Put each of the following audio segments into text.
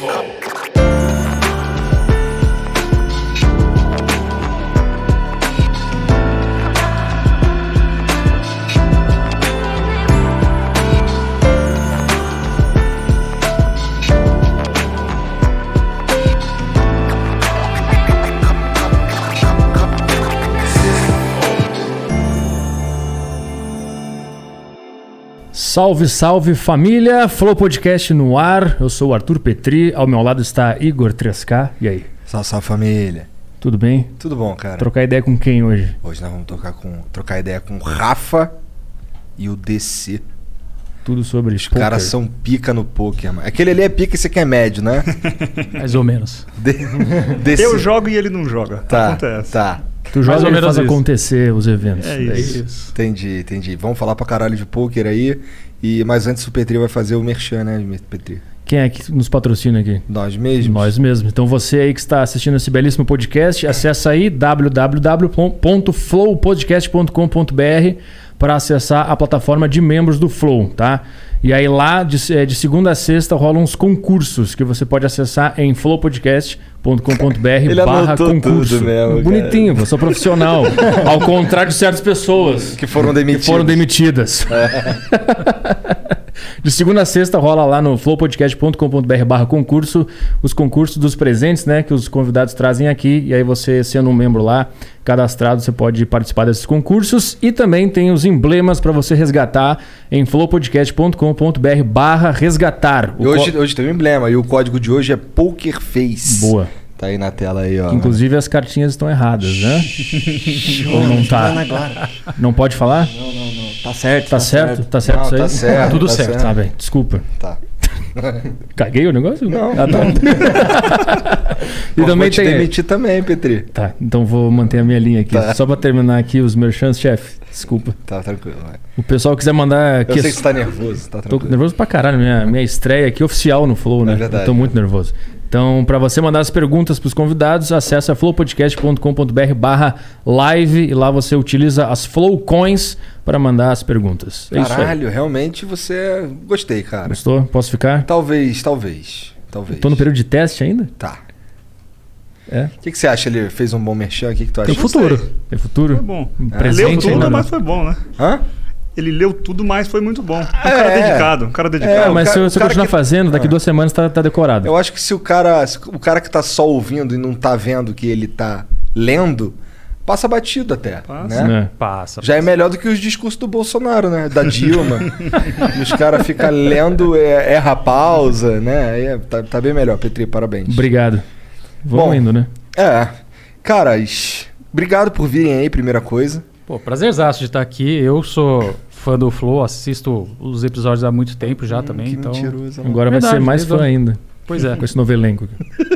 Four. Salve, salve família! Flow Podcast no ar. Eu sou o Arthur Petri, ao meu lado está Igor 3K. E aí? Salve, salve família. Tudo bem? Tudo bom, cara? Trocar ideia com quem hoje? Hoje nós vamos trocar, com, trocar ideia com o Rafa e o DC. Tudo sobre Os caras são pica no poker, mano. Aquele ali é pica e esse aqui é médio, né? Mais ou menos. De, DC. Eu jogo e ele não joga. Tá, Acontece. tá. Tu joga Mais ou e menos faz isso. acontecer os eventos. É isso. Entendi, entendi. Vamos falar pra caralho de poker aí. E, mas antes o Petri vai fazer o merchan, né, Petri? Quem é que nos patrocina aqui? Nós mesmos? Nós mesmos. Então você aí que está assistindo esse belíssimo podcast, acessa aí www.flowpodcast.com.br para acessar a plataforma de membros do Flow, tá? E aí lá, de, eh, de segunda a sexta, rolam uns concursos que você pode acessar em flowpodcast.com.br Ele barra concurso. mesmo, cara. Bonitinho, eu sou profissional. Ao contrário de certas pessoas Que foram que demitidos. foram demitidas. De segunda a sexta rola lá no flowpodcast.com.br barra concurso os concursos dos presentes, né? Que os convidados trazem aqui. E aí você, sendo um membro lá, cadastrado, você pode participar desses concursos. E também tem os emblemas para você resgatar em flowpodcast.com.br barra resgatar. E hoje, co- hoje tem um emblema. E o código de hoje é PokerFace. Boa. Tá aí na tela aí, ó. Inclusive as cartinhas estão erradas, né? Ou não tá? agora. Não pode falar? Não, não, não. Tá certo. Tá certo? Tá certo Não, isso aí? tá certo, Tudo tá certo, certo. tá bem. Desculpa. Tá. Caguei o negócio? Não, Ah, tá. e também vou te tem. demitir também, Petri. Tá, então vou manter a minha linha aqui. Tá. Só pra terminar aqui os merchants, chefe. Desculpa. Tá, tranquilo. Vai. O pessoal quiser mandar Eu sei que você tá nervoso, tá Tô tranquilo. nervoso pra caralho. Minha, minha estreia aqui oficial no Flow, né? É verdade. Eu tô muito nervoso. Então, pra você mandar as perguntas pros convidados, acessa flowpodcast.com.br barra live e lá você utiliza as Flow Coins para mandar as perguntas. É isso aí. Caralho, realmente você. Gostei, cara. Gostou? Posso ficar? Talvez, talvez. Talvez. Tô no período de teste ainda? Tá. É. O que, que você acha? Ele fez um bom merchan? O que, que tu acha? Tem futuro. Tem futuro? Foi bom. Um Leu presente tudo, ainda não. mas foi bom, né? Hã? Ele leu tudo, mas foi muito bom. Um É. cara dedicado, um cara É, dedicado. mas o se cara- você cara continuar que- fazendo, daqui Ah. duas semanas tá, tá decorado. Eu acho que se o cara. se o cara que tá só ouvindo e não tá vendo que ele tá lendo, passa batido até. Passa. Né? Né? Passa. Já é melhor do que os discursos do Bolsonaro, né? Da Dilma. E os caras ficam lendo, é, erra a pausa, né? Aí é- tá, tá bem melhor, Petri, parabéns. Obrigado. Vamos Bom. indo, né? É. Caras, obrigado por virem aí, primeira coisa. Pô, prazerzaço de estar aqui. Eu sou fã do Flow, assisto os episódios há muito tempo já também, que então... mentiroso. Agora vai Verdade, ser mais fã ainda. Pois é. Com esse novo elenco.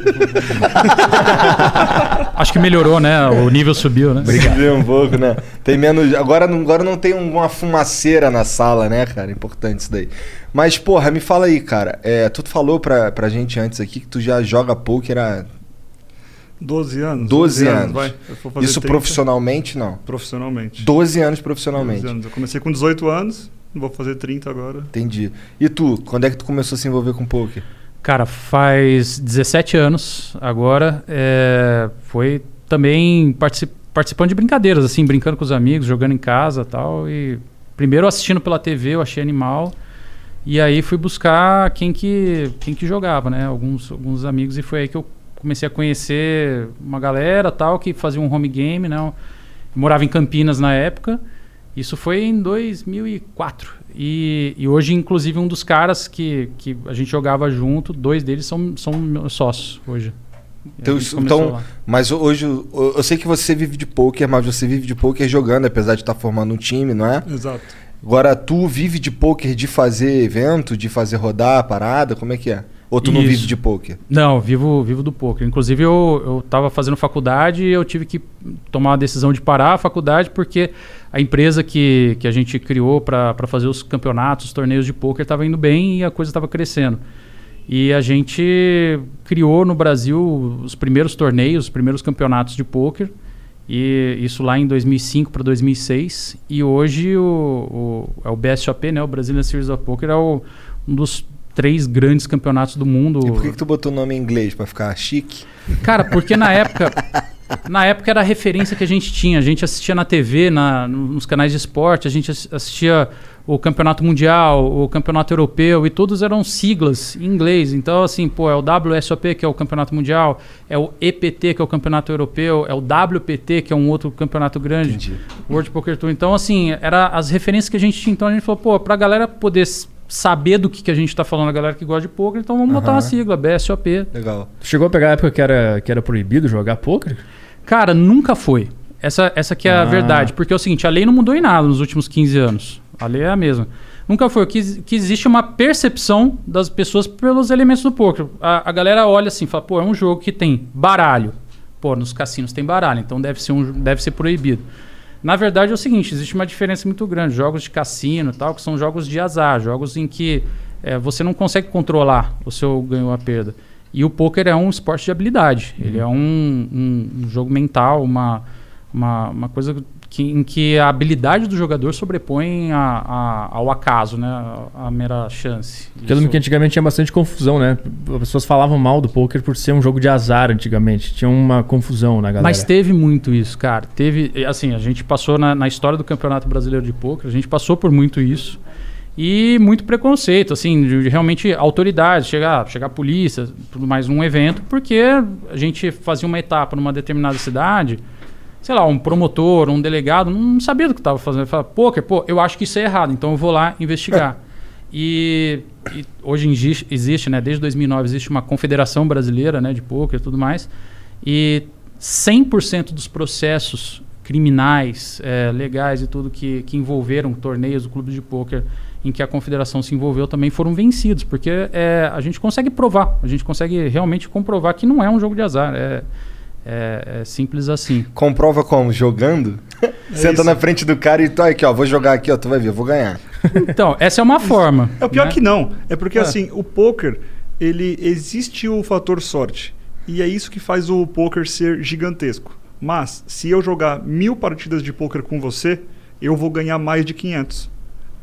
Acho que melhorou, né? O nível subiu, né? Obrigado. um pouco, né? Tem menos. Agora não, agora não tem uma fumaceira na sala, né, cara? Importante isso daí. Mas, porra, me fala aí, cara. É, tu falou pra, pra gente antes aqui que tu já joga poker há 12 anos. 12 anos. vai. Eu vou fazer Isso 30 profissionalmente, não. Profissionalmente. 12 anos profissionalmente. 12 anos. Eu comecei com 18 anos, vou fazer 30 agora. Entendi. E tu, quando é que tu começou a se envolver com poker? Cara, faz 17 anos agora. é, foi também partici- participando de brincadeiras, assim, brincando com os amigos, jogando em casa e tal. E primeiro assistindo pela TV, eu achei animal. E aí fui buscar quem que, quem que jogava, né? Alguns, alguns amigos. E foi aí que eu comecei a conhecer uma galera tal, que fazia um home game, né? Eu morava em Campinas na época. Isso foi em 2004. E, e hoje, inclusive, um dos caras que, que a gente jogava junto, dois deles são, são meus sócios hoje. Então, então, mas hoje eu eu sei que você vive de poker, mas você vive de poker jogando, apesar de estar formando um time, não é? Exato. Agora, tu vive de poker de fazer evento, de fazer rodar a parada? Como é que é? Ou tu não Isso. vive de poker? Não, vivo, vivo do poker. Inclusive, eu, eu tava fazendo faculdade e eu tive que tomar a decisão de parar a faculdade porque a empresa que, que a gente criou para fazer os campeonatos, os torneios de poker estava indo bem e a coisa estava crescendo. E a gente criou no Brasil os primeiros torneios, os primeiros campeonatos de poker. E isso lá em 2005 para 2006. E hoje o, o, é o BSOP, né? O Brazilian Series of Poker é o, um dos três grandes campeonatos do mundo. E por que, que tu botou o nome em inglês? Pra ficar chique? Cara, porque na época. Na época era a referência que a gente tinha. A gente assistia na TV, na, nos canais de esporte, a gente ass- assistia o Campeonato Mundial, o Campeonato Europeu, e todos eram siglas em inglês. Então, assim, pô, é o WSOP, que é o Campeonato Mundial, é o EPT, que é o Campeonato Europeu, é o WPT, que é um outro campeonato grande. Entendi. World Poker Tour. Então, assim, era as referências que a gente tinha. Então a gente falou, pô, pra galera poder saber do que, que a gente tá falando, a galera que gosta de poker, então vamos botar Aham. uma sigla, BSOP. Legal. Chegou a pegar a época que era, que era proibido jogar poker? Cara, nunca foi. Essa, essa que é a Ah. verdade. Porque é o seguinte, a lei não mudou em nada nos últimos 15 anos. A lei é a mesma. Nunca foi. Que, que existe uma percepção das pessoas pelos elementos do poker. A, a galera olha assim, fala, pô, é um jogo que tem baralho. Pô, nos cassinos tem baralho, então deve ser, um, deve ser proibido. Na verdade é o seguinte, existe uma diferença muito grande. Jogos de cassino tal, que são jogos de azar, jogos em que eh, você não consegue controlar o seu ganho ou a perda. E o poker é um esporte de habilidade. Ele é um, um- um jogo mental, uma, uma, uma coisa que, em que a habilidade do jogador sobrepõe a, a- ao acaso, né? A, a mera chance. Eu lembro que antigamente tinha bastante confusão, né? As pessoas falavam mal do poker por ser um jogo de azar antigamente. Tinha uma confusão na galera. Mas teve muito isso, cara. Teve, assim, a gente passou na, na história do Campeonato Brasileiro de Pôquer, a gente passou por muito isso. E muito preconceito, assim, de, de realmente autoridade, chegar, chegar a polícia, tudo mais num evento, porque a gente fazia uma etapa numa determinada cidade, sei lá, um promotor, um delegado, não sabia do que estava fazendo. Ele falava, pôquer, pô, eu acho que isso é errado, então eu vou lá investigar. E, e hoje existe, existe, né, desde 2009 existe uma confederação brasileira, né, de pôquer e tudo mais. E 100% dos processos criminais, eh, legais e tudo que, que envolveram torneios do clube de pôquer em que a confederação se envolveu também foram vencidos, porque eh, a gente consegue provar, a gente consegue realmente comprovar que não é um jogo de azar, é, é- é simples assim. Comprova como? Jogando? Senta isso. na frente do cara e tu, aqui, ó, vou jogar aqui, ó, tu vai ver, eu vou ganhar. Então, essa é uma forma. É o pior né? que não. É porque É. assim, o poker, ele existe o fator sorte. E é isso que faz o poker ser gigantesco. Mas, se eu jogar mil partidas de poker com você, eu vou ganhar mais de 500.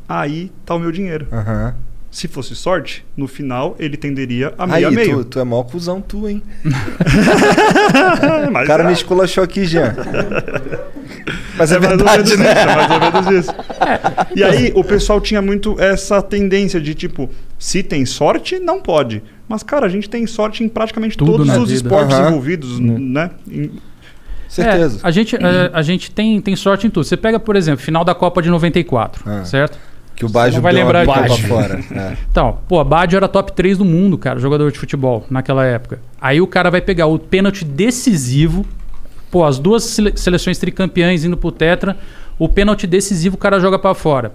Aí tá o meu dinheiro. Aham. Se fosse sorte, no final ele tenderia a meio Aí, a tu, meio. tu é mó cuzão, tu, hein? Mas O cara é, me esculachou aqui, Jean. Mas é, mais ou verdade, menos né? isso, é mais ou menos isso. E aí o pessoal tinha muito essa tendência de tipo, se tem sorte, não pode. Mas, cara, a gente tem sorte em praticamente Tudo todos os vida. esportes Aham. envolvidos, né? Em- Certeza. É, a gente, é, a gente tem, tem sorte em tudo. Você pega, por exemplo, final da Copa de 94, Ah. certo? Que o Baggio vai lembrar pra fora. É. Então, pô, Baggio era top 3 do mundo, cara, jogador de futebol naquela época. Aí o cara vai pegar o pênalti decisivo, pô, as duas sele- seleções tricampeãs indo pro Tetra, o pênalti decisivo o cara joga pra fora.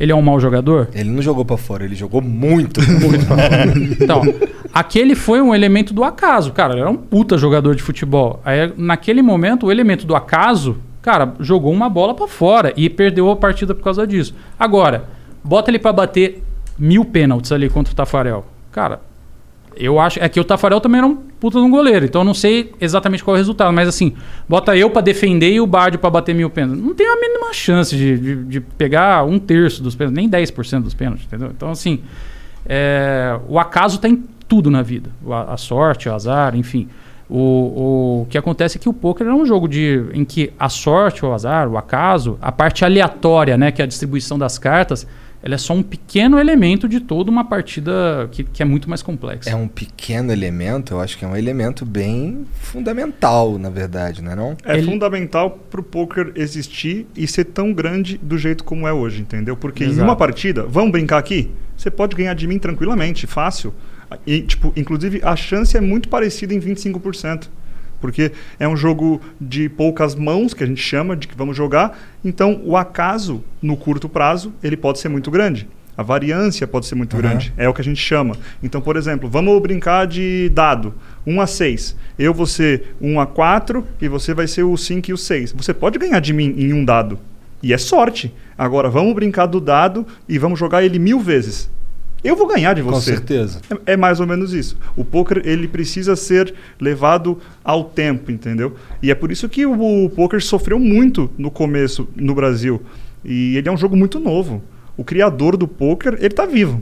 Ele é um mau jogador? Ele não jogou pra fora, ele jogou muito. Então, aquele foi um elemento do acaso, cara. Ele era um puta jogador de futebol. Aí, naquele momento, o elemento do acaso, cara, jogou uma bola pra fora e perdeu a partida por causa disso. Agora, bota ele pra bater mil pênaltis ali contra o Tafarel. Cara, eu acho. É que o Tafarel também era um puta de um goleiro, então eu não sei exatamente qual é o resultado, mas assim, bota eu pra defender e o Bardio pra bater mil pênaltis. Não tem a mínima chance de, de, de pegar um terço dos pênaltis, nem 10% dos pênaltis, entendeu? Então, assim, é, o acaso tá em tudo na vida. A, a sorte, o azar, enfim. O, o que acontece é que o poker é um jogo de, em que a sorte, o azar, o acaso, a parte aleatória, né, que é a distribuição das cartas, ela é só um pequeno elemento de toda uma partida que, que é muito mais complexa. É um pequeno elemento, eu acho que é um elemento bem fundamental, na verdade, não é não? É Ele- fundamental pro poker existir e ser tão grande do jeito como é hoje, entendeu? Porque em Exato. uma partida, vamos brincar aqui? Você pode ganhar de mim tranquilamente, fácil. E, tipo, inclusive, a chance é muito parecida em 25%. Porque é um jogo de poucas mãos, que a gente chama de que vamos jogar, então o acaso, no curto prazo, ele pode ser muito grande. A variância pode ser muito Uhum. grande, é o que a gente chama. Então, por exemplo, vamos brincar de dado, 1 a 6. Eu vou ser 1 a 4 e você vai ser o 5 e o 6. Você pode ganhar de mim em um dado. E é sorte. Agora, vamos brincar do dado e vamos jogar ele mil vezes. Eu vou ganhar de Com você. certeza. É, é mais ou menos isso. O poker ele precisa ser levado ao tempo, entendeu? E é por isso que o, o poker sofreu muito no começo no Brasil. E ele é um jogo muito novo. O criador do poker, ele tá vivo.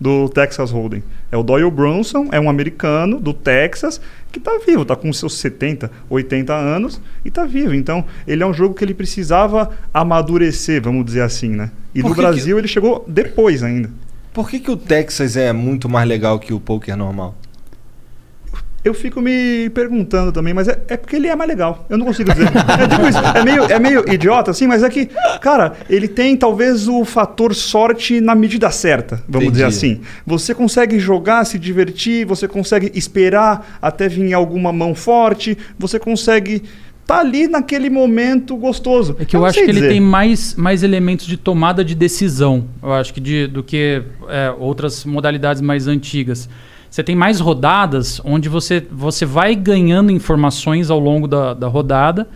Do Texas Hold'em. É o Doyle Bronson, é um americano do Texas que tá vivo, tá com seus 70, 80 anos e tá vivo. Então, ele é um jogo que ele precisava amadurecer, vamos dizer assim, né? E Por no que que- Brasil ele chegou depois ainda. Por que, que o Texas é muito mais legal que o poker normal? Eu fico me perguntando também, mas é, é porque ele é mais legal. Eu não consigo dizer. É, tipo isso, é, meio, é meio idiota, assim, mas é que, cara, ele tem talvez o fator sorte na medida certa, vamos Entendi. dizer assim. Você consegue jogar, se divertir, você consegue esperar até vir alguma mão forte, você consegue tá ali naquele momento gostoso. É que eu, não acho que ele dizer. tem mais, mais elementos de tomada de decisão, eu acho que de, do que é, outras modalidades mais antigas. Você tem mais rodadas onde você, você vai ganhando informações ao longo da, da rodada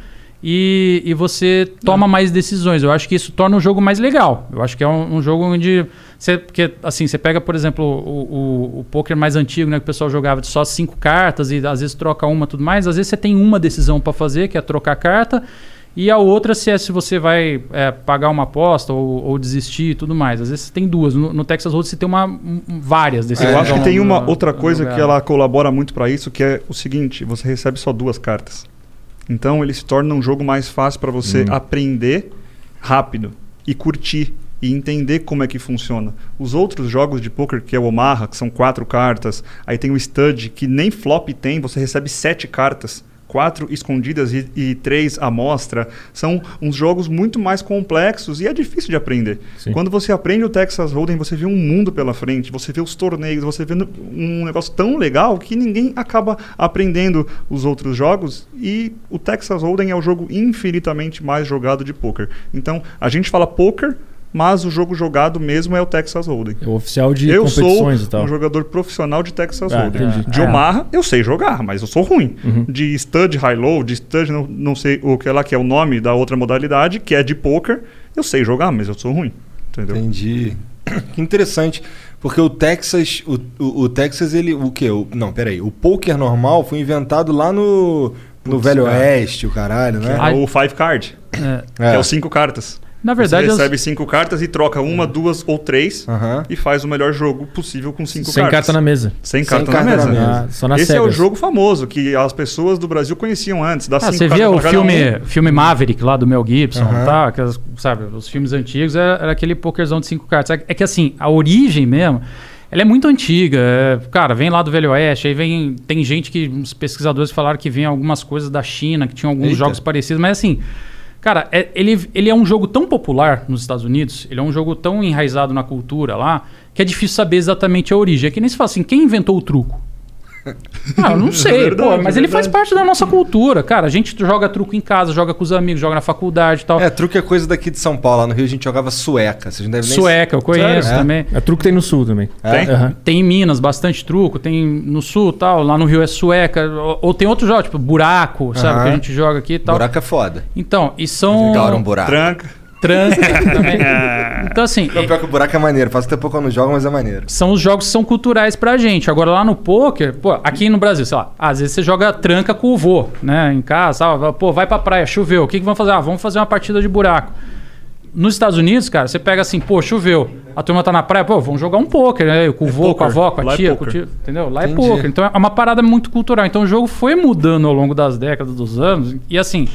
e, e você toma mais decisões. Eu acho que isso torna o jogo mais legal. Eu acho que é um, um jogo onde. Você, porque, assim, você pega, por exemplo, o, o, o poker mais antigo, né? Que o pessoal jogava de só cinco cartas e às vezes troca uma e tudo mais. Às vezes você tem uma decisão para fazer, que é trocar a carta. E a outra, se é se você vai é, pagar uma aposta ou, ou desistir e tudo mais. Às vezes você tem duas. No, no Texas Hold'em você tem uma, um- várias decisões. Eu acho que tem uma da- outra coisa que ela colabora muito para isso, que é o seguinte: você recebe só duas cartas. Então ele se torna um jogo mais fácil para você aprender rápido e curtir e entender como é que funciona. Os outros jogos de poker, que é o Omaha, que são quatro cartas, aí tem o Stud, que nem flop tem, você recebe sete cartas. Quatro escondidas e, e três à mostra. São uns jogos muito mais complexos e é difícil de aprender. Sim. Quando você aprende o Texas Hold'em, você vê um mundo pela frente, você vê os torneios, você vê um negócio tão legal que ninguém acaba aprendendo os outros jogos e o Texas Hold'em é o jogo infinitamente mais jogado de poker. Então, a gente fala poker, mas o jogo jogado mesmo é o Texas Hold'em. É o oficial de eu sou competições e tal. um jogador profissional de Texas Ah, Hold'em. entendi. De Ah. Omaha, eu sei jogar, mas eu sou ruim. Uhum. De stud high-low, de stud não, não sei o que lá, que é o nome da outra modalidade, que é de poker, eu sei jogar, mas eu sou ruim. Entendeu? Entendi. Que interessante. Porque o Texas, o, o, o Texas, ele. O quê? O, não, peraí. O poker normal foi inventado lá no. No Putz, Velho cara. Oeste, o caralho, né? É o five card, É, que é É. o cinco cartas. Na verdade, você as- recebe cinco cartas e troca uma, duas ou três Aham. e faz o melhor jogo possível com cinco Sem cartas. carta na mesa. Sem Sem carta, carta na na mesa. mesa. Ah, só nas Esse é o cegas. jogo famoso que as pessoas do Brasil conheciam antes. Dá Ah, cinco você cartas via o filme, um. filme Maverick lá do Mel Gibson, Aham. tá? Aquelas, sabe, os filmes antigos era, era aquele pokerzão de cinco cartas. É, é que assim, a origem mesmo, ela é muito antiga. é, cara, vem lá do Velho Oeste, aí vem. Tem gente que. Uns pesquisadores falaram que vem algumas coisas da China, que tinham alguns Eita. jogos parecidos, mas assim. Cara, é- ele, ele é um jogo tão popular nos Estados Unidos, ele é um jogo tão enraizado na cultura lá, que é difícil saber exatamente a origem. É que nem se fala assim, quem inventou o truco? Ah, eu não sei, Verdade, pô, mas ele faz parte da nossa cultura, cara. A gente joga truco em casa, joga com os amigos, joga na faculdade e tal. É, truque é coisa daqui de São Paulo. Lá no Rio a gente jogava sueca. Vocês não devem nem... Sueca, eu conheço Sério? também. É truque tem no sul também. É? Tem? Aham. Tem em Minas bastante truco, tem no sul tal, lá no Rio é sueca, ou, ou tem outro jogo, tipo buraco, sabe, Aham. que a gente joga aqui e tal. Buraco é foda. Então, e são Jogaram um buraco. Tranca. Tranca também. Então assim, Não, pior que o buraco é maneiro. Faz tempo que eu não jogo, mas é maneiro. são os jogos que são culturais pra gente. Agora lá no poker, pô, aqui no Brasil, sei lá, às vezes você joga tranca com o vô, né, em casa, ah, pô, vai pra praia, choveu, o que que vamos fazer? Ah, vamos fazer uma partida de buraco. Nos Estados Unidos, cara, você pega assim, pô, choveu, a turma tá na praia, pô, vamos jogar um poker, né, com o vô, com a avó, com a Lá é tia, com o tio, entendeu? Lá Entendi. é poker. Então é uma parada muito cultural. Então o jogo foi mudando ao longo das décadas, dos anos, e assim,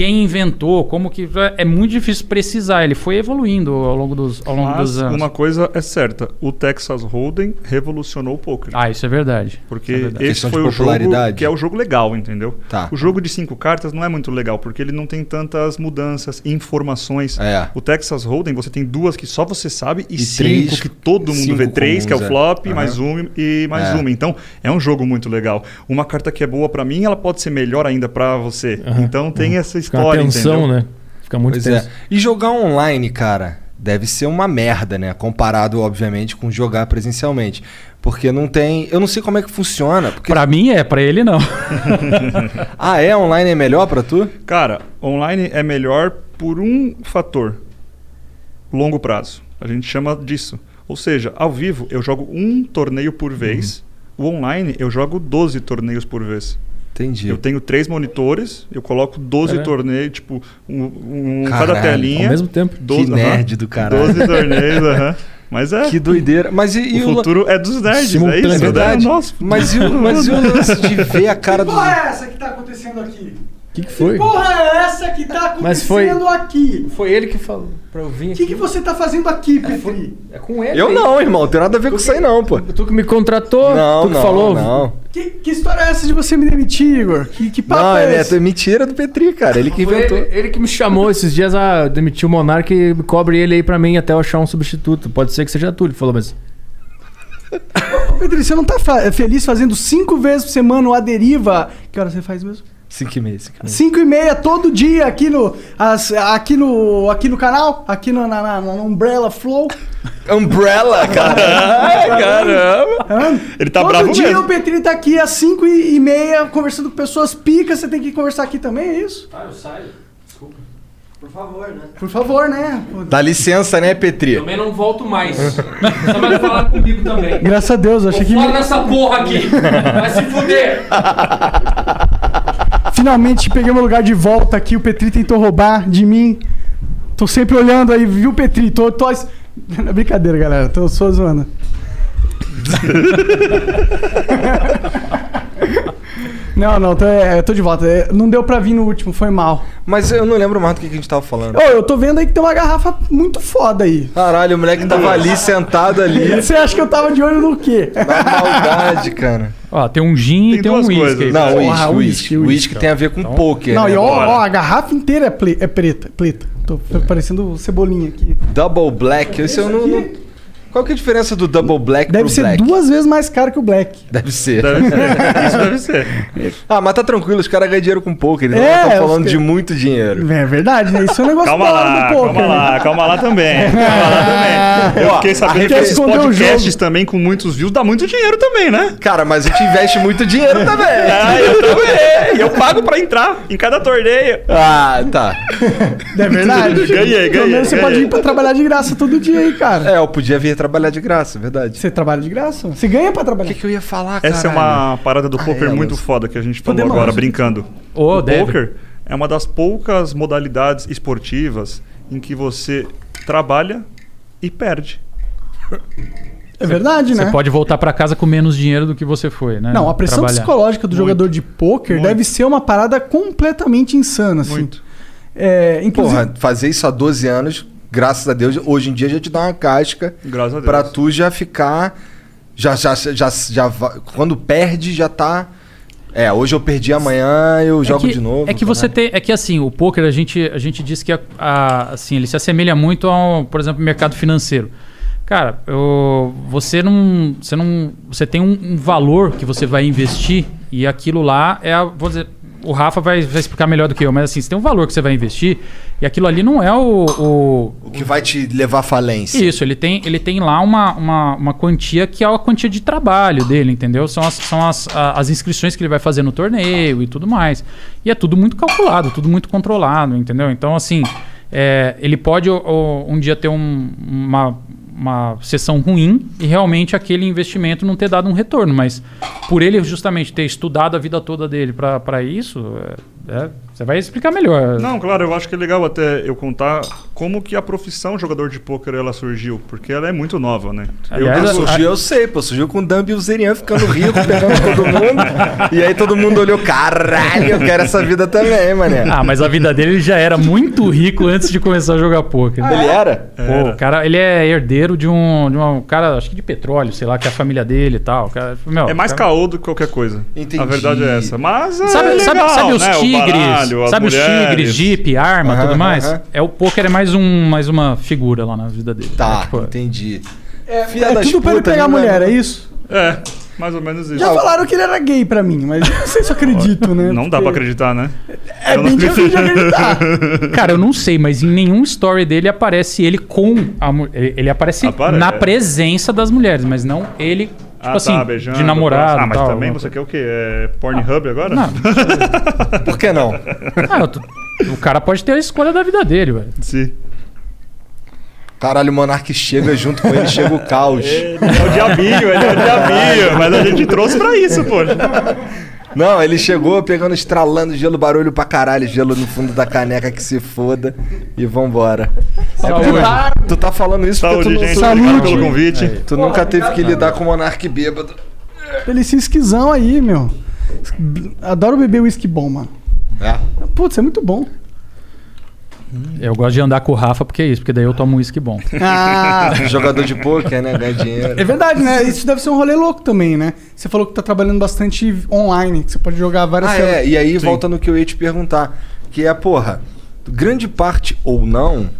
quem inventou, como que. É muito difícil precisar. Ele foi evoluindo ao longo dos, ao longo Mas dos anos. uma coisa é certa: o Texas Hold'em revolucionou o poker. Ah, isso é verdade. Porque é verdade. esse foi o jogo que é o jogo legal, entendeu? Tá. O jogo de cinco cartas não é muito legal, porque ele não tem tantas mudanças, informações. É. O Texas Hold'em, você tem duas que só você sabe e, E cinco três- que todo mundo vê. Três, que é o é. flop, mais um e mais É. uma. Então, é um jogo muito legal. Uma carta que é boa pra mim, ela pode ser melhor ainda pra você. Então tem essa Fica uma história, tensão, entendeu? né? Fica muito Pois tenso. é. E jogar online, cara, deve ser uma merda, né? Comparado, obviamente, com jogar presencialmente. Porque não tem. Eu não sei como é que funciona. Porque... Pra mim é, pra ele não. Ah, é? Online é melhor pra tu? Cara, online é melhor por um fator: longo prazo. A gente chama disso. Ou seja, ao vivo eu jogo um torneio por vez. O online eu jogo 12 torneios por vez. Entendi. Eu tenho três monitores, eu coloco 12 Caralho. torneios, tipo, um, um Caralho, cada telinha. Ao mesmo tempo. 12, Que nerd do caralho. 12 torneios, aham. Mas é. Que doideira. Mas e, e o futuro é dos nerds, é isso? É verdade. É o nosso. Mas e o, mas e o lance de ver a cara Que do. porra é essa que tá acontecendo aqui? O que, que foi? Que porra é essa que tá Mas foi- acontecendo aqui? Foi ele que falou pra eu vir O que, que você tá fazendo aqui, Petri? É com ele. Eu aí. não, irmão. Tem nada a ver com isso aí, não, pô. Tu que me contratou, Não, tu que não, falou. não. Que, que história é essa de você me demitir, Igor? Que, que papo Não, é é, esse? é mentira do Petri, cara. Ele que inventou. Ele, ele que me chamou esses dias a demitir o Monark e cobre ele aí pra mim até eu achar um substituto. Pode ser que seja tu, ele falou, mas. Ô, Petri, você não tá feliz fazendo cinco vezes por semana o A Deriva? Que hora você faz mesmo? 5 e meia, 5 e meia. Cinco e meia todo dia aqui no, as- aqui no, aqui no canal, aqui no, na, na- na Umbrella Flow. Umbrella, caramba. Hã? Ele tá todo bravo dia mesmo. o Petri tá aqui às cinco e, e meia conversando com pessoas picas. Você tem que conversar aqui também, é isso? Ah, eu saio. Desculpa. Por favor, né? Por favor, né? Dá licença, né, Petri? Também não volto mais. Você vai falar comigo também. Graças a Deus, achei que Fora nessa porra aqui. Vai se fuder. Finalmente peguei meu lugar de volta aqui. O Petri tentou roubar de mim. Tô sempre olhando aí, viu, Petri? Tô, tô... Brincadeira, galera. Tô só zoando. Não, não, tô, é, tô de volta. É, não deu pra vir no último, foi mal. Mas eu não lembro mais do que que a gente tava falando. Ô, eu tô vendo aí que tem uma garrafa muito foda aí. Caralho, o moleque tava ali sentado ali. Você acha que eu tava de olho no quê? Na maldade, cara. Ó, tem um gin Tem e tem um whisky. Não, uísque, uísque, uísque. uísque. Uísque tem a ver com poker. Não, né? e ó, ó, a garrafa inteira é, ple- é preta, preta. Tô parecendo cebolinha aqui. Double Black. Esse eu não, aqui- não- Qual que é a diferença do Double Black Deve pro ser Black? duas vezes mais caro que o Black. Deve ser. Deve ser. Isso deve ser. Ah, mas tá tranquilo, os caras ganham dinheiro com poker. Eles É, não estão os falando ca- de muito dinheiro. É verdade, né? Isso é um negócio Calma lá, do poker. calma né? lá, calma lá também. Calma lá também. Eu fiquei sabendo que esses podcasts também com muitos views dá muito dinheiro também, né? Cara, mas a gente investe muito dinheiro também. Ah, eu também. E eu pago pra entrar em cada torneio. Ah, tá. É verdade. Ganhei, Pelo ganhei, menos você pode ir pra trabalhar de graça todo dia aí, cara. É, eu podia vir trabalhar de graça, é verdade. Você trabalha de graça? Você ganha pra O trabalhar. que, que eu ia falar, cara? Essa é uma parada do Ah, poker é, muito foda que a gente falou Podemos- agora, brincando. Ô, o deve. poker é uma das poucas modalidades esportivas em que você trabalha e perde. É verdade, Você né? pode voltar pra casa com menos dinheiro do que você foi, né? Não, a pressão Trabalhar. psicológica do Muito. jogador de poker Muito. deve ser uma parada completamente insana, assim. Muito. É, inclusive, Porra, fazer isso há 12 anos, graças a Deus, hoje em dia já te dá uma casca Graças a Deus. pra tu já ficar. Já, já, já, já, Quando perde, já tá. É, hoje eu perdi, amanhã eu jogo é que, de novo. É que você caralho. tem, é que assim, o poker a gente, a gente diz que a- a- assim, ele se assemelha muito ao, por exemplo, mercado financeiro. Cara, eu- você não, você não, você tem um, um valor que você vai investir e aquilo lá é, a, vou dizer, o Rafa vai, vai explicar melhor do que eu, mas assim, você tem um valor que você vai investir e aquilo ali não é o, o- O que vai te levar à falência. isso, ele tem, ele tem lá uma, uma, uma quantia que é a quantia de trabalho dele, entendeu? São, as, são as, as inscrições que ele vai fazer no torneio e tudo mais. E é tudo muito calculado, tudo muito controlado, entendeu? Então, assim, é, ele pode o- o- um dia ter um- uma, uma sessão ruim e realmente aquele investimento não ter dado um retorno, mas por ele justamente ter estudado a vida toda dele para isso, é, é, Você vai explicar melhor. Não, claro, eu acho que é legal até eu contar como que a profissão jogador de pôquer ela surgiu, porque ela é muito nova, né? Aliás, Eu, a- surgiu, eu sei, pô. Surgiu com o Dumb e o Zerian ficando rico, pegando todo mundo. E aí todo mundo olhou, caralho, eu quero essa vida também, mané. Ah, mas a vida dele ele já era muito rico antes de começar a jogar poker. Ele era? Pô, o cara, ele é herdeiro de um, de um cara, acho que de petróleo, sei lá, que é a família dele e tal. Cara, meu, É mais cara- caô do que qualquer coisa. Entendi. A verdade é essa. Mas é Sabe, sabe, legal, sabe os né? O tigres? Baralho, as sabe os tigres, jeep, arma, Aham, tudo mais? aham. É o poker é mais um mais uma figura lá na vida dele. Tá, É, tipo, entendi. É, Filha é das tudo pra ele pegar a né, mulher, mano? é isso? É, mais ou menos isso. Já falaram que ele era gay pra mim, mas eu não sei se eu acredito, né? Não dá pra acreditar, né? É Eu bem não- difícil de acreditar. Cara, eu não sei, mas em nenhum story dele aparece ele com a mulher. Ele, aparece Apare- na é. presença das mulheres, mas não ele, tipo Ah, assim, tá, beijando. de namorado. Ah, mas tal, também você quer o quê? É Pornhub agora? Não. Por que não? Ah, tô- o cara pode ter a escolha da vida dele, velho. Sim. Caralho, o Monark chega junto com ele, chega o caos. Ele é o diabinho, ele é o diabinho. Mas a gente trouxe pra isso, poxa. Não, ele chegou pegando, estralando gelo, barulho pra caralho, gelo no fundo da caneca que se foda. E vambora. Saúde. Tu tá falando isso porque Saúde, tu, gente. Saúde. Obrigado pelo convite. tu nunca teve que lidar com o Monark bêbado. Ele se esquisão aí, meu. Adoro beber uísque bom, mano. É. Putz, é muito bom. Eu gosto de andar com o Rafa porque é isso, porque daí eu tomo um uísque bom. Ah, Jogador de pôquer, né? Ganha dinheiro. é verdade, né? Isso deve ser um rolê louco também, né? Você falou que tá trabalhando bastante online, que você pode jogar várias Ah, é. E aí volta no que eu ia te perguntar. Que é, porra, grande parte ou não,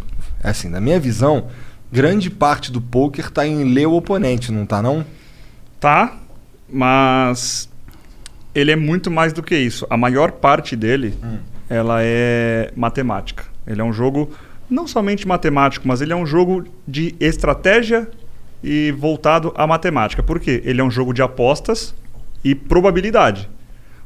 assim, na minha visão, grande parte do poker tá em ler o oponente, não tá não? Tá, mas ele é muito mais do que isso. A maior parte dele, ela é matemática. Ele é um jogo não somente matemático, mas ele é um jogo de estratégia e voltado à matemática. Por quê? Ele é um jogo de apostas e probabilidade.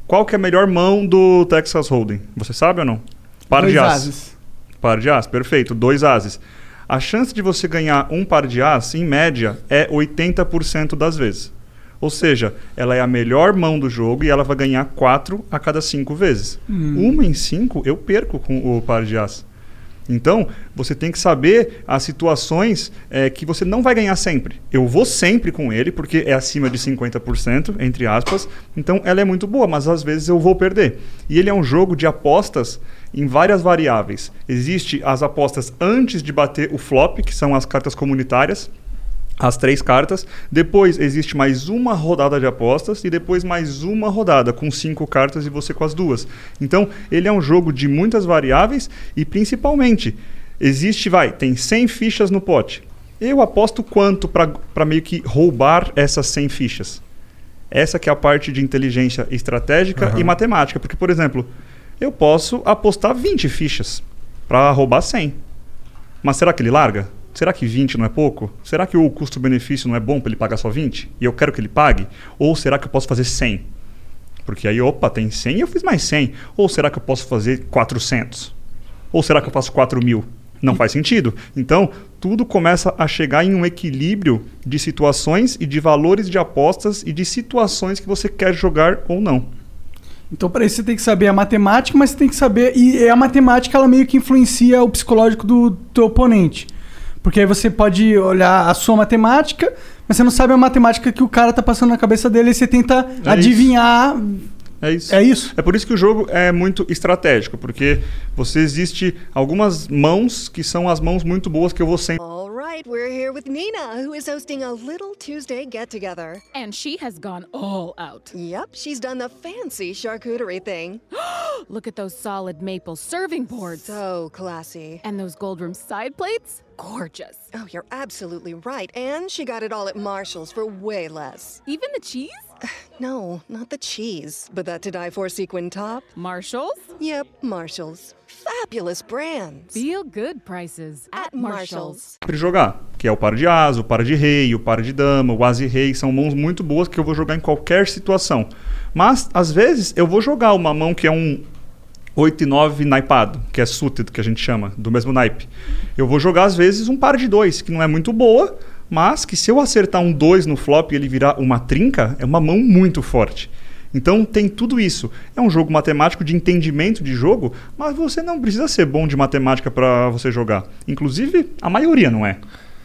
Qual que é a melhor mão do Texas Hold'em? Você sabe ou não? Par Dois de as. ases. Par de as, perfeito. Dois ases. A chance de você ganhar um par de as, em média, é 80% das vezes. Ou seja, ela é a melhor mão do jogo e ela vai ganhar 4 a cada 5 vezes. Uma em 5 eu perco com o par de as. Então, você tem que saber as situações eh, que você não vai ganhar sempre. Eu vou sempre com ele, porque é acima de 50%, entre aspas. Então, ela é muito boa, mas às vezes eu vou perder. E ele é um jogo de apostas em várias variáveis. Existe as apostas antes de bater o flop, que são as cartas comunitárias as três cartas. Depois existe mais uma rodada de apostas e depois mais uma rodada com cinco cartas e você com as duas. Então, ele é um jogo de muitas variáveis e principalmente existe, vai, tem 100 fichas no pote. Eu aposto quanto para meio que roubar essas 100 fichas. Essa que é a parte de inteligência estratégica e matemática, porque por exemplo, eu posso apostar 20 fichas para roubar 100. Mas será que ele larga? Será que 20 não é pouco? Será que o custo-benefício não é bom para ele pagar só 20? E eu quero que ele pague? Ou será que eu posso fazer 100? Porque aí, opa, tem 100 e eu fiz mais 100. Ou será que eu posso fazer 400? Ou será que eu faço 4 mil? Não faz sentido. Então, tudo começa a chegar em um equilíbrio de situações e de valores de apostas e de situações que você quer jogar ou não. Então, para isso, você tem que saber a matemática, mas você tem que saber. E a matemática, ela meio que influencia o psicológico do teu oponente. Porque aí você pode olhar a sua matemática, mas você não sabe a matemática que o cara tá passando na cabeça dele e você tenta É adivinhar. É isso. É isso? É por isso que o jogo é muito estratégico, porque você existe algumas mãos que são as mãos muito boas que eu vou sempre All right, we're here with Nina, who is hosting a little Tuesday get together. And she has gone all out. Yep, she's done the fancy charcuterie thing. Look at those solid maple serving boards. So classy. And those gold rim side plates? Gorgeous. Oh, you're absolutely right. And she got it all at Marshall's for way less. Even the cheese? No, not the cheese, but that to die for sequin top. Marshall's? Yep, Marshall's. Fabulous brands. Feel good prices at, Marshall's. sempre jogar, que é o par de asa, o par de rei, o par de dama, o as e rei, são mãos muito boas que eu vou jogar em qualquer situação. Mas às vezes eu vou jogar uma mão que é um 8 e 9 naipado, que é suited, que a gente chama, do mesmo naipe. Eu vou jogar às vezes um par de dois, que não é muito boa, mas que se eu acertar um 2 no flop e ele virar uma trinca, é uma mão muito forte. Então tem tudo isso. É um jogo matemático de entendimento de jogo, mas você não precisa ser bom de matemática para você jogar. Inclusive, a maioria não é.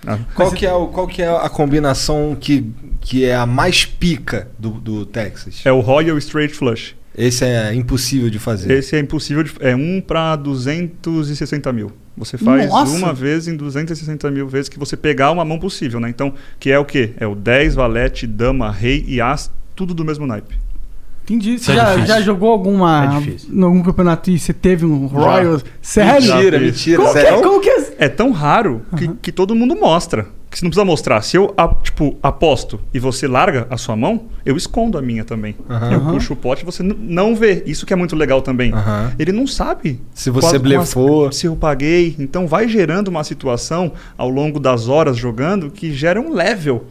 Ah, Qual que, é o, qual que é a combinação que, que é a mais pica do, do Texas? É o Royal Straight Flush. Esse é impossível de fazer. Esse é impossível. De, é 1 para 260 mil. Você faz Nossa! uma vez em 260 mil vezes que você pegar uma mão possível, né? Então, que é o quê? É o 10, valete, dama, rei e as, tudo do mesmo naipe. Entendi. Você é já, difícil. já jogou alguma. É algum campeonato e você teve um Royal? Sério? Mentira, mentira. Como que, é, sério? como que é? É tão raro que, que todo mundo mostra. Que você não precisa mostrar. Se eu, tipo, aposto e você larga a sua mão, eu escondo a minha também. Aham. Eu puxo o pote e você não vê. Isso que é muito legal também. Aham. Ele não sabe. Se você blefou. quais- Se eu paguei. Então vai gerando uma situação ao longo das horas jogando que gera um level.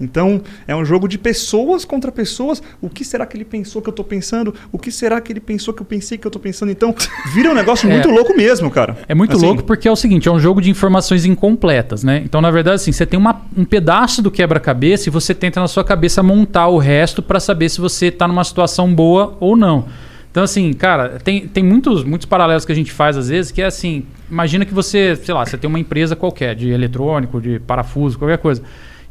Então, é um jogo de pessoas contra pessoas. O que será que ele pensou que eu tô pensando? O que será que ele pensou que eu pensei que eu tô pensando? Então, vira um negócio É. muito louco mesmo, cara. É muito Assim, louco porque é o seguinte, é um jogo de informações incompletas, né? Então, na verdade, assim, você tem uma- um pedaço do quebra-cabeça e você tenta na sua cabeça montar o resto para saber se você tá numa situação boa ou não. Então, assim, cara, tem, tem muitos, muitos paralelos que a gente faz às vezes, que é assim, imagina que você, sei lá, você tem uma empresa qualquer, de eletrônico, de parafuso, qualquer coisa,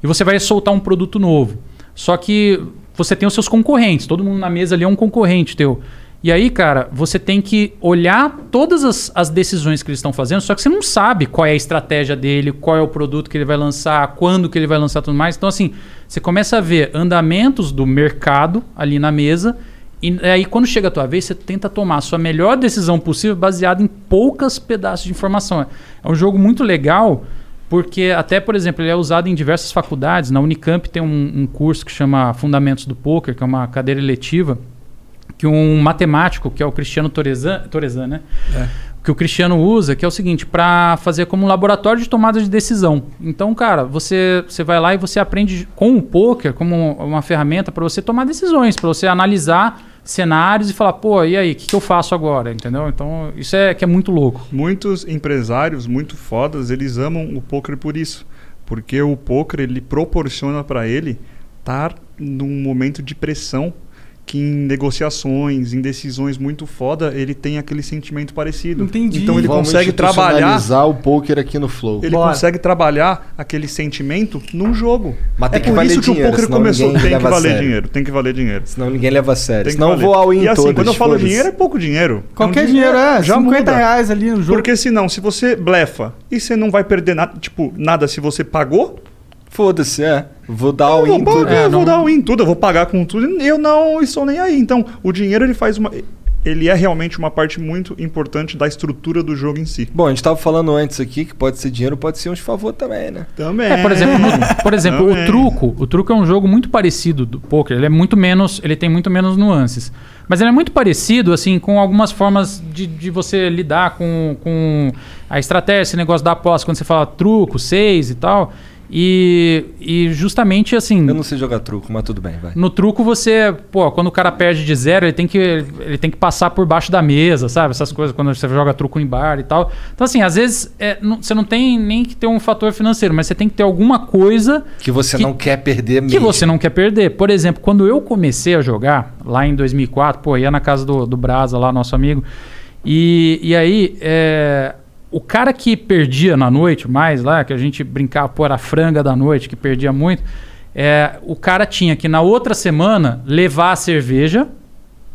e você vai soltar um produto novo. Só que você tem os seus concorrentes, todo mundo na mesa ali é um concorrente teu. E aí, cara, você tem que olhar todas as, as decisões que eles estão fazendo, só que você não sabe qual é a estratégia dele, qual é o produto que ele vai lançar, quando que ele vai lançar tudo mais. Então, assim, você começa a ver andamentos do mercado ali na mesa, e aí quando chega a tua vez, você tenta tomar a sua melhor decisão possível baseada em poucas pedaços de informação. É um jogo muito legal, porque até, por exemplo, ele é usado em diversas faculdades. Na Unicamp tem um, um curso que chama Fundamentos do Poker, que é uma cadeira eletiva, que um matemático, que é o Cristiano Torezan, Torezan né? Que o Cristiano usa, que é o seguinte, para fazer como um laboratório de tomada de decisão. Então, cara, você, você vai lá e você aprende com o poker como uma ferramenta para você tomar decisões, para você analisar cenários e falar, pô, e aí, o que, que eu faço agora? Entendeu? Então, isso é que é muito louco. Muitos empresários muito fodas, eles amam o poker por isso. Porque o poker ele proporciona para ele estar num momento de pressão que em negociações, em decisões muito foda, ele tem aquele sentimento parecido. Entendi. Então ele Vamos consegue trabalhar, o poker aqui no Flow. ele Bora. consegue trabalhar aquele sentimento num jogo. Mas tem é que por valer isso que dinheiro, o poker começou, tem que valer sério. dinheiro, tem que valer dinheiro. Senão ninguém leva a sério. Tem que Senão valer. vou ao in E assim, todas, quando eu falo dinheiro, é pouco dinheiro. Qualquer É um dinheiro, é. já 50 muda. reais ali no jogo. Porque senão, se você blefa e você não vai perder nada, tipo, nada se você pagou, Foda-se, é. Vou dar eu vou, in tudo. É, eu vou não- dar o in tudo, eu vou pagar com tudo, eu não estou nem aí. Então, o dinheiro ele faz uma. Ele é realmente uma parte muito importante da estrutura do jogo em si. Bom, a gente tava falando antes aqui que pode ser dinheiro, pode ser uns favor também, né? Também. É, por exemplo, no- por exemplo, Também. o truco, o truco é um jogo muito parecido do poker. Ele é muito menos, ele tem muito menos nuances. Mas ele é muito parecido, assim, com algumas formas de, de você lidar com, com a estratégia, esse negócio da aposta, quando você fala truco, seis e tal. E, e justamente assim. Eu não sei jogar truco, mas tudo bem, vai. No truco você, pô, quando o cara perde de zero, ele tem que, ele tem que passar por baixo da mesa, sabe? Essas coisas quando você joga truco em bar e tal. Então, assim, às vezes é, não- você não tem nem que ter um fator financeiro, mas você tem que ter alguma coisa Que você Que- não quer perder que mesmo. você não quer perder. Por exemplo, quando eu comecei a jogar, lá em 2004, pô, ia na casa do, do Brasa, lá, nosso amigo, e, e aí, é, o cara que perdia na noite mais lá, que a gente brincava, pô, era a franga da noite, que perdia muito, é, o cara tinha que na outra semana levar a cerveja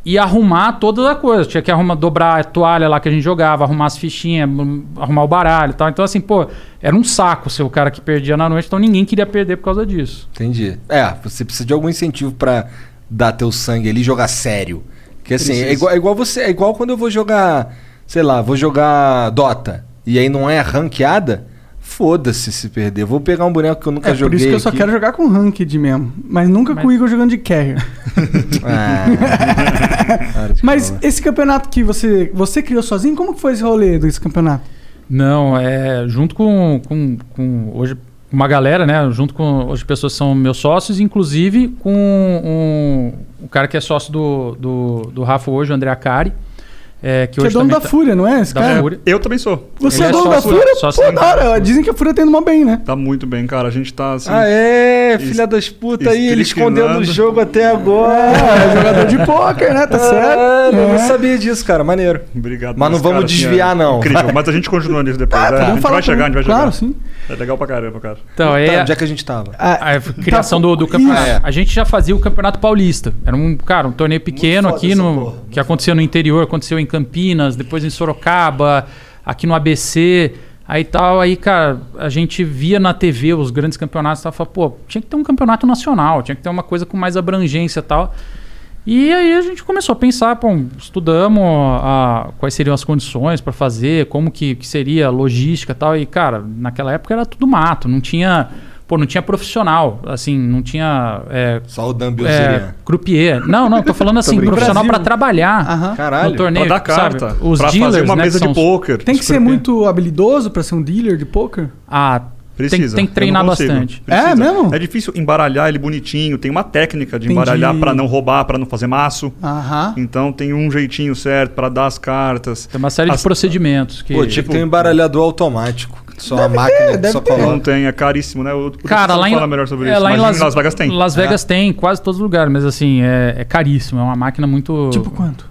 e arrumar toda a coisa. Tinha que arrumar, dobrar a toalha lá que a gente jogava, arrumar as fichinhas, hum, arrumar o baralho e tal. Então, assim, pô, era um saco ser o cara que perdia na noite, então ninguém queria perder por causa disso. Entendi. É, você precisa de algum incentivo pra dar teu sangue ali e jogar sério. Porque assim, é igual, é igual você, é igual quando eu vou jogar, sei lá, vou jogar Dota e aí não é ranqueada, foda-se se perder. Vou pegar um boneco que eu nunca É joguei. por isso que eu só aqui. quero jogar com ranked mesmo. Mas nunca com o Igor jogando de carrier. Ah. Mas esse campeonato que você, você criou sozinho, como que foi esse rolê desse campeonato? Não, é junto com, com, com hoje uma galera, né? Junto com hoje pessoas que são meus sócios, inclusive com um, o cara que é sócio do, do, do Rafa hoje, o André Acari. É, que Que é dono também da tá- Fúria, não é? Esse da cara? Fúria. Eu também sou. Você Ele é é dono da Fúria? sócio Pô, da hora. Dizem que a Fúria tá indo mó bem, né? Tá muito bem, cara. A gente tá assim. Ah, é? Filha das putas aí, ele escondendo o estripinando. jogo até agora. É, jogador de pôquer, né? Tá certo. Ah, eu não É. sabia disso, cara. Maneiro. Obrigado. Mas não vamos caras, assim, desviar, é não. Incrível. Mas a gente continua nisso depois. é, a Vamos gente falar vai chegar, a gente vai chegar. Claro, sim. É legal pra caramba, cara. Então, Tá, é, onde é que a gente tava? Ah, a criação do, do campeonato. É. A gente já fazia o Campeonato Paulista. Era um, cara, um torneio pequeno aqui no que acontecia no interior, aconteceu em Campinas, depois em Sorocaba, aqui no ABC, aí tal, aí, cara, a gente via na TV os grandes campeonatos e tal, falava, pô, tinha que ter um campeonato nacional, tinha que ter uma coisa com mais abrangência e tal. E aí a gente começou a pensar, pô, estudamos a, quais seriam as condições para fazer, como que, que seria a logística e tal. E, cara, naquela época era tudo mato, não tinha, pô, não tinha profissional, assim, não tinha é, Só o Dan é, croupier. Não, não, tô falando assim, brincando. profissional para trabalhar. Caralho. no torneio, Pra dar sabe? carta. Os pra dealers, fazer uma né, mesa de os- pôquer. Tem que ser muito habilidoso pra ser um dealer de pôquer? Ah, tem, Precisa. tem que Eu treinar bastante. É mesmo? É difícil embaralhar ele bonitinho. Tem uma técnica de Entendi. embaralhar pra não roubar, pra não fazer maço. Aham. Então tem um jeitinho certo pra dar as cartas. Tem uma série As- de procedimentos que Pô, tinha que ter um embaralhador automático. Só a máquina que deve só ter. Não tem, é caríssimo, né? O, Cara, Dexter lá em, fala melhor sobre é, isso. lá mas em Las, Las Vegas tem. Las Vegas tem, quase todos os lugares, mas assim, é, é caríssimo. É uma máquina muito. Tipo quanto?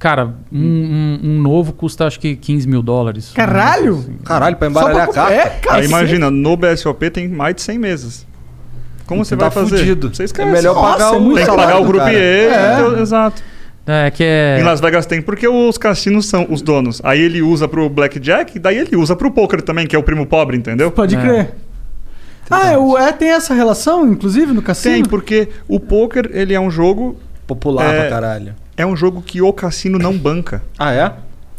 Cara, um, um- um novo custa acho que 15 mil dólares. Caralho! Assim. Caralho, pra embaralhar a pra- carta. É, Aí cara. imagina, no BSOP tem mais de 100 mesas. Como você Tá vai fazer? fudido. Você É esquece. melhor Nossa, pagar é o Tem que pagar o croupier. É. então, Exato. É que é. Em Las Vegas tem, porque os cassinos são os donos. Aí ele usa pro blackjack, daí ele usa pro poker também, que é o primo pobre, entendeu? Pode É. crer. Ah, é, o, é, tem essa relação, inclusive, no cassino? Tem, porque o poker, ele é um jogo, Popular É. pra caralho. É um jogo que o cassino não banca. Ah, é?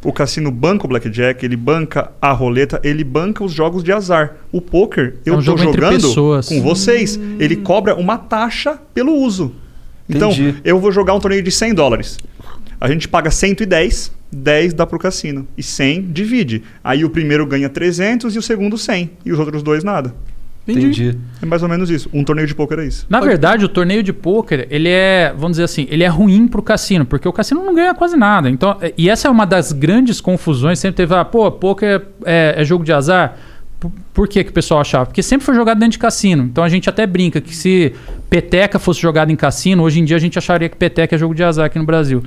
O cassino banca o blackjack, ele banca a roleta, ele banca os jogos de azar. O poker, eu um tô jogando com vocês. Ele cobra uma taxa pelo uso. Então, Entendi. eu vou jogar um torneio de 100 dólares. A gente paga 110, 10 dá pro cassino. E 100 divide. Aí o primeiro ganha 300 e o segundo 100. E os outros dois nada. Entendi. É mais ou menos isso. Um torneio de poker é isso. Na verdade, o torneio de pôquer, ele é, vamos dizer assim, ele é ruim pro cassino, porque o cassino não ganha quase nada. Então, é- e essa é uma das grandes confusões, sempre teve, ah, pô, pôquer é, é jogo de azar. Por, por que, que o pessoal achava? Porque sempre foi jogado dentro de cassino. Então a gente até brinca que se peteca fosse jogado em cassino, hoje em dia a gente acharia que peteca é jogo de azar aqui no Brasil.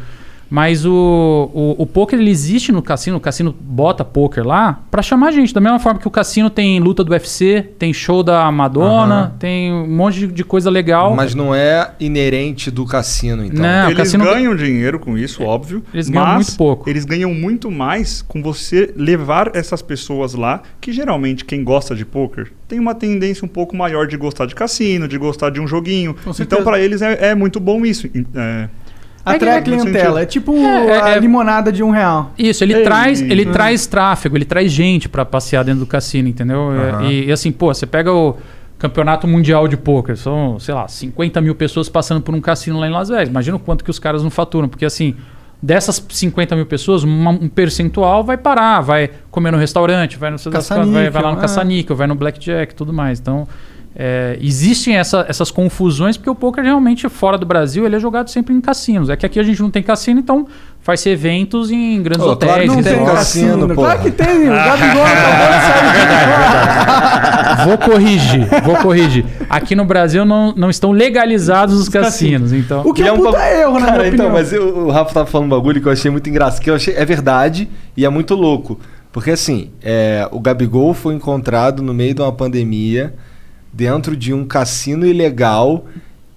Mas o, o, o poker ele existe no cassino, o cassino bota poker lá pra chamar a gente. Da mesma forma que o cassino tem luta do UFC, tem show da Madonna, Aham. tem um monte de, coisa legal. Mas não é inerente do cassino, então. Não. eles cassino- ganham dinheiro com isso, óbvio. Eles ganham mas muito pouco. Eles ganham muito mais com você levar essas pessoas lá, que geralmente quem gosta de poker tem uma tendência um pouco maior de gostar de cassino, de gostar de um joguinho. Então, para eles é, é muito bom isso. É, Atrai É a clientela. É tipo É, é, a é- limonada de um real. Isso, ele Ei. traz, ele Hum. traz tráfego, ele traz gente pra passear dentro do cassino, entendeu? Aham. E, e assim, pô, você pega o campeonato mundial de pôquer, são, sei lá, 50 mil pessoas passando por um cassino lá em Las Vegas. Imagina o quanto que os caras não faturam, porque assim, dessas 50 mil pessoas, uma- um percentual vai parar, vai comer no restaurante, vai no vai, vai lá no é. caça-níquel, vai no blackjack e tudo mais. Então, é, existem essa- essas confusões, porque o poker realmente fora do Brasil ele é jogado sempre em cassinos. É que aqui a gente não tem cassino, então faz-se eventos em grandes claro hotéis. que Não tem tem resorts. cassino, cassino. porra. Claro que tem. O Gabigol acabou de de Vou corrigir, vou corrigir. Aqui no Brasil não, não estão legalizados os cassinos, então. O que E é um puta ba- erro, na Cara, minha então, opinião. mas eu- o Rafa tava falando um bagulho que eu achei muito engraçado, que eu achei é verdade e é muito louco. Porque assim, é, o Gabigol foi encontrado no meio de uma pandemia dentro de um cassino ilegal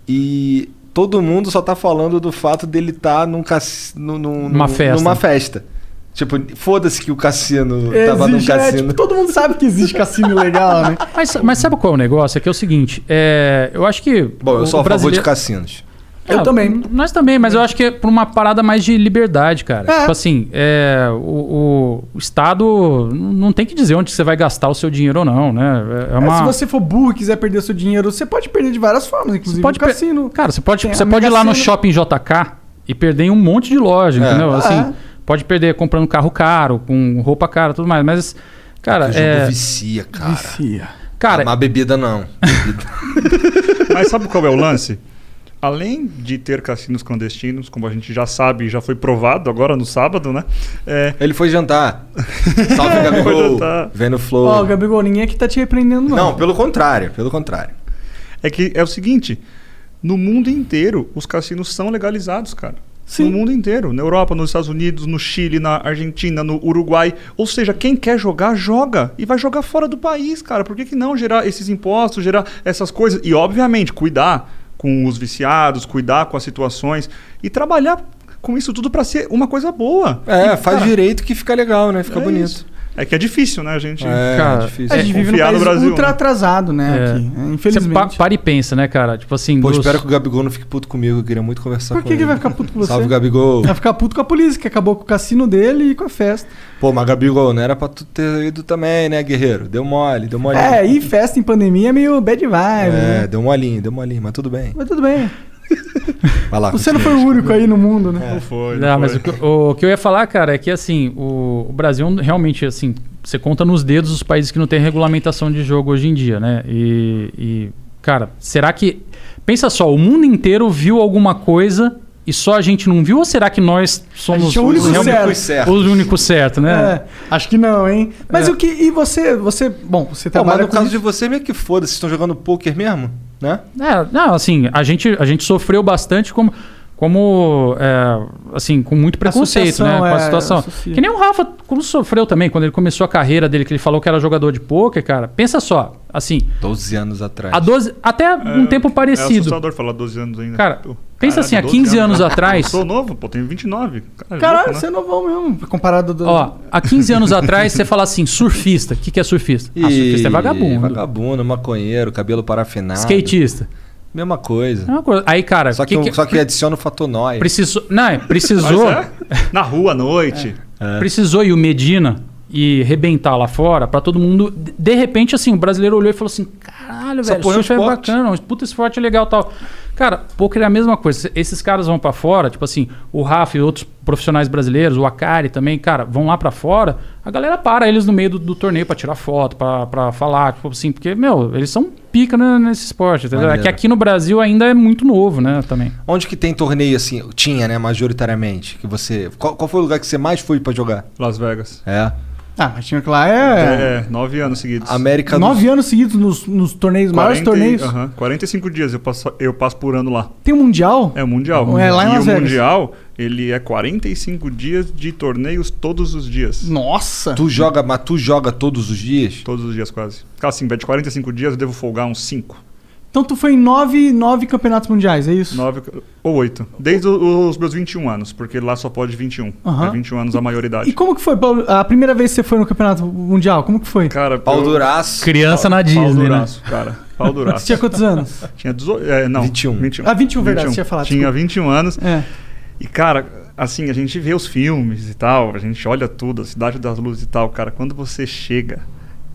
e todo mundo só tá falando do fato dele estar num cassino, num, Numa num- festa. numa festa. Tipo, foda-se que o cassino tava num é, cassino. tipo, todo mundo sabe que existe cassino legal, né? Mas, mas sabe qual é o negócio? É que é o seguinte, é, eu acho que. Bom, eu sou a favor de cassinos. Eu Ah, também. Nós também, mas eu acho que é por uma parada mais de liberdade, cara. É. Tipo assim, é, o, o- o Estado não tem que dizer onde você vai gastar o seu dinheiro ou não, né? É É, uma... se você for burro e quiser perder seu dinheiro, você pode perder de várias formas, Você inclusive pode no per- cassino. Cara, você pode, Tem você a pode ir lá no shopping JK e perder em um monte de loja, É. entendeu? Assim, pode perder comprando carro caro, com roupa cara, tudo mais. Mas, cara, o é, vicia, cara. Vicia. cara, Mas bebida não. Bebida. Mas sabe qual é o lance? Além de ter cassinos clandestinos, como a gente já sabe, já foi provado agora no sábado, né? É, Ele foi jantar. Salve, Gabigol. jantar. Vendo Flow. Ó, Gabigol, ninguém aqui tá te repreendendo, não. Não, pelo contrário, pelo contrário. é que é o seguinte, no mundo inteiro os cassinos são legalizados, cara. Sim. No mundo inteiro, na Europa, nos Estados Unidos, no Chile, na Argentina, no Uruguai. Ou seja, quem quer jogar, joga. E vai jogar fora do país, cara. Por que, que não gerar esses impostos, gerar essas coisas? E, obviamente, cuidar com os viciados, cuidar com as situações e trabalhar com isso tudo para ser uma coisa boa. É, E, faz cara, direito que fica legal, né? Fica é bonito. isso. É que é difícil, né, a gente? É, Cara, difícil. A gente vive num país Brasil, ultra né? atrasado, né? É. Aqui, né? Você pa- Infelizmente. para e pensa, né, cara? Tipo assim. Pô, dos- espero que o Gabigol não fique puto comigo. Eu queria muito conversar Por com que, ele. que vai ficar puto com você? Salve, Gabigol. Vai ficar puto com a polícia, que acabou com o cassino dele e com a festa. Pô, mas Gabigol, não era pra tu ter ido também, né, guerreiro? Deu mole, deu molinho. É, e festa em pandemia é meio bad vibe, É, né? deu molinho, deu molinho, mas tudo bem. Mas tudo bem. Vai lá. Você não foi o único aí no mundo, né? Não foi. Não, Não, mas foi. o que, o que eu ia falar, cara, é que assim, o, o Brasil realmente, assim, você conta nos dedos os países que não tem regulamentação de jogo hoje em dia, né? E, e, cara, será que. Pensa só, o mundo inteiro viu alguma coisa e só a gente não viu? Ou será que nós somos é o único realmente certo. certo. os únicos certos, né? É, acho que não, hein? Mas É. o que. E você, você. Bom, você Pô, mas no com caso isso. de você, meio que foda, vocês estão jogando poker mesmo, né? É, não, assim, a gente, a gente sofreu bastante como, como é, assim, com muito preconceito, né? Com a é, situação. associa. Que nem o Rafa, como sofreu também, quando ele começou a carreira dele, que ele falou que era jogador de pôquer, cara. Pensa só, assim, 12 anos atrás. há 12, até um tempo É parecido. assustador falar 12 anos ainda. Cara, Pensa assim, há 12 15 anos né? atrás- Eu sou novo, pô, tenho 29. Cara, Caralho, louco, né? você é novão mesmo, comparado do. Ó, há 15 anos atrás, você fala assim, surfista. O que, que é surfista? Ah, surfista é vagabundo. Vagabundo, maconheiro, cabelo parafinado. Skatista. Mesma coisa. É uma coisa. Aí, cara, Só que, que, que- só que adiciona o fator nóia. precisou. Não, é, precisou. é, na rua à noite. Precisou ir o Medina e rebentar lá fora pra todo mundo. De- repente, assim, o brasileiro olhou e falou assim: caralho, velho, é um surf é esporte." bacana, um puta esporte legal e tal. Cara, poker é a mesma coisa. Esses caras vão pra fora, tipo assim, o Rafa e outros profissionais brasileiros, o Akari também, cara, vão lá pra fora, a galera para eles no meio do, do torneio pra tirar foto, pra, pra falar, tipo assim, porque, meu, eles são pica né, nesse esporte, entendeu? É que aqui no Brasil ainda é muito novo, né, também. Onde que tem torneio assim? Tinha, né? Majoritariamente. Que você. Qual, qual foi o lugar que você mais foi pra jogar? Las Vegas. É. Ah, mas tinha que lá É, é. nove anos seguidos. América Nove anos seguidos nos, nos torneios, maiores 40 e- torneios. aham, 45 dias eu passo, eu passo por ano lá. Tem um Mundial? É o Mundial. É lá em e Las o Vegas. Mundial, ele é 45 dias de torneios todos os dias. Nossa! Tu joga, mas tu joga todos os dias? Todos os dias quase. Cara, assim, de 45 dias eu devo folgar uns 5. Então tu foi em nove, nove campeonatos mundiais, é isso? 9 ou 8. Desde o- os meus 21 anos, porque lá só pode 21. Aham. É 21 anos a maioridade. E como que foi, Paulo? A primeira vez que você foi no campeonato mundial, como que foi? Cara, Pau eu- duraço. Criança na Pau Disney, né? duraço, cara. Pau Você duraço. tinha quantos anos? Tinha 18. É, não. 21. 21. Ah, 21, verdade, você tinha falado, Tinha desculpa. 21 anos. É. E, cara, assim, a gente vê os filmes e tal, a gente olha tudo, a Cidade das Luzes e tal. Cara, quando você chega,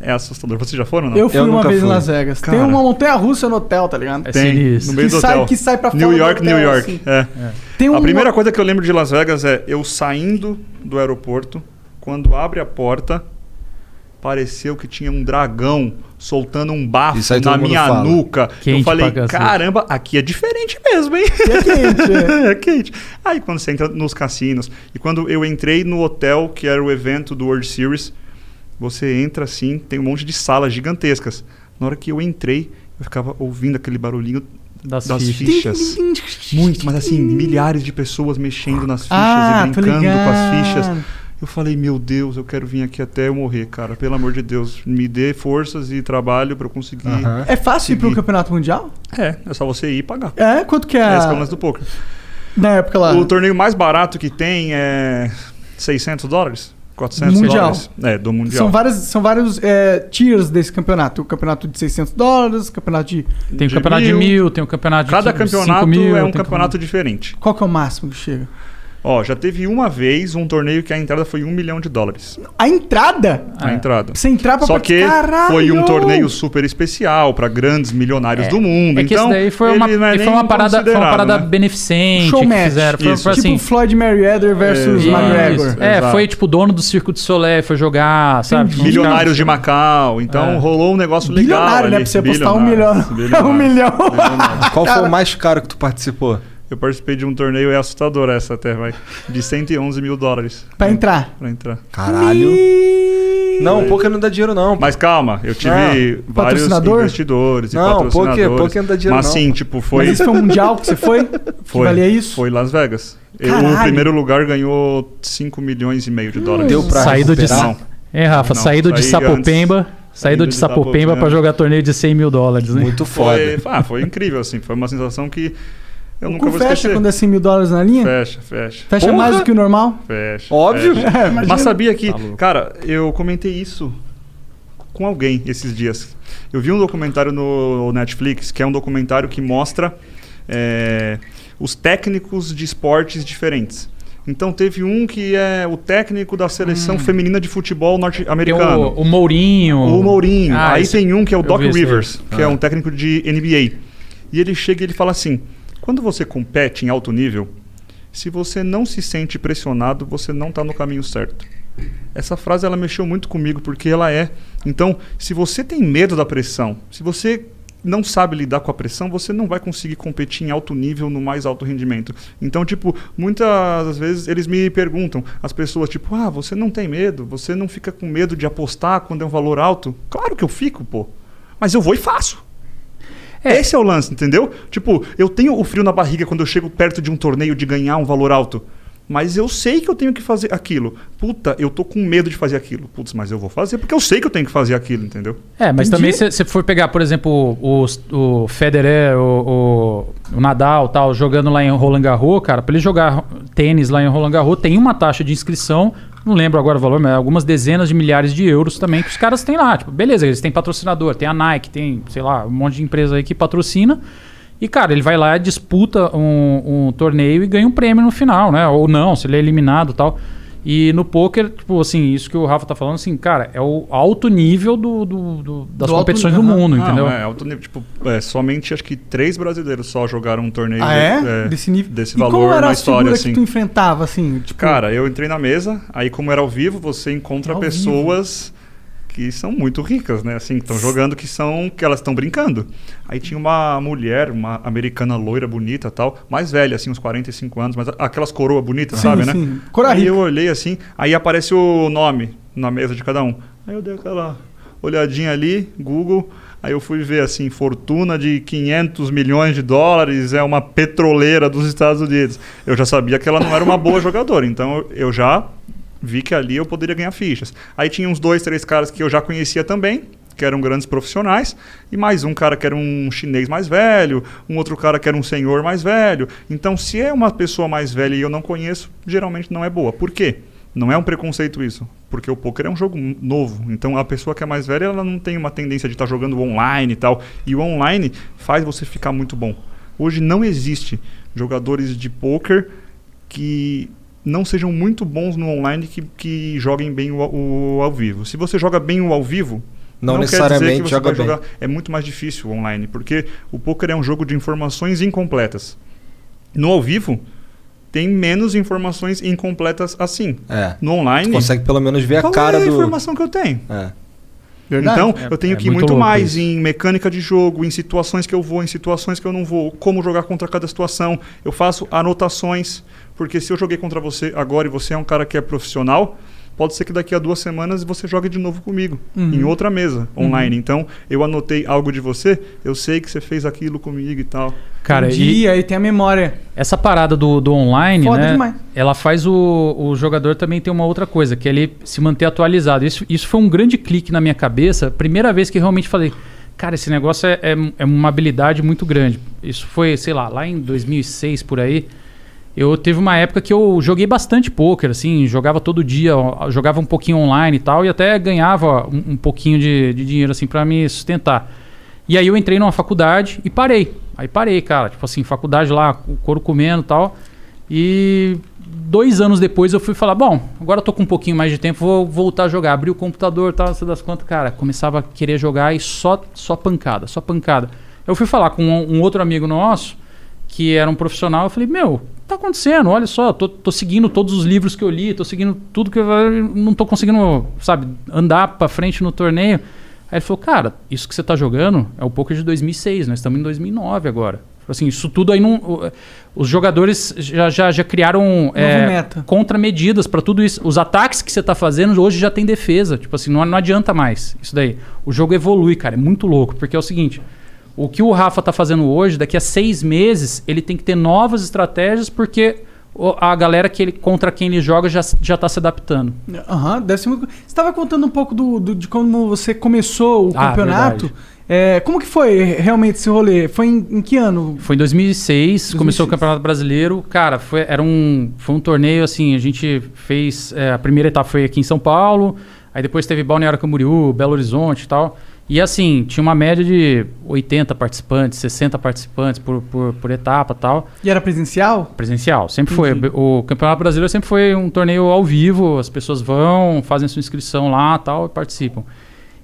é assustador. Vocês já foram, não? Eu fui Eu uma nunca vez fui. em Las Vegas. Tem Cara. uma montanha russa no hotel, tá ligado? É Tem, sinistro. no meio Que do sai- hotel. que sai pra fora New York, hotel, New York. assim. É. Tem A uma- primeira coisa que eu lembro de Las Vegas é eu saindo do aeroporto, quando abre a porta, pareceu que tinha um dragão soltando um bafo Isso na minha fala. nuca. Quente eu falei, caramba, aqui é diferente mesmo, hein? E é quente, é. é quente. Aí quando você entra nos cassinos, e quando eu entrei no hotel, que era o evento do World Series, você entra assim, tem um monte de salas gigantescas. Na hora que eu entrei, eu ficava ouvindo aquele barulhinho Das, das fichas. fichas. Muito, mas assim, milhares de pessoas mexendo nas fichas Ah, e brincando com as fichas. Eu falei, meu Deus, eu quero vir aqui até eu morrer, cara. Pelo amor de Deus, me dê forças e trabalho pra eu conseguir. É fácil ir pro campeonato mundial? É, é só você ir e pagar. É? Quanto que é? É o a- do poker. Na época lá. O torneio mais barato que tem é 600 dólares? 400 Mundial. dólares? É, do Mundial. São, várias, são vários é, tiers desse campeonato. O campeonato de 600 dólares, o campeonato de... Tem o De campeonato mil. de mil, tem o campeonato de Cada campeonato mil, é um tem campeonato diferente. Qual que é o máximo que chega? Ó, já teve uma vez um torneio que a entrada foi um milhão de dólares. A entrada? A entrada. Pra você entrar pra Só que Caralho! foi um torneio super especial pra grandes milionários do mundo. É que então, isso daí foi uma, é foi uma parada, foi uma parada né? beneficente Show que fizeram. Foi, foi assim, Tipo Floyd Mayweather versus É, McGregor. isso. É, Exato. foi tipo dono do Circo de Soleil, foi jogar, sabe? Tipo, Milionários de Macau. Então É. rolou um negócio legal. Bilionário, né? ali. Pra você apostar um milhão. Um milhão. Qual foi o mais caro que tu participou? Eu participei de um torneio, é assustador essa até, vai. De 111 mil dólares Pra entrar. pra entrar. Caralho. Não, poker não dá dinheiro não. Mas calma, eu tive Ah, vários patrocinador? investidores e Não, patrocinadores. poker- poker não dá dinheiro Mas não. sim, tipo, foi... Mas isso foi um mundial que você foi? Foi, Que valia isso? Foi Las Vegas. Caralho. o primeiro lugar ganhou 5 milhões e meio de dólares. Deu pra Saído de? Não. É, Rafa, Não, saído de Sapopemba, saído de de Sapopemba pra jogar torneio de 100 mil dólares, né? Muito foda. Foi, ah, foi incrível, assim. Foi uma sensação que eu O nunca cu vou fecha esquecer. quando é 100 mil dólares na linha? Fecha, fecha. Fecha Porra! mais do que o normal? Fecha. Óbvio. fecha. É. Mas sabia que, Tá cara, eu comentei isso com alguém esses dias. Eu vi um documentário no Netflix, que é um documentário que mostra é, os técnicos de esportes diferentes. Então teve um que é o técnico da seleção feminina de futebol norte-americano. o, o Mourinho. O Mourinho. Ah, Aí esse- tem um que é o Doc. Rivers, que é um técnico de NBA. E ele chega e ele fala assim: quando você compete em alto nível, se você não se sente pressionado, você não está no caminho certo. Essa frase ela mexeu muito comigo porque ela é. Então, se você tem medo da pressão, se você não sabe lidar com a pressão, você não vai conseguir competir em alto nível no mais alto rendimento. Então, tipo, muitas vezes eles me perguntam, as pessoas, tipo, ah, você não tem medo? Você não fica com medo de apostar quando é um valor alto? Claro que eu fico, pô. Mas eu vou e faço. Esse é o lance, entendeu? Tipo, eu tenho o frio na barriga quando eu chego perto de um torneio de ganhar um valor alto. Mas eu sei que eu tenho que fazer aquilo. Puta, eu tô com medo de fazer aquilo. Putz, mas eu vou fazer porque eu sei que eu tenho que fazer aquilo, entendeu? É, mas Entendi. também se você for pegar, por exemplo, o, o Federer, o, o, o Nadal tal, jogando lá em Roland Garros, cara, pra ele jogar tênis lá em Roland Garros, tem uma taxa de inscrição, não lembro agora o valor, mas algumas dezenas de milhares de euros também que os caras têm lá. Tipo, beleza, eles têm patrocinador, tem a Nike, tem, sei lá, um monte de empresa aí que patrocina. E, cara, ele vai lá, disputa um, um torneio e ganha um prêmio no final, né? Ou não, se ele é eliminado e tal. E no poker, tipo assim, isso que o Rafa tá falando, assim, cara, é o alto nível do, do- do- das Do alto competições do nível, mundo, Não, entendeu? é alto nível. Tipo, é, somente acho que três brasileiros só jogaram um torneio Ah, é? de- Desse nível. desse e como valor era na história, assim. que tu enfrentava, assim? Tipo, Cara, eu entrei na mesa, aí como era ao vivo, você encontra Ao pessoas que são muito ricas, né? Assim, que estão jogando, que são que elas estão brincando. Aí tinha uma mulher, uma americana loira, bonita, tal, mais velha, assim, uns 45 anos, mas aquelas coroas bonitas, Sim, sabe, sim. né? Coroa aí rica. eu olhei assim, aí aparece o nome na mesa de cada um. Aí eu dei aquela olhadinha ali, Google, Aí eu fui ver assim, fortuna de 500 milhões de dólares, é uma petroleira dos Estados Unidos. Eu já sabia que ela não era uma boa jogadora, então eu já vi que ali eu poderia ganhar fichas. Aí tinha uns dois, três caras que eu já conhecia também, que eram grandes profissionais, e mais um cara que era um chinês mais velho, um outro cara que era um senhor mais velho. Então, se é uma pessoa mais velha e eu não conheço, geralmente não é boa. Por quê? Não é um preconceito isso, porque o poker é um jogo novo. Então, a pessoa que é mais velha, ela não tem uma tendência de estar jogando online e tal. E o online faz você ficar muito bom. Hoje não existe jogadores de poker que não sejam muito bons no online que, que joguem bem o, o ao vivo. Se você joga bem o ao vivo, Não, quer necessariamente dizer que você joga vai bem. jogar. É muito mais difícil online, porque o poker é um jogo de informações incompletas. No ao vivo, tem menos informações incompletas assim. É. No online, Tu consegue pelo menos ver a cara é a do. informação que eu tenho? É. Verdade. Então, É- eu tenho é que ir muito muito, mais isso. em mecânica de jogo, em situações que eu vou, em situações que eu não vou, como jogar contra cada situação. Eu faço anotações, porque se eu joguei contra você agora e você é um cara que é profissional, pode ser que daqui a duas semanas você jogue de novo comigo, Uhum. em outra mesa, online. Então, eu anotei algo de você, eu sei que você fez aquilo comigo e tal. Cara, um e dia aí tem a memória. essa parada do, do online, Foda né? demais. Ela faz o, o jogador também ter uma outra coisa, que é ele se manter atualizado. Isso, isso foi um grande clique na minha cabeça. Primeira vez que realmente falei, cara, esse negócio é, é, é uma habilidade muito grande. Isso foi, sei lá, lá em 2006 por aí. Eu teve uma época que eu joguei bastante poker, assim, jogava todo dia, jogava um pouquinho online e tal, e até ganhava um, um pouquinho de, de dinheiro, assim, para me sustentar. E aí eu entrei numa faculdade e parei. Aí parei, cara. Tipo assim, faculdade lá, o couro comendo e tal. E dois anos depois eu fui falar, bom, agora eu tô com um pouquinho mais de tempo, vou voltar a jogar. Abri o computador, tal, não sei das quantas, cara, começava a querer jogar e só, só pancada, só pancada. Eu fui falar com um, um outro amigo nosso, que era um profissional, eu falei, meu, tá acontecendo? Olha só, tô, tô seguindo todos os livros que eu li, tô seguindo tudo que eu não tô conseguindo, sabe, andar pra frente no torneio. Aí ele falou, cara, isso que você tá jogando é o poker de 2006, nós estamos em 2009 agora. Assim, isso tudo aí não. Os jogadores já, já, já criaram é, contramedidas para tudo isso. Os ataques que você está fazendo hoje já tem defesa. Tipo assim, não, não adianta mais isso daí. O jogo evolui, cara. É muito louco. Porque é o seguinte: o que o Rafa tá fazendo hoje, daqui a seis meses, ele tem que ter novas estratégias, porque a galera que ele, contra quem ele joga já, já tá se adaptando. Aham, deve ser muito. Você estava contando um pouco do, do- de como você começou o Ah, campeonato. É, como que foi realmente esse rolê? Foi em, em que ano? Foi em 2006, começou o 2006. Campeonato Brasileiro. Cara, foi, era um, foi um torneio assim, a gente fez... é, a primeira etapa foi aqui em São Paulo, aí depois teve Balneário Camboriú, Belo Horizonte e tal. E assim, tinha uma média de 80 participantes, 60 participantes por, por, por etapa e tal. E era presencial? Presencial, sempre foi. Entendi. O Campeonato Brasileiro sempre foi um torneio ao vivo, as pessoas vão, fazem sua inscrição lá tal e participam.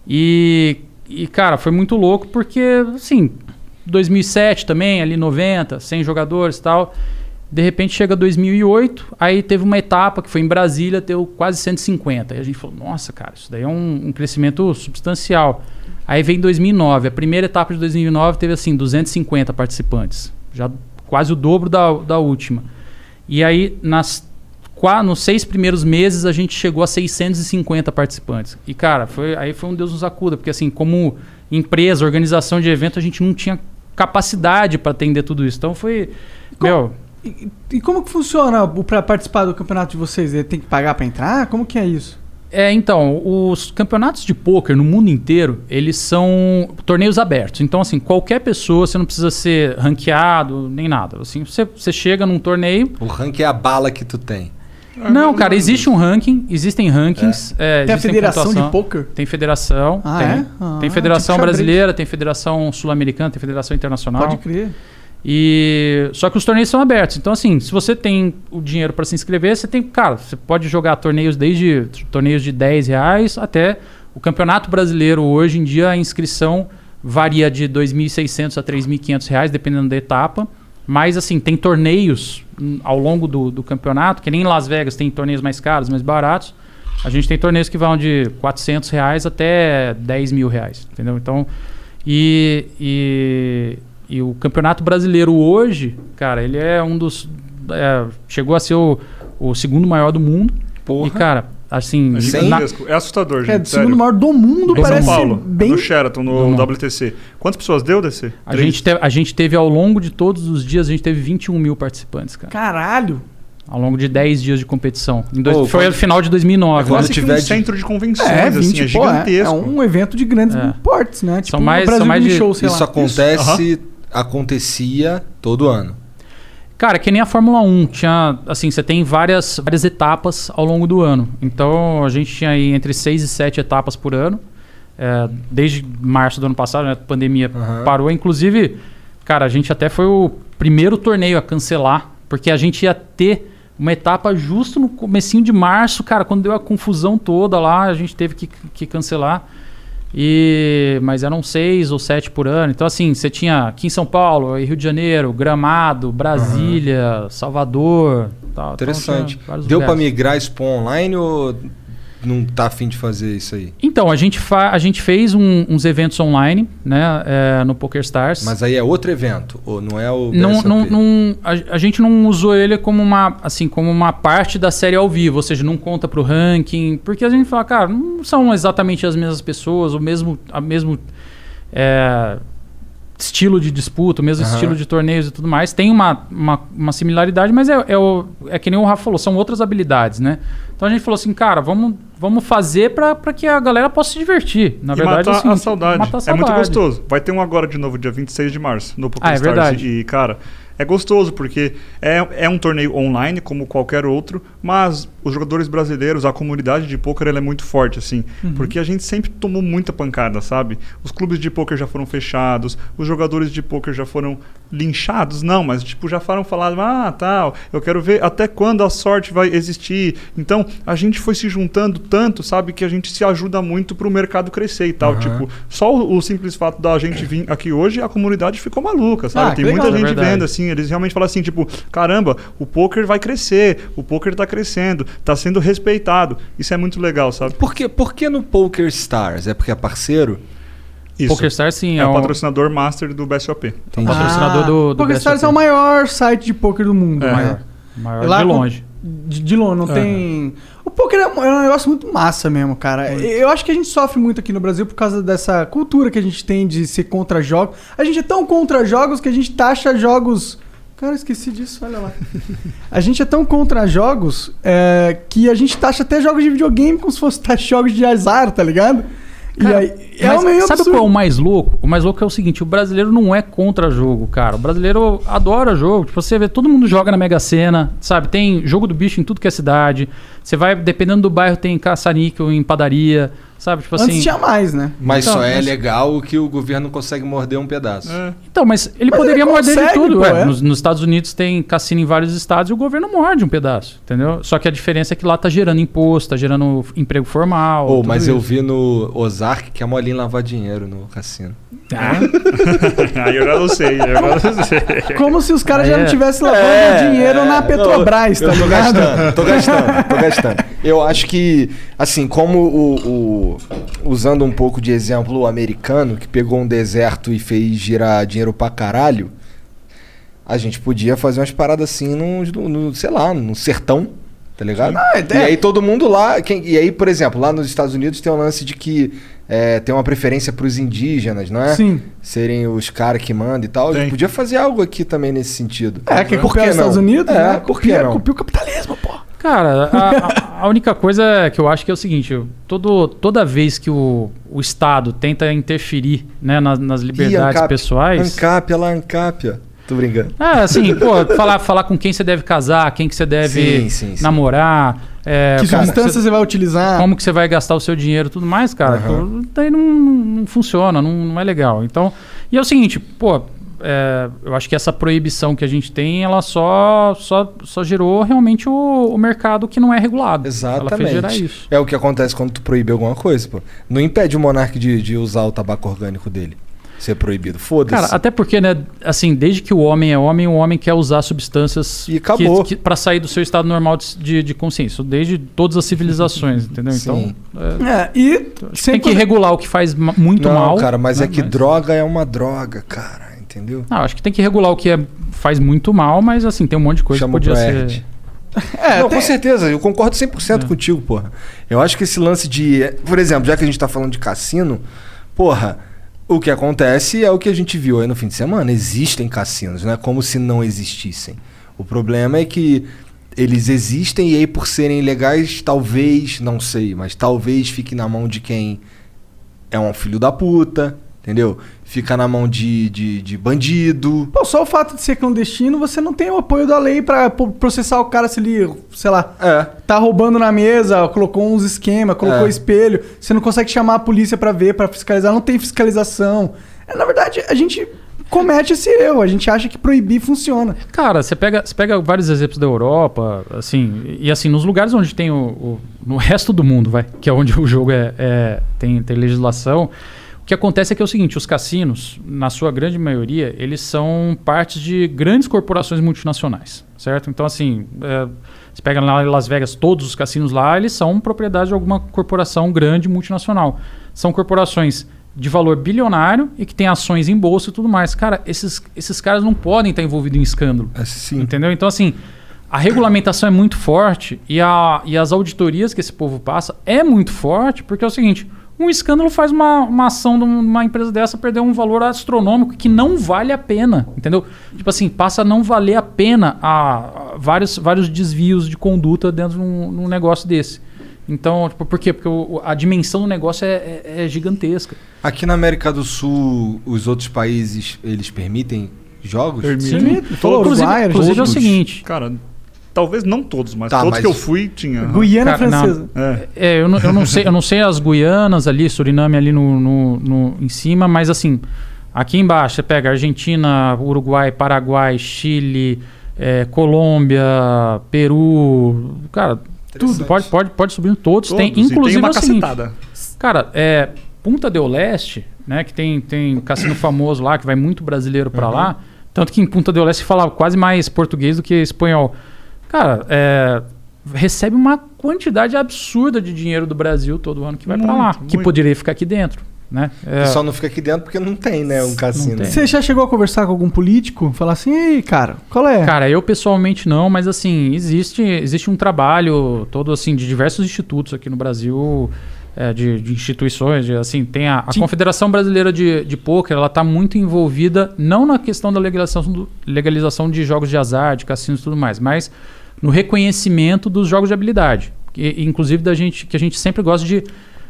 E, e, cara, foi muito louco porque, assim, 2007 também, ali 90, 100 jogadores e tal. De repente chega 2008, aí teve uma etapa que foi em Brasília, deu quase 150. E a gente falou, nossa, cara, isso daí é um, um crescimento substancial. Aí vem 2009, a primeira etapa de 2009 teve assim 250 participantes, já quase o dobro da, da última. E aí nas nos seis primeiros meses a gente chegou a 650 participantes. E cara, foi aí foi um Deus nos acuda, porque assim, como empresa, organização de evento, a gente não tinha capacidade para atender tudo isso. Então foi, meu, E, e como que funciona para participar do campeonato de vocês? Ele tem que pagar para entrar? Como que é isso? É, então, os campeonatos de pôquer no mundo inteiro, eles são torneios abertos. Então, assim, qualquer pessoa, você não precisa ser ranqueado, nem nada. Assim, você, você chega num torneio... O ranking é a bala que tu tem. Não, cara, existe um ranking, existem rankings. é, Tem a federação de pôquer? Tem federação, Ah, tem. é? Ah, tem federação tipo brasileira, tem federação sul-americana, tem federação internacional. Pode crer. E só que os torneios são abertos. Então assim, se você tem o dinheiro para se inscrever, você tem, cara, você pode jogar torneios desde torneios de 10 reais até o Campeonato Brasileiro hoje em dia a inscrição varia de 2.600 a 3.500 reais dependendo da etapa. Mas assim, tem torneios ao longo do, do campeonato, que nem em Las Vegas tem torneios mais caros, mais baratos. A gente tem torneios que vão de 400 reais até 10 mil reais, entendeu? Então, e, e, e o Campeonato Brasileiro hoje, cara, ele é um dos. é, chegou a ser o, o segundo maior do mundo. Porra. E, cara, assim. É na- gigantesco. É assustador, gente. É, do sério. segundo maior do mundo, Em parece São Paulo, bem... no Sheraton, no. WTC. Quantas pessoas deu, DC? a, gente te- a gente teve ao longo de todos os dias, a gente teve 21 mil participantes, cara. Caralho. Ao longo de 10 dias de competição. Em dois- Pô, foi no final de 2009. quando né? Quase que tiver um de- centro de convenções, É, assim, 20, é pô, é, gigantesco. é um evento de grandes É. portes, né? Tipo, mais- o Brasil são mais de- Show, sei Isso lá. acontece, acontecia todo ano. Cara, que nem a Fórmula 1. Tinha, assim, você tem várias, várias etapas ao longo do ano. Então, a gente tinha aí entre 6 e 7 etapas por ano. É, desde março do ano passado, né? A pandemia Aham. parou. Inclusive, cara, a gente até foi o primeiro torneio a cancelar. Porque a gente ia ter uma etapa justo no comecinho de março, cara, quando deu a confusão toda lá, a gente teve que, que cancelar. E, mas eram seis ou sete por ano. Então, assim, você tinha aqui em São Paulo, Rio de Janeiro, Gramado, Brasília, Salvador. Tal. Então, Interessante. vários Deu lugares. migrar pro online ou não tá afim de fazer isso aí? Então, a gente, fa a gente fez um- uns eventos online, né, é, no PokerStars. Mas aí é outro evento, ou não é o não, não, não, a, a gente não usou ele como uma, assim, como uma parte da série ao vivo, ou seja, não conta pro ranking, porque a gente fala, cara, não são exatamente as mesmas pessoas, o mesmo, a mesmo é, estilo de disputa, o mesmo Aham. estilo de torneios e tudo mais. Tem uma, uma, uma similaridade, mas é, é, o, é que nem o Rafa falou, são outras habilidades, né? Então a gente falou assim, cara, vamos, vamos fazer pra pra que a galera possa se divertir. Na e verdade, matar assim, a saudade. matar a É muito saudade. gostoso. Vai ter um agora de novo, dia 26 de março, no Ah, é PokerStars. verdade. E, cara, é gostoso, porque é, é um torneio online, como qualquer outro, mas os jogadores brasileiros, a comunidade de poker ela é muito forte, assim. Porque a gente sempre tomou muita pancada, sabe? Os clubes de poker já foram fechados, os jogadores de poker já foram linchados, não, mas tipo, já foram falados, ah, tal, eu quero ver até quando a sorte vai existir. Então, a gente foi se juntando tanto, sabe, que a gente se ajuda muito pro mercado crescer e tal. Tipo, só o, o simples fato da gente vir aqui hoje, a comunidade ficou maluca, sabe? Ah, Tem muita legal. É gente verdade. vendo, assim, eles realmente falam assim, tipo, caramba, o poker vai crescer, o poker tá crescendo, tá sendo respeitado. Isso é muito legal, sabe? Por que, por que no Poker Stars? É porque é parceiro? Isso. PokerStars, sim, é, é, o um patrocinador master do BSOP. Entendi. patrocinador do, do PokerStars BSOP. é o maior site de poker do mundo. É. maior. maior Lá de longe. De, de longe, não tem. O poker é um, é um negócio muito massa mesmo, cara. Eu acho que a gente sofre muito aqui no Brasil por causa dessa cultura que a gente tem de ser contra jogos. A gente é tão contra jogos que a gente taxa jogos. Cara, esqueci disso, olha lá. A gente é tão contra jogos é, que a gente taxa até jogos de videogame como se fosse taxa jogos de azar, tá ligado? Cara, e aí, é um meio sabe absurdo. qual é o mais louco? O mais louco é o seguinte: o brasileiro não é contra jogo, cara. O brasileiro adora jogo. Tipo, você vê, todo mundo joga na Mega Sena, sabe? Tem jogo do bicho em tudo que é cidade. Você vai, dependendo do bairro, tem caça-níquel em padaria, sabe? Tipo Antes assim. tinha mais, né? Mas Então, só é mas- legal que o governo consegue morder um pedaço. Então, mas ele Mas poderia ele morder de consegue, tudo. pô, é. Nos, nos Estados Unidos tem cassino em vários estados e o governo morde um pedaço, entendeu? Só que a diferença é que lá tá gerando imposto, tá gerando emprego formal. Oh, mas eu isso. vi no Ozark que é molinho lavar dinheiro no cassino. Aí eu já não sei, eu já não sei. Como se os caras Aí já não é- tivessem lavando dinheiro na não, Petrobras, eu tá tô ligado? gastando, tô gastando, tô gastando. Eu acho que, assim, como o, o- Usando um pouco de exemplo o americano, que pegou um deserto e fez girar dinheiro pra caralho, a gente podia fazer umas paradas assim no, no- sei lá, no sertão, tá ligado? Ah, e aí todo mundo lá. quem- e aí, por exemplo, lá nos Estados Unidos tem um lance de que é, tem uma preferência pros indígenas, não é? Sim. Serem os caras que mandam e tal. A gente podia fazer algo aqui também nesse sentido. É, copiar que os Estados? Unidos? É, né? por que não? O capitalismo, pô. Cara, a, a- única coisa que eu acho que é o seguinte: todo, toda vez que o, o Estado tenta interferir né, nas, nas liberdades Ancap. pessoais. Ancap, olha lá, Ancap, ó. Tô brincando. Ah, assim, pô, falar, falar com quem você deve casar, quem que você deve Sim, sim, sim. namorar, é, que substância você, vai utilizar? como que você vai gastar o seu dinheiro e tudo mais, cara. pô, daí não, não funciona, não, não é legal. Então, e é o seguinte, pô, é, eu acho que essa proibição que a gente tem, ela só, só, só gerou realmente o, o mercado que não é regulado. Ela fez gerar Exatamente. isso. É o que acontece quando tu proíbe alguma coisa, pô. Não impede o monarca de, de usar o tabaco orgânico dele. Ser proibido. Foda-se. Cara, até porque, né, assim, desde que o homem é homem, o homem quer usar substâncias E para sair do seu estado normal de, de, de consciência. Desde todas as civilizações, entendeu? Sim. Então, é, É, e tem que regular o que faz muito não, mal. cara, mas né, é que droga é uma droga, cara. Entendeu? Não, acho que tem que regular o que é, faz muito mal, mas assim, tem um monte de coisa Chama que podia ser. É, não, tem- com certeza, eu concordo 100% contigo, porra. Eu acho que esse lance de. Por exemplo, já que a gente tá falando de cassino, porra, o que acontece é o que a gente viu aí no fim de semana. Existem cassinos, não é como se não existissem. O problema é que eles existem e aí, por serem ilegais, talvez, não sei, mas talvez fique na mão de quem é um filho da puta, entendeu? Fica na mão de, de, de bandido. Pô, só o fato de ser clandestino, você não tem o apoio da lei pra pô, processar o cara se ele, sei lá, É. tá roubando na mesa, colocou uns esquema, colocou É. espelho. Você não consegue chamar a polícia pra ver, pra fiscalizar, não tem fiscalização. É, na verdade, a gente comete esse erro, a gente acha que proibir funciona. Cara, você pega, você pega vários exemplos da Europa, assim, e assim, nos lugares onde tem o, o- No resto do mundo, vai, que é onde o jogo é, é- tem, tem legislação. O que acontece é que é o seguinte: os cassinos, na sua grande maioria, eles são partes de grandes corporações multinacionais, certo? Então, assim, é, você pega lá em Las Vegas, todos os cassinos lá, eles são propriedade de alguma corporação grande multinacional. São corporações de valor bilionário e que tem ações em bolsa e tudo mais. Cara, esses, esses caras não podem estar envolvidos em escândalo. Assim, Entendeu? Então, assim, a regulamentação é muito forte e, a, e as auditorias que esse povo passa é muito forte, porque é o seguinte: um escândalo faz uma, uma ação de uma empresa dessa perder um valor astronômico que não vale a pena. Entendeu? Tipo assim, passa a não valer a pena a, a vários, vários desvios de conduta dentro de um, num negócio desse. Então, tipo, por quê? Porque o- a dimensão do negócio é, é- é gigantesca. Aqui na América do Sul, os outros países, eles permitem jogos? Permite. Sim, inclusive, Uruguai, inclusive é o seguinte: Cara, talvez não todos, mas Tá, todos mas- que eu fui tinha. Guiana Cara, francesa. É. É, eu não, eu não sei, eu não sei as Guianas ali, Suriname ali no, no, no- em cima, mas assim, aqui embaixo você pega Argentina, Uruguai, Paraguai, Chile, é, Colômbia, Peru, cara, tudo pode, pode, pode subir todos, tem, Todos, e inclusive tem uma é o seguinte, cacetada. Cara, é, Punta del Leste, né, que tem, tem um cassino famoso lá, que vai muito brasileiro pra lá, tanto que em Punta del Leste fala quase mais português do que espanhol. Cara, é, recebe uma quantidade absurda de dinheiro do Brasil todo ano que vai pra lá, Muito, que poderia ficar aqui dentro, né? É, só não fica aqui dentro porque não tem, né? Um cassino. tem. Você já chegou a conversar com algum político? Falar assim, ei, cara, qual é? Cara, eu pessoalmente não, mas assim, existe, existe um trabalho todo assim de diversos institutos aqui no Brasil, é, de, de instituições, de, assim, tem a, a. Confederação Brasileira de, de Pôquer, ela está muito envolvida não na questão da legalização, do- legalização de jogos de azar, de cassinos e tudo mais, mas no reconhecimento dos jogos de habilidade, que, inclusive da gente que a gente sempre gosta de,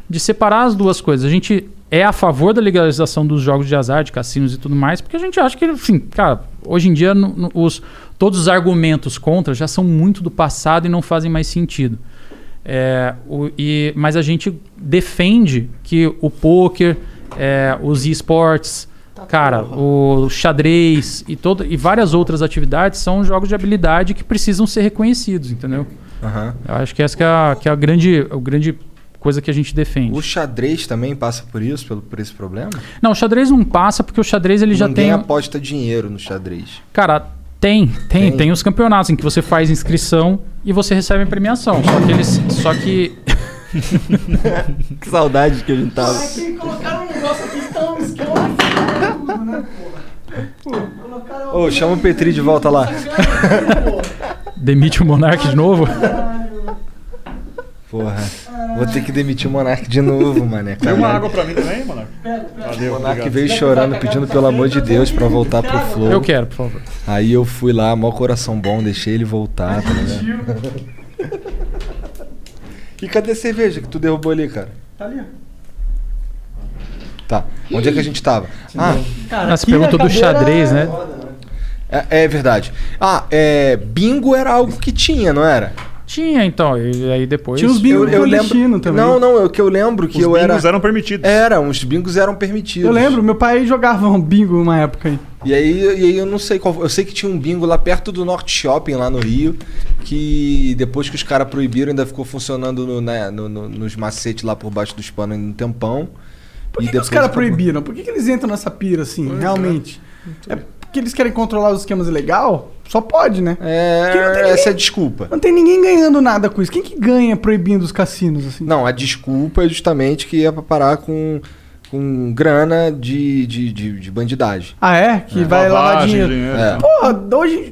de separar as duas coisas. A gente é a favor da legalização dos jogos de azar, de cassinos e tudo mais, porque a gente acha que, assim, cara, hoje em dia no- no- os, todos os argumentos contra já são muito do passado e não fazem mais sentido. É, o- e, mas a gente defende que o poker, é, os esportes, cara, o xadrez e, todo, e várias outras atividades são jogos de habilidade que precisam ser reconhecidos, entendeu? Aham. Eu acho que essa que é a, que é a grande, a grande coisa que a gente defende. O xadrez também passa por isso, pelo, por esse problema? Não, o xadrez não passa porque o xadrez ele já Ninguém tem. aposta dinheiro no xadrez. Cara, tem, tem, Tem? tem, os campeonatos em que você faz inscrição e você recebe a premiação. Só que eles. Só que. Que saudade que a gente tava. que colocaram um negócio aqui tão tudo, né, porra? Ô, chama o Petri de volta lá. Demite o Monark de novo. Porra. Vou ter que demitir o Monark de novo, mané. Tem uma água pra mim também, mano? Valeu, O Monark veio chorando, pedindo pelo amor de Deus pra voltar pro Flow. Eu quero, por favor. Aí eu fui lá, mó coração bom, deixei ele voltar, tá ligado? E cadê a cerveja que tu derrubou ali, cara? Tá ali, ó. Tá. Onde é que a gente tava? Ah, Cara, pergunta a do xadrez, né? é, é verdade. Ah, é. Bingo era algo que tinha, não era? Tinha, então. E aí depois. Tinha os bingo clandestino também. Não, não, é o que eu lembro que Os eu bingos era. eram permitidos. Era, os bingos eram permitidos. Eu lembro, meu pai jogava um bingo uma época aí. E aí, e aí eu não sei qual. Eu sei que tinha um bingo lá perto do Norte Shopping, lá no Rio, que depois que os caras proibiram, ainda ficou funcionando no, né, no- no- nos macetes lá por baixo dos panos um tempão. Por E que, que os caras proibiram? Por que, que eles entram nessa pira assim, realmente? É porque eles querem controlar os esquemas legal? Só pode, né? É, tem essa é ninguém- a desculpa. Não tem ninguém ganhando nada com isso. Quem que ganha proibindo os cassinos assim? Não, a desculpa é justamente que é pra parar com, com grana de, de, de, de bandidagem. Ah, é? Que vai lavar dinheiro. dinheiro. É. Porra, hoje.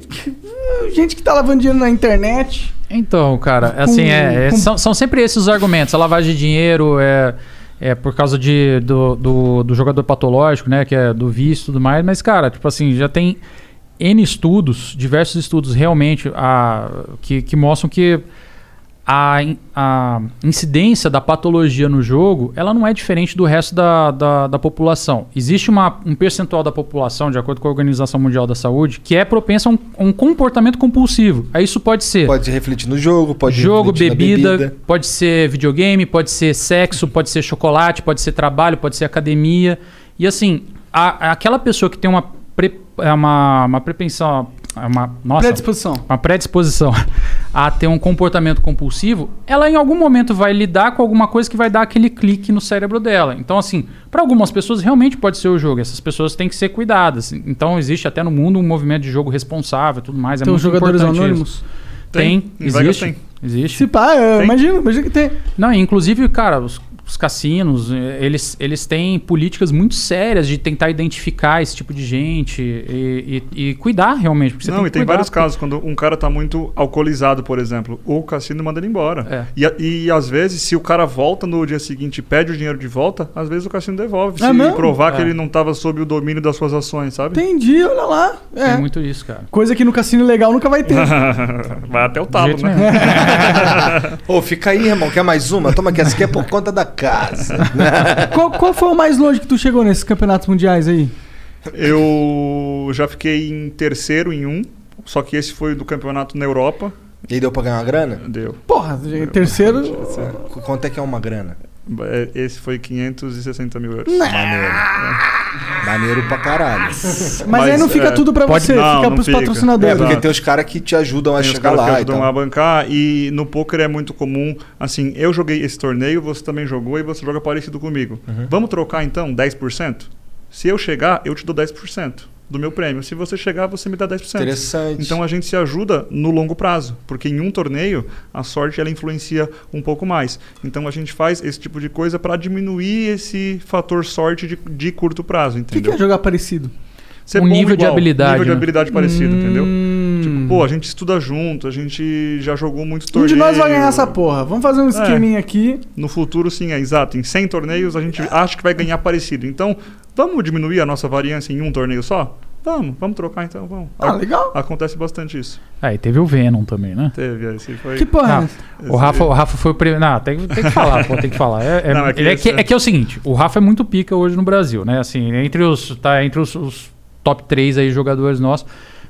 Gente que tá lavando dinheiro na internet. Então, cara, assim, é, é- com- são, são sempre esses os argumentos. A lavagem de dinheiro é, é por causa de, do, do, do jogador patológico, né? Que é do vício e tudo mais. Mas, cara, tipo assim, já tem N estudos, diversos estudos realmente a, que, que mostram que a, a incidência da patologia no jogo ela não é diferente do resto da, da, da população. Existe uma, um percentual da população, de acordo com a Organização Mundial da Saúde, que é propensa a um, um comportamento compulsivo. Aí isso pode ser Pode refletir no jogo, pode jogo, na bebida, pode ser videogame, pode ser sexo, pode ser chocolate, pode ser trabalho, pode ser academia. E assim, a- aquela pessoa que tem uma, pre- é uma, uma propensão, é uma, nossa, Predisposição. uma predisposição a ter um comportamento compulsivo, ela em algum momento vai lidar com alguma coisa que vai dar aquele clique no cérebro dela. Então, assim, para algumas pessoas realmente pode ser o jogo. Essas pessoas têm que ser cuidadas. Então, existe até no mundo um movimento de jogo responsável, e tudo mais. É Tem os muito jogadores anônimos. isso. Tem, Tem, existe. tem. Existe. Se pá, eu Tem? imagino, imagino que tem. Não, inclusive, cara, os, os cassinos, eh, eles, eles têm políticas muito sérias de tentar identificar esse tipo de gente e, e- e cuidar realmente. Porque você não, tem e que tem vários porque- casos, quando um cara tá muito alcoolizado, por exemplo, o cassino manda ele embora. É. E, a- e, às vezes, se o cara volta no dia seguinte e pede o dinheiro de volta, às vezes o cassino devolve. É se mesmo? provar que É. ele não tava sob o domínio das suas ações, sabe? Entendi, olha lá. É. Tem muito isso, cara. Coisa que no cassino legal nunca vai ter. Vai até o talo, né? Ô, fica aí, irmão. Quer mais uma? Toma que essa aqui é por conta da casa. qual, qual foi o mais longe que tu chegou nesses campeonatos mundiais aí? Eu já fiquei em terceiro em um, só que esse foi do campeonato na Europa. E deu pra ganhar uma grana? Deu. Porra, terceiro. Qu- Quanto é que é uma grana? É, Esse foi 560 mil euros. Maneiro. Maneiro pra caralho. Mas, Mas, aí não fica é, tudo pra pode- você, não, fica não pros fica. É, patrocinadores. porque Exato. tem os caras que te ajudam a Tem chegar caras que lá. ajudam Então. a bancar e no poker é muito comum, assim, eu joguei esse torneio, você também jogou e você joga parecido comigo. Uhum. Vamos trocar então 10%? Se eu chegar, eu te dou 10% do meu prêmio. Se você chegar, você me dá 10%. Interessante. Então a gente se ajuda no longo prazo, porque em um torneio a sorte ela influencia um pouco mais. Então a gente faz esse tipo de coisa para diminuir esse fator sorte de, de curto prazo, O que, que entendeu? é jogar parecido? Ser Um bom nível de igual, habilidade, nível de né? habilidade parecido, entendeu? Hum. Tipo, pô, a gente estuda junto, a gente já jogou muitos Um torneios. de nós vai ganhar essa porra. Vamos fazer um esqueminha aqui. No futuro, sim, é exato. Em 100 torneios, a gente acha que vai ganhar parecido. Então, vamos diminuir a nossa variância em um torneio só? Vamos, vamos trocar então, vamos. Ah, legal. Acontece bastante isso. Aí teve o Venom também, né? Teve, esse foi... Que porra é Não, essa? o, Rafa, o Rafa foi o primeiro. Não, tem, tem que falar, pô, tem que falar. É, é, Não, é que é, esse que, é- é que é o seguinte: o Rafa é muito pica hoje no Brasil, né? Assim, entre os, tá entre os, os top 3 aí jogadores nossos.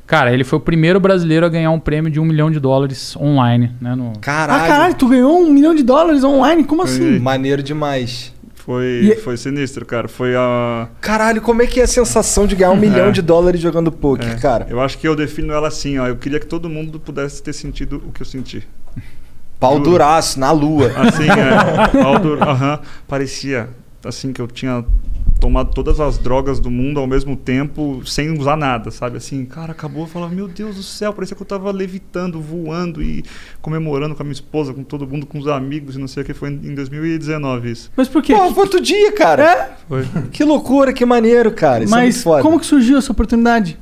Cara, ele foi o primeiro brasileiro a ganhar um prêmio de um milhão de dólares online, né? No, Caralho. Ah, caralho, tu ganhou um milhão de dólares online? Como assim? Maneiro demais. Foi, E- foi sinistro, cara. Foi a... Caralho, como é que é a sensação de ganhar um milhão de dólares jogando poker, é, cara? Eu acho que eu defino ela assim, ó. Eu queria que todo mundo pudesse ter sentido o que eu senti. Pau juro. duraço, na lua. Assim, é. Aldo- aham. parecia assim que eu tinha tomado todas as drogas do mundo ao mesmo tempo, sem usar nada, sabe? Assim, cara, acabou, eu falava, meu Deus do céu, parecia que eu tava levitando, voando e comemorando com a minha esposa, com todo mundo, com os amigos e não sei o que. Foi em 2019 isso. Mas por quê? Pô, foi outro dia, cara. É? Foi. Que loucura, que maneiro, cara. Isso é Mas foda. como que surgiu essa oportunidade?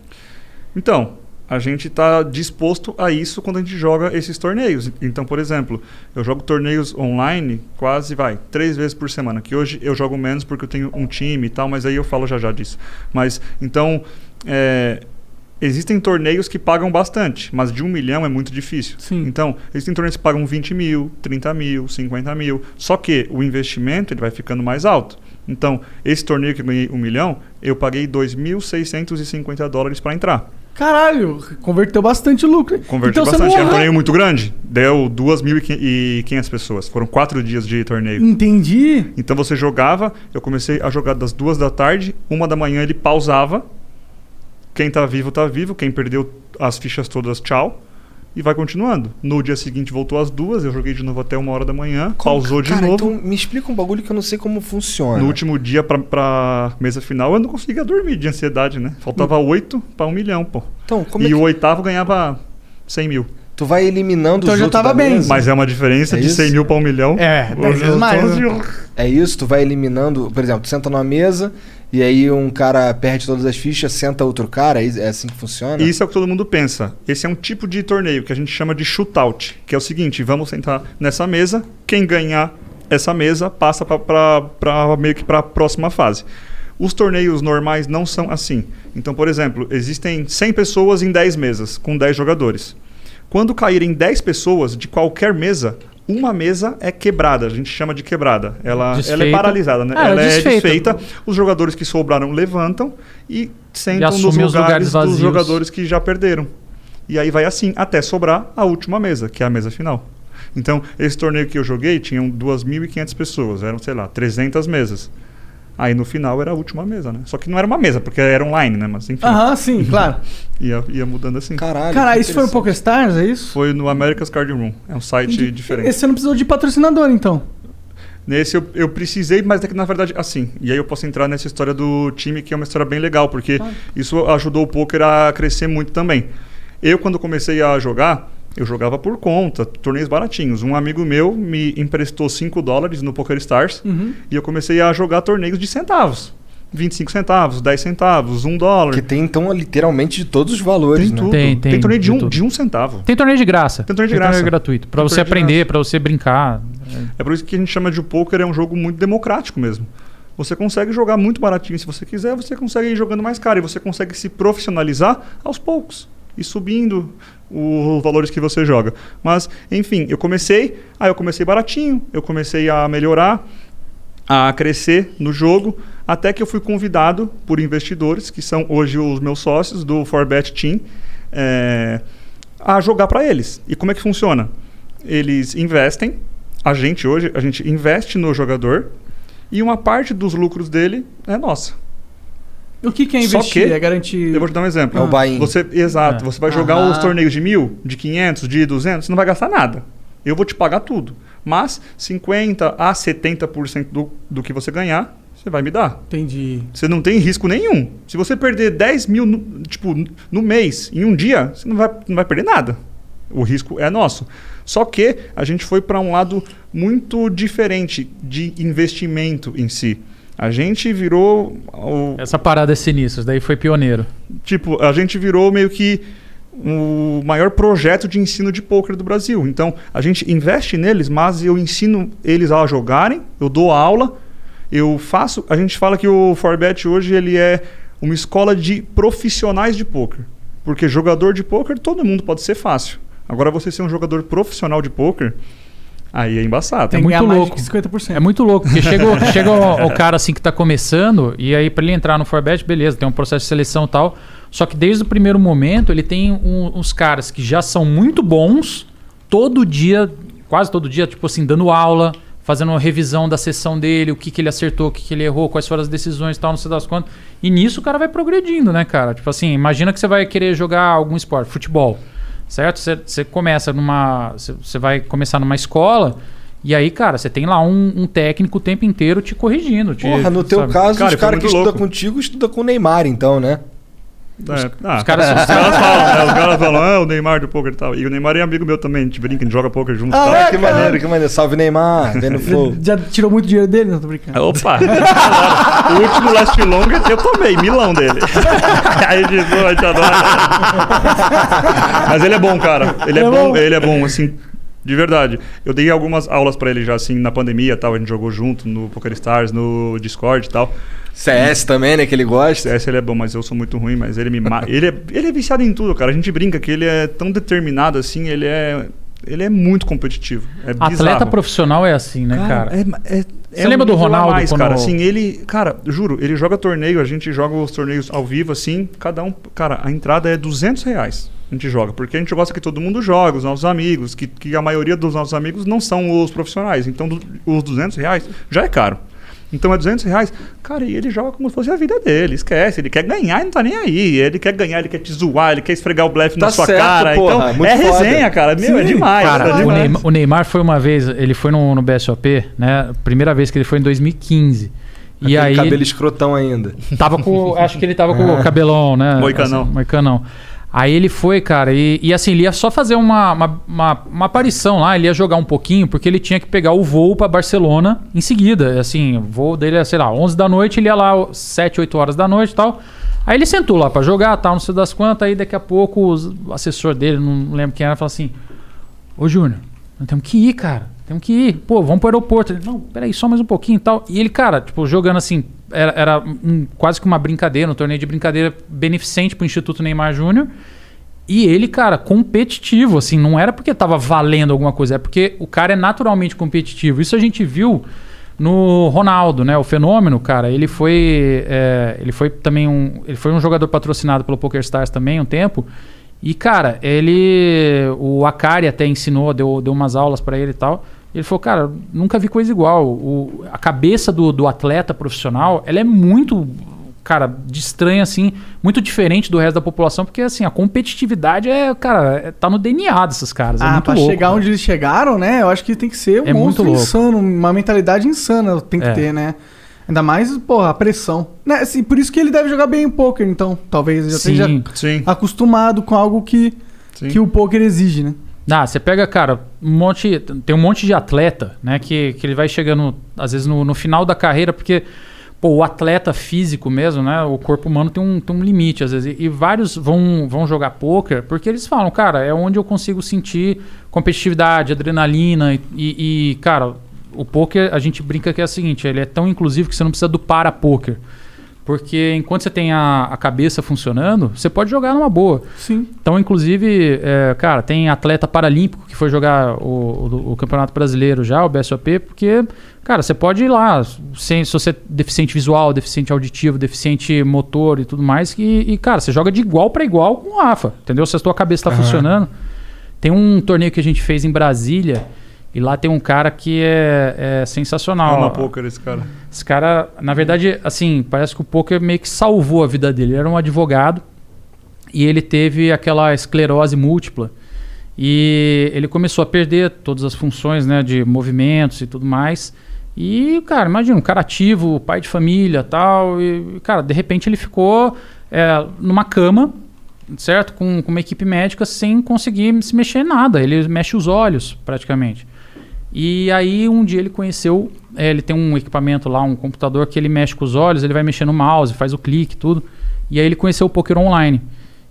Então, a gente está disposto a isso quando a gente joga esses torneios. Então, por exemplo, eu jogo torneios online quase, vai, três vezes por semana. Que hoje eu jogo menos porque eu tenho um time e tal, mas aí eu falo já já disso. Mas, então, é, existem torneios que pagam bastante, mas de um milhão é muito difícil. Sim. Então, existem torneios que pagam 20 mil, 30 mil, 50 mil. Só que o investimento ele vai ficando mais alto. Então, esse torneio que eu ganhei um milhão, eu paguei 2.650 dólares para entrar. Caralho, converteu bastante lucro. Converti então bastante. Era um arran- torneio muito grande. Deu 2.500 pessoas. Foram quatro dias de torneio. Entendi. Então você jogava, eu comecei a jogar das duas da tarde, uma da manhã ele pausava. Quem tá vivo, tá vivo. Quem perdeu as fichas todas, tchau. E vai continuando. No dia seguinte voltou às duas, eu joguei de novo até uma hora da manhã, Como- pausou de cara, novo. Então me explica um bagulho que eu não sei como funciona. No último dia pra, pra mesa final, eu não conseguia dormir de ansiedade, né? Faltava oito pra um milhão, pô. Então, como e é que o oitavo ganhava 100 mil. Tu vai eliminando Então os já outros tava bem. mesa? Mas é uma diferença É de isso? 100 mil para um milhão. É, dez vezes mais, né? É isso, tu vai eliminando, por exemplo, tu senta numa mesa e aí um cara perde todas as fichas, senta outro cara, é é assim que funciona? Isso é o que todo mundo pensa. Esse é um tipo de torneio que a gente chama de shootout, que é o seguinte: vamos sentar nessa mesa, quem ganhar essa mesa passa para meio que para a próxima fase. Os torneios normais não são assim. Então, por exemplo, existem 100 pessoas em 10 mesas, com 10 jogadores. Quando caírem 10 pessoas de qualquer mesa, uma mesa é quebrada, a gente chama de quebrada. Ela, ela é paralisada, né? Ah, ela é desfeita. desfeita. Os jogadores que sobraram levantam e sentam nos assumem os lugares, lugares dos jogadores que já perderam. E aí vai assim, até sobrar a última mesa, que é a mesa final. Então, esse torneio que eu joguei tinham 2.500 pessoas, eram, sei lá, 300 mesas. Aí no final era a última mesa, né? Só que não era uma mesa, porque era online, né? Mas enfim, Aham, sim, claro. ia, ia mudando assim. Caralho. Cara, isso foi no. PokerStars, é isso? Foi no America's Card Room. É um site diferente. Esse você não precisou de patrocinador, então. Nesse eu, eu precisei, mas é que na verdade, assim. E aí eu posso entrar nessa história do time, que é uma história bem legal, porque isso ajudou o poker a crescer muito também. Eu, quando comecei a jogar, eu jogava por conta, torneios baratinhos. Um amigo meu me emprestou 5 dólares no Poker Stars Uhum. e eu comecei a jogar torneios de centavos. 25 centavos, 10 centavos, 1 dólar. Que tem então literalmente de todos os valores, Tem né? tudo. Tem, tem, torneio de de um, tudo. de um centavo. Tem torneio de graça. Tem torneio de graça. gratuito. Pra Tem você torneio de aprender, pra você brincar. É por isso que a gente chama de poker é um jogo muito democrático mesmo. Você consegue jogar muito baratinho se você quiser, você consegue ir jogando mais caro e você consegue se profissionalizar aos poucos e subindo os valores que você joga. Mas, enfim, eu comecei, aí eu comecei baratinho, eu comecei a melhorar, a crescer no jogo, até que eu fui convidado por investidores, que são hoje os meus sócios do Forbet Team, é, a jogar para eles. E como é que funciona? Eles investem, a gente hoje, a gente investe no jogador e uma parte dos lucros dele é nossa. O que, que é Só investir? que- É garantir. Eu vou te dar um exemplo. É o buy-in. Você, exato. É. Você vai jogar Aham. os torneios de mil, de 500, de 200, você não vai gastar nada. Eu vou te pagar tudo. Mas 50 a 70% do, do que você ganhar, você vai me dar. Entendi. Você não tem risco nenhum. Se você perder 10 mil no, tipo, no mês, em um dia, você não vai, não vai perder nada. O risco é nosso. Só que a gente foi para um lado muito diferente de investimento em si. A gente virou o, Essa parada é sinistra, daí foi pioneiro. tipo, a gente virou meio que o maior projeto de ensino de pôquer do Brasil. Então, a gente investe neles, mas eu ensino eles a jogarem, eu dou aula, eu faço, a gente fala que o Forbet hoje ele é uma escola de profissionais de pôquer. Porque jogador de pôquer todo mundo pode ser fácil. Agora você ser um jogador profissional de pôquer, aí é embaçado. Tem É muito louco. de 50%. É muito louco, porque chega, o- chega o, o cara assim que tá começando, e aí pra ele entrar no Forbet, beleza, tem um processo de seleção e tal. Só que desde o primeiro momento ele tem um- uns caras que já são muito bons, todo dia, quase todo dia, tipo assim, dando aula, fazendo uma revisão da sessão dele, o que, que ele acertou, o que, que ele errou, quais foram as decisões e tal, não sei das quantas. E nisso o cara vai progredindo, né, cara? Tipo assim, imagina que você vai querer jogar algum esporte, futebol, certo? Você- começa numa. Você vai começar numa escola. E aí, cara, você tem lá um, um técnico o tempo inteiro te corrigindo. Te, Porra, no teu sabe? caso, Cara, os caras que estudam louco. contigo estudam com o Neymar, então, né? É, ah, Os caras os caras falam, né? Os caras falam, ah, o Neymar do poker e tal. E o Neymar é amigo meu também, a gente brinca, a gente joga poker junto Ah, tal. é, que maneiro, que maneiro. Salve Neymar, vem no flow. Já tirou muito dinheiro dele? Não, tô brincando. Opa! o último Last Long eu tomei, milão dele. Aí de boa, a gente adora. Mas ele é bom, cara. Ele é, É bom, bom? ele é bom, assim, de verdade. Eu dei algumas aulas pra ele já, assim, na pandemia e tal. A gente jogou junto no Poker Stars, no Discord e tal. CS também, né? Que ele gosta. Esse ele é bom, mas eu sou muito ruim, mas ele me ma- ele é, ele é viciado em tudo, cara. A gente brinca que ele é tão determinado assim, ele é ele é muito competitivo. É Atleta bizarro. profissional é assim, né, cara? É, é, Você é um lembra do nível a Ronaldo Mais, quando- cara, assim, ele, cara, juro, ele joga torneio, a gente joga os torneios ao vivo, assim, cada um, cara, a entrada é 200 reais. A gente joga, porque a gente gosta que todo mundo joga, os nossos amigos, que, que a maioria dos nossos amigos não são os profissionais. Então, do- os 200 reais já é caro. Então é 200 reais. Cara, e ele joga como se fosse a vida dele. Esquece. Ele quer ganhar e não tá nem aí. Ele quer ganhar, ele quer te zoar, ele quer esfregar o blefe Tá na sua certo, cara. porra, então, muito é foda. resenha, cara. Meu, é demais. Cara, é o demais. Neymar, o Neymar foi uma vez, ele foi no, no BSOP, né? Primeira vez que ele foi em 2015. E Aquele aí cabelo escrotão ainda. tava com, acho que ele tava com o cabelão, né? Moicanão. Assim, moicanão. Aí ele foi, cara, e, e assim, ele ia só fazer uma, uma, uma, uma aparição lá, ele ia jogar um pouquinho, porque ele tinha que pegar o voo pra Barcelona em seguida. Assim, o voo dele é, sei lá, 11 da noite, ele ia lá 7, 8 horas da noite e tal. Aí ele sentou lá pra jogar, tal, não sei das quantas, aí daqui a pouco o assessor dele, não lembro quem era, falou assim: Ô Júnior, nós temos que ir, cara. Temos que ir. Pô, vamos pro aeroporto. Ele, não, peraí, só mais um pouquinho e tal. E ele, cara, tipo, jogando assim, era, era um- quase que uma brincadeira, um torneio de brincadeira beneficente pro Instituto Neymar Júnior. E ele, cara, competitivo, assim, não era porque tava valendo alguma coisa, é porque o cara é naturalmente competitivo. Isso a gente viu no Ronaldo, né? O fenômeno, cara, ele foi, é, ele foi também um, ele foi um jogador patrocinado pelo PokerStars também um tempo. E cara, ele, o Akari até ensinou, deu, deu umas aulas pra ele e tal. Ele falou, cara, nunca vi coisa igual. O, a cabeça do, do atleta profissional, ela é muito, cara, de estranha assim, muito diferente do resto da população, porque assim, a competitividade é, cara, é- tá no DNA desses caras. é Ah, muito pra louco, chegar cara. onde eles chegaram, né? Eu acho que tem que ser um É muito monstro louco. insano, uma mentalidade insana tem que É. ter, né? Ainda mais, porra, a pressão. Né? Assim, por isso que ele deve jogar bem o poker, então. Talvez ele já Sim. esteja Sim, acostumado com algo que, sim. que o poker exige, né? Ah, você pega, cara, um monte. Tem um monte de atleta, né? Que, que ele vai chegando, às vezes, no, no final da carreira, porque. Pô, o atleta físico mesmo, né? O corpo humano tem um, tem um limite, às vezes. E, e vários vão, vão jogar poker porque eles falam, cara, é onde eu consigo sentir competitividade, adrenalina. E, e, e, cara, o poker, a gente brinca que é o seguinte: ele é tão inclusivo que você não precisa do para-poker. Porque enquanto você tem a, a cabeça funcionando, você pode jogar numa boa. Sim. Então, inclusive, é, cara, tem atleta paralímpico que foi jogar o, o- o Campeonato Brasileiro já, o BSOP, porque, cara, você pode ir lá, sem, se você é deficiente visual, deficiente auditivo, deficiente motor e tudo mais, e, e, cara, você joga de igual para igual com o Rafa, entendeu? Se a tua cabeça tá funcionando. Tem um torneio que a gente fez em Brasília e lá tem um cara que é, é sensacional. Ama poker esse cara. Esse cara, na verdade, assim, parece que o poker meio que salvou a vida dele. Ele era um advogado e ele teve aquela esclerose múltipla. E ele começou a perder todas as funções né, de movimentos e tudo mais. E, cara, imagina, um cara ativo, pai de família tal. E, cara, de repente ele ficou é, numa cama, certo? Com, com uma equipe médica sem conseguir se mexer em nada. Ele mexe os olhos, praticamente. E aí um dia ele conheceu, é, ele tem um equipamento lá, um computador que ele mexe com os olhos, ele vai mexer no mouse, faz o clique, tudo. E aí ele conheceu o poker online.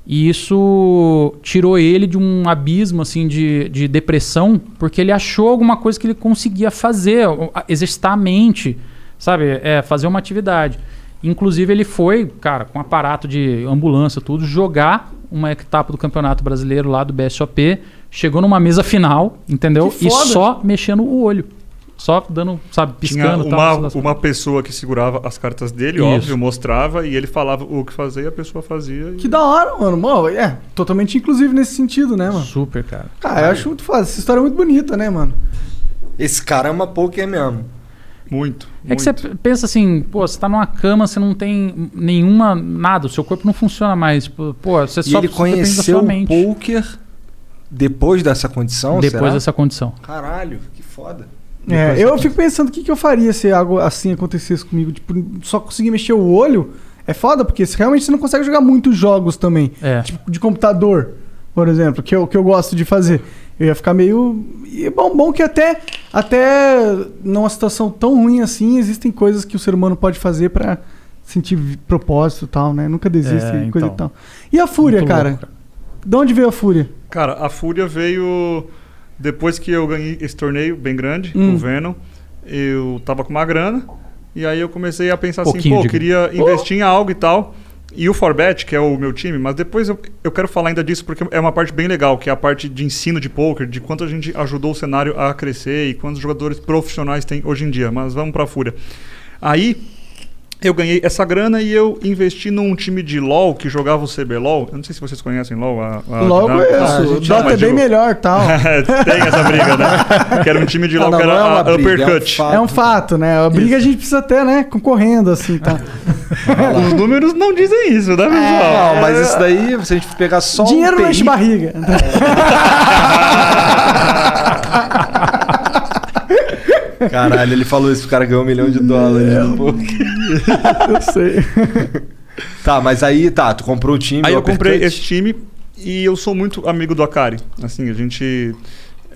E isso tirou ele de um abismo assim de, de depressão, porque ele achou alguma coisa que ele conseguia fazer, exercitar a mente, sabe? É, fazer uma atividade. Inclusive ele foi, cara, com aparato de ambulância, tudo, jogar uma etapa do Campeonato Brasileiro lá do BSOP, chegou numa mesa final, entendeu? E só mexendo o olho. Só dando, sabe, Tinha piscando tal. uma, lá. uma pessoa que segurava as cartas dele, Isso. óbvio, mostrava, e ele falava o que fazer e a pessoa fazia. e- Que da hora, mano. Mano, é, totalmente inclusivo nesse sentido, né, mano? Super, cara. Cara, eu acho muito foda. Essa história é muito bonita, né, mano? Esse cara ama poker mesmo. Muito. É que você muito. pensa assim, pô, você tá numa cama, você não tem nenhuma, nada, o seu corpo não funciona mais. Pô, pô, você E só ele depende da conheceu sua o mente. poker depois dessa condição, Depois será? dessa condição. Caralho, que foda. É, eu fico pensando o que, que eu faria se algo assim acontecesse comigo. Tipo, só conseguir mexer o olho é foda, porque se realmente você não consegue jogar muitos jogos também. É. Tipo, de computador, por exemplo, que eu, que eu gosto de fazer. Eu ia ficar meio. E é bom, bom que até, até numa situação tão ruim assim, existem coisas que o ser humano pode fazer pra sentir propósito e tal, né? Nunca desiste É, e coisa então. e tal. E a Fúria, cara? louco, De onde veio a Fúria? Cara, a Fúria veio depois que eu ganhei esse torneio bem grande, Hum. o Venom. Eu tava com uma grana e aí eu comecei a pensar assim, Pouquinho pô, de- eu queria investir em algo e tal. E o Forbet, que é o meu time, mas depois eu, eu quero falar ainda disso porque é uma parte bem legal, que é a parte de ensino de poker, de quanto a gente ajudou o cenário a crescer e quantos jogadores profissionais tem hoje em dia. Mas vamos pra Fúria. Aí eu ganhei essa grana e eu investi num time de LoL que jogava o CBLOL. Eu não sei se vocês conhecem LoL. A, a Logo dinâmica. é a isso. Dota é de- bem melhor tal. Tem essa briga, né? Que era um time de Ah, LoL não, que era não é a briga, é um Uppercut. fato. É um fato, né? A briga a gente precisa ter, né? Concorrendo, assim, tá? Os números não dizem isso, né, pessoal? Não, mas isso daí, se a gente pegar só Dinheiro um não enche TI, barriga. Caralho, ele falou isso, o cara ganhou um milhão de dólares no poker. Eu sei. Tá, mas aí, tá, tu comprou o time. Aí eu comprei esse time e eu sou muito amigo do Akari. Assim, a gente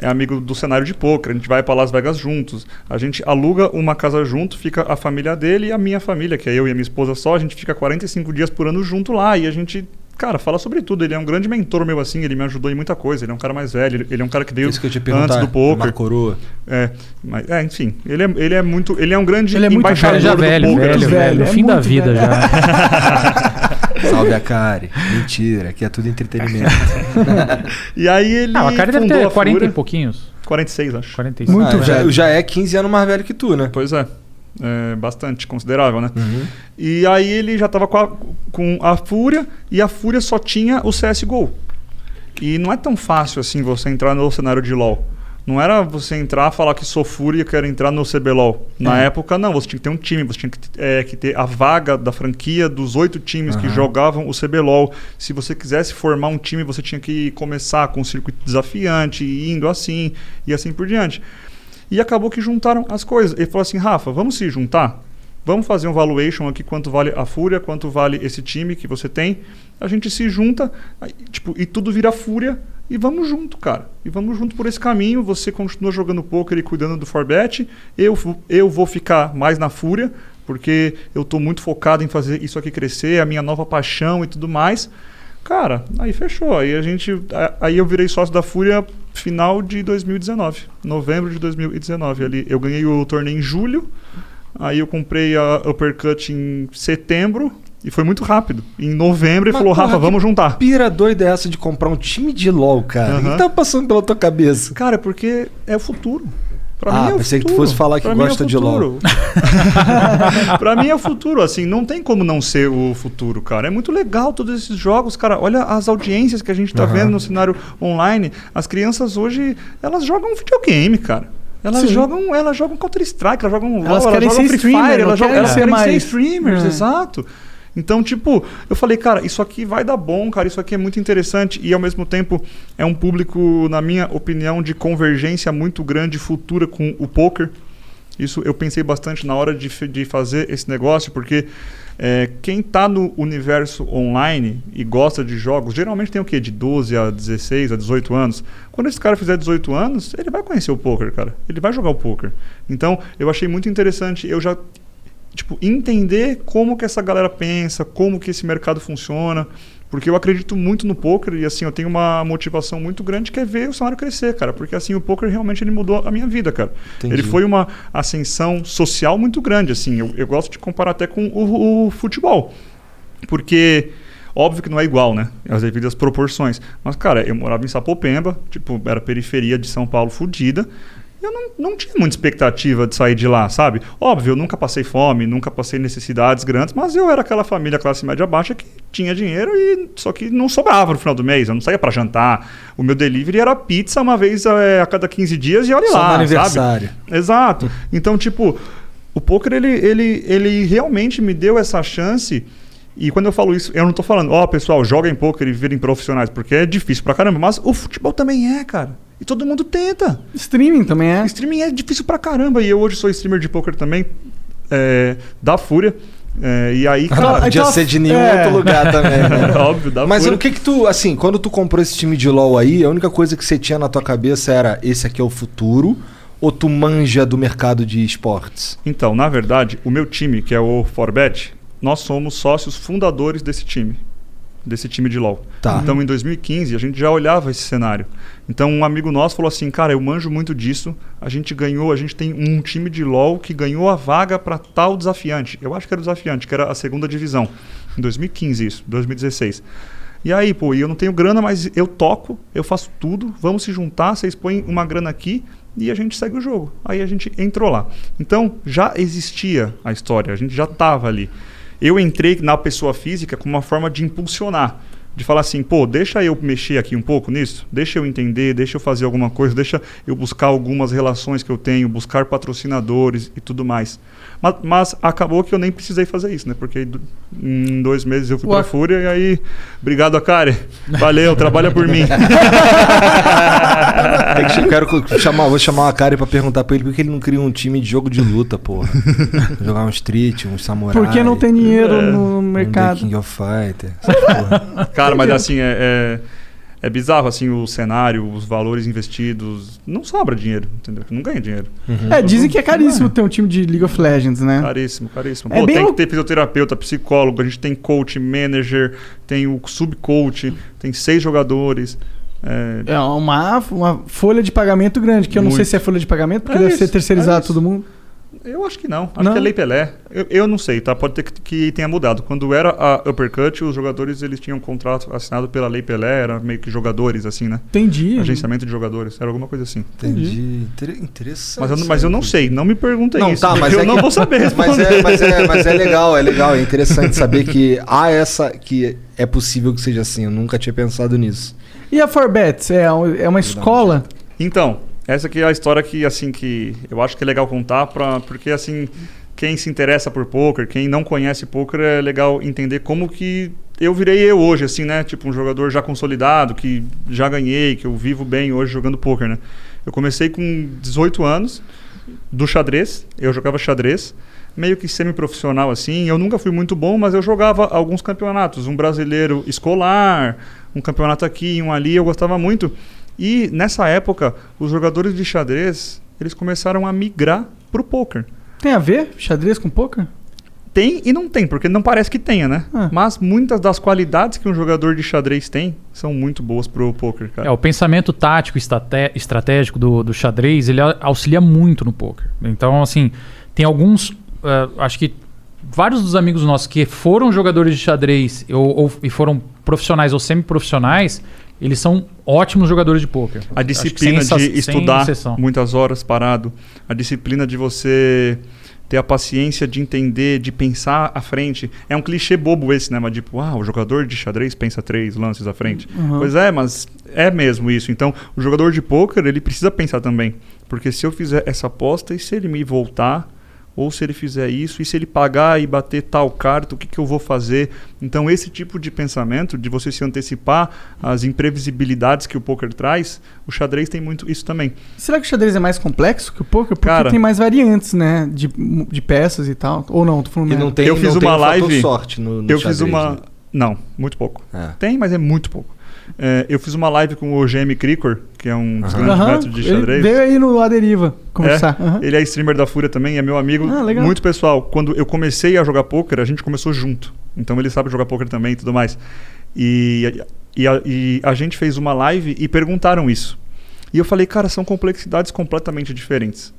é amigo do cenário de poker, a gente vai pra Las Vegas juntos. A gente aluga uma casa junto, fica a família dele e a minha família, que é eu e a minha esposa só, a gente fica 45 dias por ano junto lá e a gente Cara, fala sobre tudo. Ele é um grande mentor meu, assim. Ele me ajudou em muita coisa. Ele é um cara mais velho. ele- é um cara que veio Isso que eu te perguntar. antes do poker. Uma coroa. É, mas, é, enfim. Ele é, ele é muito... Ele é um grande Ele é muito embaixador Cara, já do velho, poker. velho, velho, velho. é Fim da vida velho. já. Salve a Kari. Mentira, aqui é tudo entretenimento. E aí ele Ah, a cara deve fundou ter a 40 e Fúria. pouquinho. 46, acho. 45. Muito Ah, já, velho. já é 15 anos mais velho que tu, né? Pois é. É bastante considerável, né? Uhum. E aí ele já tava com a, com a Fúria e a Fúria só tinha o CSGO. E não é tão fácil assim você entrar no cenário de LoL. Não era você entrar falar que sou Fúria e quero entrar no CBLOL. Na É. época, não. Você tinha que ter um time, você tinha que, é, que ter a vaga da franquia dos oito times que Aham. jogavam o CBLOL. Se você quisesse formar um time, você tinha que começar com um circuito desafiante, indo assim e assim por diante. E acabou que juntaram as coisas. Ele falou assim: Rafa, vamos se juntar? Vamos fazer um valuation aqui, quanto vale a Fúria, quanto vale esse time que você tem. A gente se junta, aí, tipo, e tudo vira Fúria. E vamos junto, cara. E vamos junto por esse caminho. Você continua jogando poker e cuidando do Forbet. Eu, eu vou ficar mais na Fúria, porque eu tô muito focado em fazer isso aqui crescer, a minha nova paixão e tudo mais. Cara, aí fechou. Aí a gente. Aí eu virei sócio da Fúria final de 2019. Novembro de 2019. Ali, eu ganhei o torneio em julho. Aí eu comprei a Uppercut em setembro. E foi muito rápido. Em novembro ele Mas, falou, porra, Rafa, vamos juntar. Pira doida é essa de comprar um time de LOL, cara. O Aham. que tá passando pela tua cabeça? Cara, porque é o futuro. Pra Ah, mim é pensei que tu futuro. fosse falar que Pra mim é o gosta de futuro. pra mim é o futuro, assim, não tem como não ser o futuro, cara. É muito legal todos esses jogos, cara. Olha as audiências que a gente tá Aham. vendo no cenário online. As crianças hoje, elas jogam videogame, cara. Elas Sim. jogam, elas jogam Counter Strike, elas jogam Elas LoL, querem jogam ser Free streamer, Fire, elas, jogam, querem elas ser querem ser mais- streamers, É. exato. Então, tipo, eu falei, cara, isso aqui vai dar bom, cara, isso aqui é muito interessante e ao mesmo tempo é um público, na minha opinião, de convergência muito grande futura com o poker. Isso eu pensei bastante na hora de, de fazer esse negócio, porque é, quem está no universo online e gosta de jogos, geralmente tem o quê? De 12 a 16, a 18 anos. Quando esse cara fizer 18 anos, ele vai conhecer o poker, cara. Ele vai jogar o poker. Então, eu achei muito interessante. Eu já tipo, entender como que essa galera pensa, como que esse mercado funciona, porque eu acredito muito no poker e assim, eu tenho uma motivação muito grande que é ver o cenário crescer, cara, porque assim, o poker realmente ele mudou a minha vida, cara. Entendi. Ele foi uma ascensão social muito grande, assim, eu, eu gosto de comparar até com o, o futebol, porque óbvio que não é igual, né? As devidas proporções. Mas, cara, eu morava em Sapopemba, tipo, era periferia de São Paulo fodida. Eu não, não tinha muita expectativa de sair de lá, sabe? Óbvio, eu nunca passei fome, nunca passei necessidades grandes, mas eu era aquela família classe média baixa que tinha dinheiro e só que não sobrava no final do mês. Eu não saía para jantar. O meu delivery era pizza uma vez eh, a cada 15 dias e olha Só lá, no sabe? aniversário. Exato. Então, tipo, o poker ele, ele, ele realmente me deu essa chance. E quando eu falo isso, eu não tô falando, ó, pessoal, joguem poker e virem profissionais, porque é difícil pra caramba. Mas o futebol também é, cara. E todo mundo tenta. Streaming também é. Streaming é difícil pra caramba. E eu hoje sou streamer de poker também, é, da Fúria. É, e aí, Não cara. podia então- ser de nenhum é. outro lugar também, né? óbvio, da Mas Fúria. o que que tu, assim, quando tu comprou esse time de LoL aí, a única coisa que você tinha na tua cabeça era esse aqui é o futuro ou tu manja do mercado de esportes? Então, na verdade, o meu time, que é o Forbet, nós somos sócios fundadores desse time. Desse time de LoL. Tá. Então, em 2015, a gente já olhava esse cenário. Então, um amigo nosso falou assim: Cara, eu manjo muito disso. A gente ganhou, a gente tem um time de LoL que ganhou a vaga para tal desafiante. Eu acho que era o desafiante, que era a segunda divisão. Em 2015, isso, 2016. E aí, pô, eu não tenho grana, mas eu toco, eu faço tudo. Vamos se juntar, vocês põem uma grana aqui e a gente segue o jogo. Aí a gente entrou lá. Então, já existia a história, a gente já estava ali. Eu entrei na pessoa física como uma forma de impulsionar. De falar assim, pô, deixa eu mexer aqui um pouco nisso, deixa eu entender, deixa eu fazer alguma coisa, deixa eu buscar algumas relações que eu tenho, buscar patrocinadores e tudo mais. Mas, mas acabou que eu nem precisei fazer isso, né? Porque do- em dois meses eu fui Ué. pra Fúria e aí, obrigado, Akari. Valeu, trabalha por mim. É que eu quero chamar, vou chamar a Kari pra perguntar pra ele por que ele não cria um time de jogo de luta, porra. Jogar um street, um samurai. Porque não tem dinheiro É, no um The mercado. King of Fighter. porra. Cara, mas assim, é, é, é bizarro, assim, o cenário, os valores investidos. Não sobra dinheiro, entendeu? Não ganha dinheiro. É, dizem que é caríssimo ter um time de League of Legends, né? Caríssimo, caríssimo. É Pô, bem tem que ter fisioterapeuta, psicólogo, a gente tem coach, manager, tem o subcoach, tem seis jogadores. É, É uma, uma folha de pagamento grande, que eu não sei Muito. se é folha de pagamento, porque É deve isso, ser terceirizado é todo mundo. Eu acho que não. Acho Não? que é Lei Pelé. Eu, eu não sei, tá? Pode ter que, que tenha mudado. Quando era a Uppercut, os jogadores eles tinham um contrato assinado pela Lei Pelé, era meio que jogadores, assim, né? Entendi. Agenciamento de jogadores, era alguma coisa assim. Entendi. Inter- interessante. Mas eu, não- mas eu não sei, não me perguntem Não, isso. tá, mas eu é não que- vou saber responder. Mas é, mas, é, mas é legal, é legal, é interessante saber que há essa. que é possível que seja assim. Eu nunca tinha pensado nisso. E a Forbets? É, é uma escola? Então, essa aqui é a história que assim que eu acho que é legal contar pra, porque assim, quem se interessa por poker, quem não conhece poker é legal entender como que eu virei eu hoje assim, né? Tipo um jogador já consolidado, que já ganhei, que eu vivo bem hoje jogando poker, né? Eu comecei com 18 anos do xadrez, eu jogava xadrez, meio que semi-profissional assim. Eu nunca fui muito bom, mas eu jogava alguns campeonatos, um brasileiro escolar, um campeonato aqui, um ali, eu gostava muito. E nessa época, os jogadores de xadrez, eles começaram a migrar pro poker. Tem a ver xadrez com poker? Tem e não tem, porque não parece que tenha, né? Ah. Mas muitas das qualidades que um jogador de xadrez tem são muito boas pro poker, cara. É, o pensamento tático e estratégico do, do xadrez, ele auxilia muito no poker. Então, assim, tem alguns, eh, acho que vários dos amigos nossos que foram jogadores de xadrez ou, ou- e foram profissionais ou semi-profissionais, eles são ótimos jogadores de pôquer. A disciplina sem de estudar exceção. muitas horas parado, a disciplina de você ter a paciência de entender, de pensar à frente. É um clichê bobo esse, né? Mas tipo, ah, o jogador de xadrez pensa três lances à frente. Pois é, mas é mesmo isso. Então, o jogador de pôquer, ele precisa pensar também. Porque se eu fizer essa aposta e se ele me voltar, ou se ele fizer isso, e se ele pagar e bater tal carta, o que, que eu vou fazer? Então, esse tipo de pensamento, de você se antecipar às imprevisibilidades que o poker traz, o xadrez tem muito isso também. Será que o xadrez é mais complexo que o poker? Porque Cara- tem mais variantes, né? De, de peças e tal. Ou não, tô falando E não tem, Eu fiz uma um live- sorte no, no eu xadrez, fiz uma. né? Não, muito pouco. É. Tem, mas é muito pouco. É, eu fiz uma live com o GM Cricor, que é um dos grandes Aham, mestres de ele xadrez. veio aí no Aderiva conversar. É, Aham. Ele é streamer da Fúria também, é meu amigo. Ah. Muito pessoal. Quando eu comecei a jogar poker, a gente começou junto. Então ele sabe jogar poker também e tudo mais. E, e, a, e a gente fez uma live e perguntaram isso. E eu falei, cara, são complexidades completamente diferentes.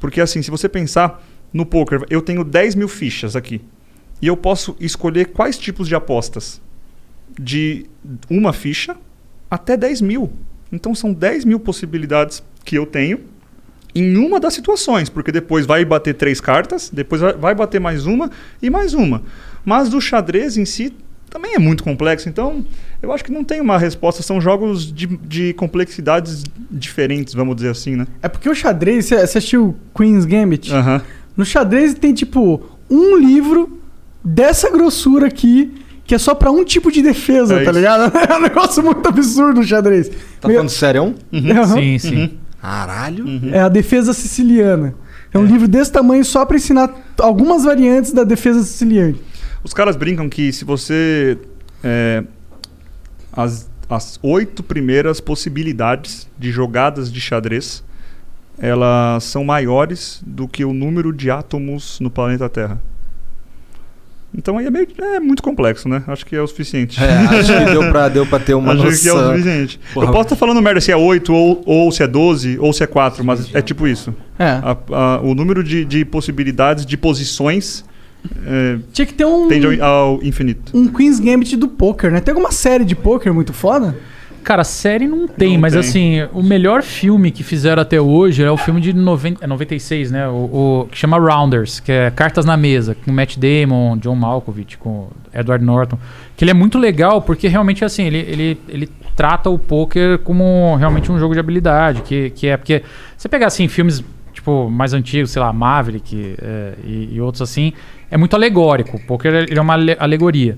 Porque assim, se você pensar no poker, eu tenho 10 mil fichas aqui. E eu posso escolher quais tipos de apostas. De uma ficha até 10 mil. Então são 10 mil possibilidades que eu tenho em uma das situações, porque depois vai bater três cartas, depois vai- bater mais uma e mais uma. Mas do xadrez em si também é muito complexo, então eu acho que não tem uma resposta, são jogos de, de complexidades diferentes, vamos dizer assim, né? É porque o xadrez, você assistiu Queen's Gambit? Aham. No xadrez tem tipo um livro dessa grossura aqui, que é só pra um tipo de defesa, É tá ligado? É um negócio muito absurdo o xadrez. Tá Meu- falando sério? Aham. Sim, sim. Uhum. Caralho. É a defesa siciliana. É um livro desse tamanho só pra ensinar algumas variantes da defesa siciliana. Os caras brincam que se você. é, as, as oito primeiras possibilidades de jogadas de xadrez elas são maiores do que o número de átomos no planeta Terra. Então aí é, meio, é muito complexo, né? Acho que é o suficiente. É, acho que deu pra, deu pra ter uma Acho que é o noção. suficiente. Porra. Eu posso estar falando merda se é 8 ou, ou se é 12 ou se é 4, mas é tipo isso. É. A- a- o número de, de possibilidades, de posições, é, Tinha que ter um, tende ao, ao infinito. um Queen's Gambit do poker, né? Tem alguma série de poker muito foda? Cara, série não tem, Não mas tem. assim, o melhor filme que fizeram até hoje é o filme de 90, é 96, né? O, o- que chama Rounders, que é Cartas na Mesa, com Matt Damon, John Malkovich, com Edward Norton. Que ele é muito legal porque realmente assim, ele, ele, ele trata o poker como realmente um jogo de habilidade, que, que é porque você pegar assim filmes tipo mais antigos, sei lá, Maverick é, e, e outros assim, é muito alegórico. O poker ele é uma ale- alegoria.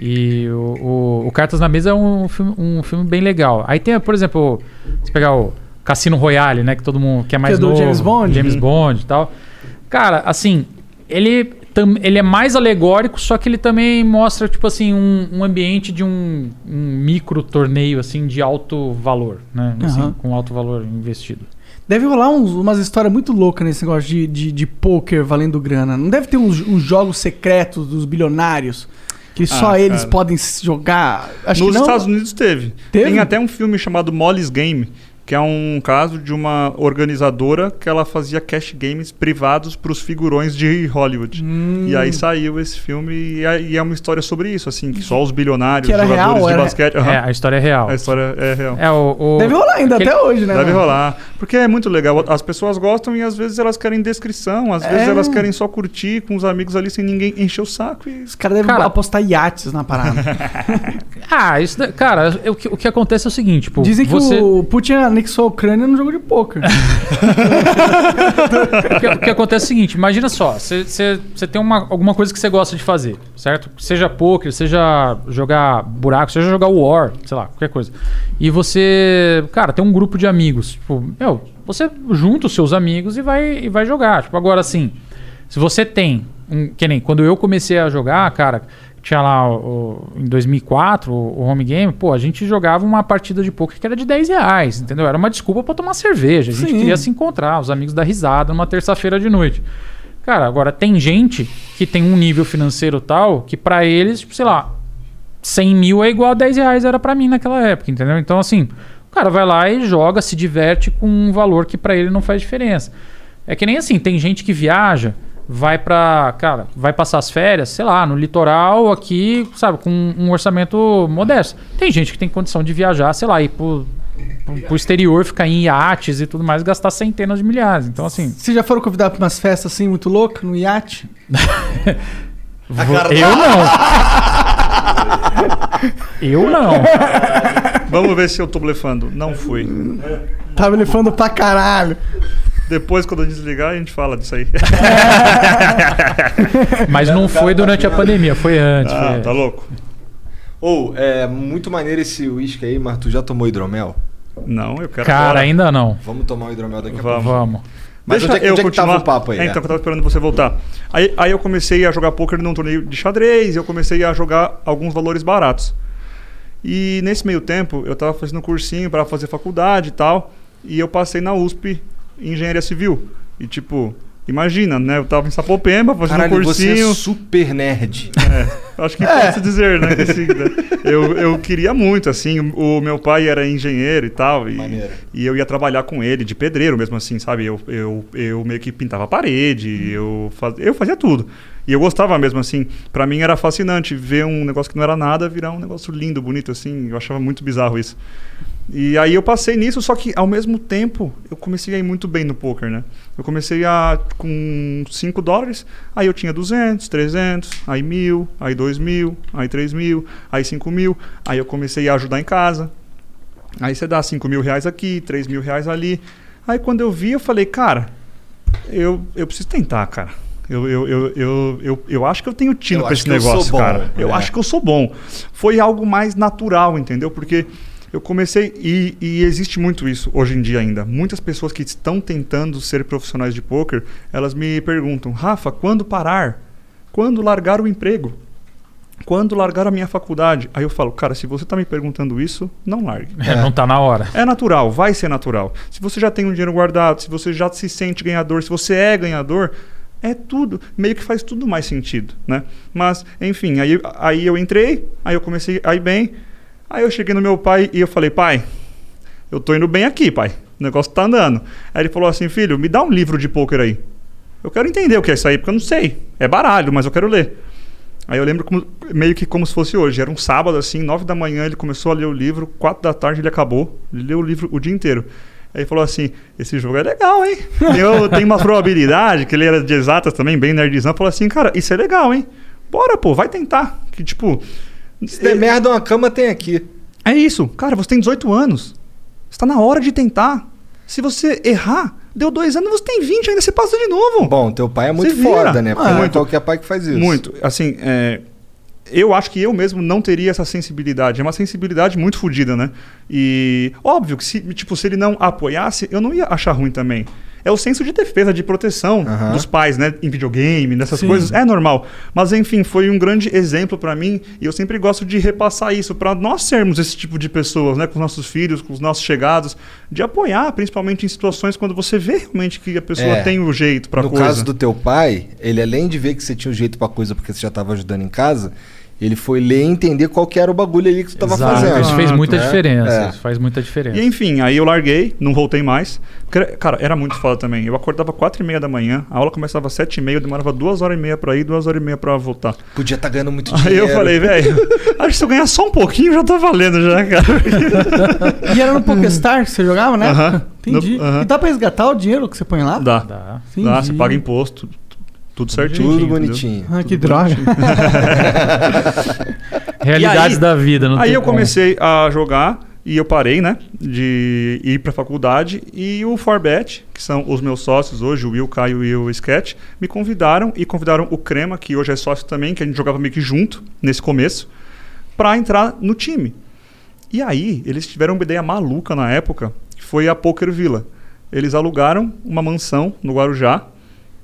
E o, o- o Cartas na Mesa é um filme, um filme bem legal. Aí tem, por exemplo, se pegar o Cassino Royale, né? Que todo mundo quer mais é do novo. James Bond? James Bond e tal. Cara, assim, ele, tam- ele é mais alegórico, só que ele também mostra, tipo assim, um, um ambiente de um, um micro torneio, assim, de alto valor, né? Assim, Aham. com alto valor investido. Deve rolar uns- umas histórias muito loucas nesse negócio de, de, de poker valendo grana. Não deve ter uns, uns jogos secretos dos bilionários que só Ah, eles cara. podem jogar. Acho Nos. Estados Unidos teve. Teve? Tem até um filme chamado Molly's Game, que é um caso de uma organizadora que ela fazia cash games privados para os figurões de Hollywood. Hum. E aí saiu esse filme e é, e é uma história sobre isso, assim, que só os bilionários, Que era jogadores real, de era- basquete. Aham. É, a história é real. A história é real. É, o, o- Deve rolar ainda aquele- até hoje, né? Deve rolar. Porque é muito legal. As pessoas gostam e às vezes elas querem descrição, às vezes É. elas querem só curtir com os amigos ali sem ninguém encher o saco e. Os caras devem Cara- apostar iates na parada. Ah, isso. da- Cara, o que, o que acontece é o seguinte, tipo, Dizem que você... o Putin anexou a Ucrânia no jogo de poker. o, que, acontece é o seguinte, imagina só, você tem uma, alguma coisa que você gosta de fazer, certo? Seja poker, seja jogar buraco, seja jogar war, sei lá, qualquer coisa. E você, cara, tem um grupo de amigos, tipo, meu, você junta os seus amigos e vai, e vai jogar. Tipo, agora assim, se você tem, um, que nem quando eu comecei a jogar, cara, tinha lá o, em 2004 o, o home game, pô, a gente jogava uma partida de poker que era de 10 reais, entendeu? Era uma desculpa pra tomar cerveja. A gente Sim. queria se encontrar, os amigos da risada, numa terça-feira de noite. Cara, agora tem gente que tem um nível financeiro tal que pra eles, tipo, sei lá, 100 mil é igual a 10 reais era pra mim naquela época, entendeu? Então, assim, o cara vai lá e joga, se diverte com um valor que pra ele não faz diferença. É que nem assim, tem gente que viaja, vai pra. Cara, vai passar as férias, sei lá, no litoral aqui, sabe, com um orçamento modesto. Tem gente que tem condição de viajar, sei lá, ir pro, pro, pro exterior, ficar em iates e tudo mais, gastar centenas de milhares. Então, assim. Vocês já foram convidados pra umas festas assim muito loucas, no iate? eu não. eu não. Vamos ver se eu tô blefando. Não fui. Tava elefando pra caralho. Depois, quando eu desligar, a gente fala disso aí. Mas não foi durante a pandemia, foi antes. Ah, foi- tá louco? Ou, é muito maneiro esse uísque aí, mas tu já tomou hidromel? Não, eu quero Cara, fora. ainda não. Vamos tomar um hidromel daqui a Vamos. pouco. Vamos. Mas Deixa onde é que- eu onde é que tava continuar. o papo aí? É, É. então, que eu tava esperando você voltar. Aí, aí eu comecei a jogar poker num torneio de xadrez, eu comecei a jogar alguns valores baratos. E nesse meio tempo, eu tava fazendo um cursinho para fazer faculdade e tal, e eu passei na USP Engenharia Civil. E tipo, imagina, né? Eu tava em Sapopemba fazendo Caralho, um você cursinho. é super nerd. Acho que pode se dizer, né? que assim, né, eu, eu queria muito, assim. O, o meu pai era engenheiro e tal. E, Maneiro. e eu ia trabalhar com ele de pedreiro mesmo assim, sabe? Eu, eu, eu meio que pintava a parede, eu, faz, eu fazia tudo. E eu gostava mesmo, assim. Pra mim era fascinante ver um negócio que não era nada virar um negócio lindo, bonito, assim. Eu achava muito bizarro isso. E aí eu passei nisso, só que ao mesmo tempo eu comecei a ir muito bem no poker, né? Eu comecei a com 5 dólares, aí eu tinha 200, 300, aí mil, aí 2 mil, aí 3 mil, aí 5 mil, aí eu comecei a ajudar em casa. Aí você dá 5 mil reais aqui, 3 mil reais ali. Aí quando eu vi, eu falei, cara, eu, eu preciso tentar, cara. Eu, eu, eu, eu, eu, eu acho que eu tenho tino acho esse negócio, cara. Eu é. acho que eu sou bom. Foi algo mais natural, entendeu? Porque eu comecei, e, e existe muito isso hoje em dia ainda. Muitas pessoas que estão tentando ser profissionais de poker, elas me perguntam, Rafa, quando parar? Quando largar o emprego? Quando largar a minha faculdade? Aí eu falo, cara, se você está me perguntando isso, não largue. É, não tá na hora. É natural, vai ser natural. Se você já tem um dinheiro guardado, se você já se sente ganhador, se você é ganhador, é tudo, meio que faz tudo mais sentido, né? Mas, enfim, aí, aí eu entrei, aí eu comecei a ir bem, aí eu cheguei no meu pai e eu falei, pai, eu tô indo bem aqui, pai, o negócio tá andando. Aí ele falou assim, filho, me dá um livro de pôquer aí. Eu quero entender o que é isso aí, porque eu não sei. É baralho, mas eu quero ler. Aí eu lembro como- meio que como se fosse hoje. Era um sábado, assim, nove da manhã, ele começou a ler o livro, quatro da tarde ele acabou. Ele leu o livro o dia inteiro. Aí ele falou assim: esse jogo é legal, hein? Eu tenho uma probabilidade, que ele era de exatas também, bem nerdzão. Falou assim, cara, isso é legal, hein? Bora, pô, vai tentar. Que tipo. Se der merda, uma cama tem aqui. É isso. Cara, você tem 18 anos. Está na hora de tentar. Se você errar, deu dois anos, você tem 20, ainda você passa de novo. Bom, teu pai é muito vira. foda, né? Porque Ah, é muito. qualquer pai que faz isso. Muito. Assim, é, eu acho que eu mesmo não teria essa sensibilidade. É uma sensibilidade muito fodida, né? E óbvio que se, tipo, se ele não apoiasse, eu não ia achar ruim também. É o senso de defesa, de proteção Aham. dos pais, né? Em videogame, nessas Sim. coisas. É normal. Mas, enfim, foi um grande exemplo pra mim. E eu sempre gosto de repassar isso pra nós sermos esse tipo de pessoas, né? Com os nossos filhos, com os nossos chegados. De apoiar, principalmente em situações quando você vê realmente que a pessoa É. tem o jeito pra no coisa. caso do teu pai, ele além de ver que você tinha o jeito pra coisa porque você já tava ajudando em casa, ele foi ler e entender qual que era o bagulho ali que tu tava Exato, fazendo. Isso fez muita né? diferença. É. Isso faz muita diferença. E enfim, aí eu larguei, não voltei mais. Cara, era muito foda também. Eu acordava quatro e meia da manhã, a aula começava às sete e meia, eu demorava duas horas e meia pra ir, duas horas e meia pra voltar. Podia estar ganhando muito Aí dinheiro. eu falei, velho, acho que se eu ganhar só um pouquinho já tá valendo já, cara. E era no PokerStar que você jogava, né? Aham. Entendi. No- aham. E dá pra resgatar o dinheiro que você põe lá? Dá. Dá. Dá, você paga imposto, tudo certinho. Tudo bonitinho. Ah, que droga. Realidades aí- da vida. Não Aí eu como. comecei a jogar e eu parei, né? De ir pra faculdade. E o Forbet, que são os meus sócios hoje, o Will, Caio e o Sketch, me convidaram e convidaram o Crema, que hoje é sócio também, que a gente jogava meio que junto nesse começo, pra entrar no time. E aí, eles tiveram uma ideia maluca na época, que foi a Poker Villa. Eles alugaram uma mansão no Guarujá,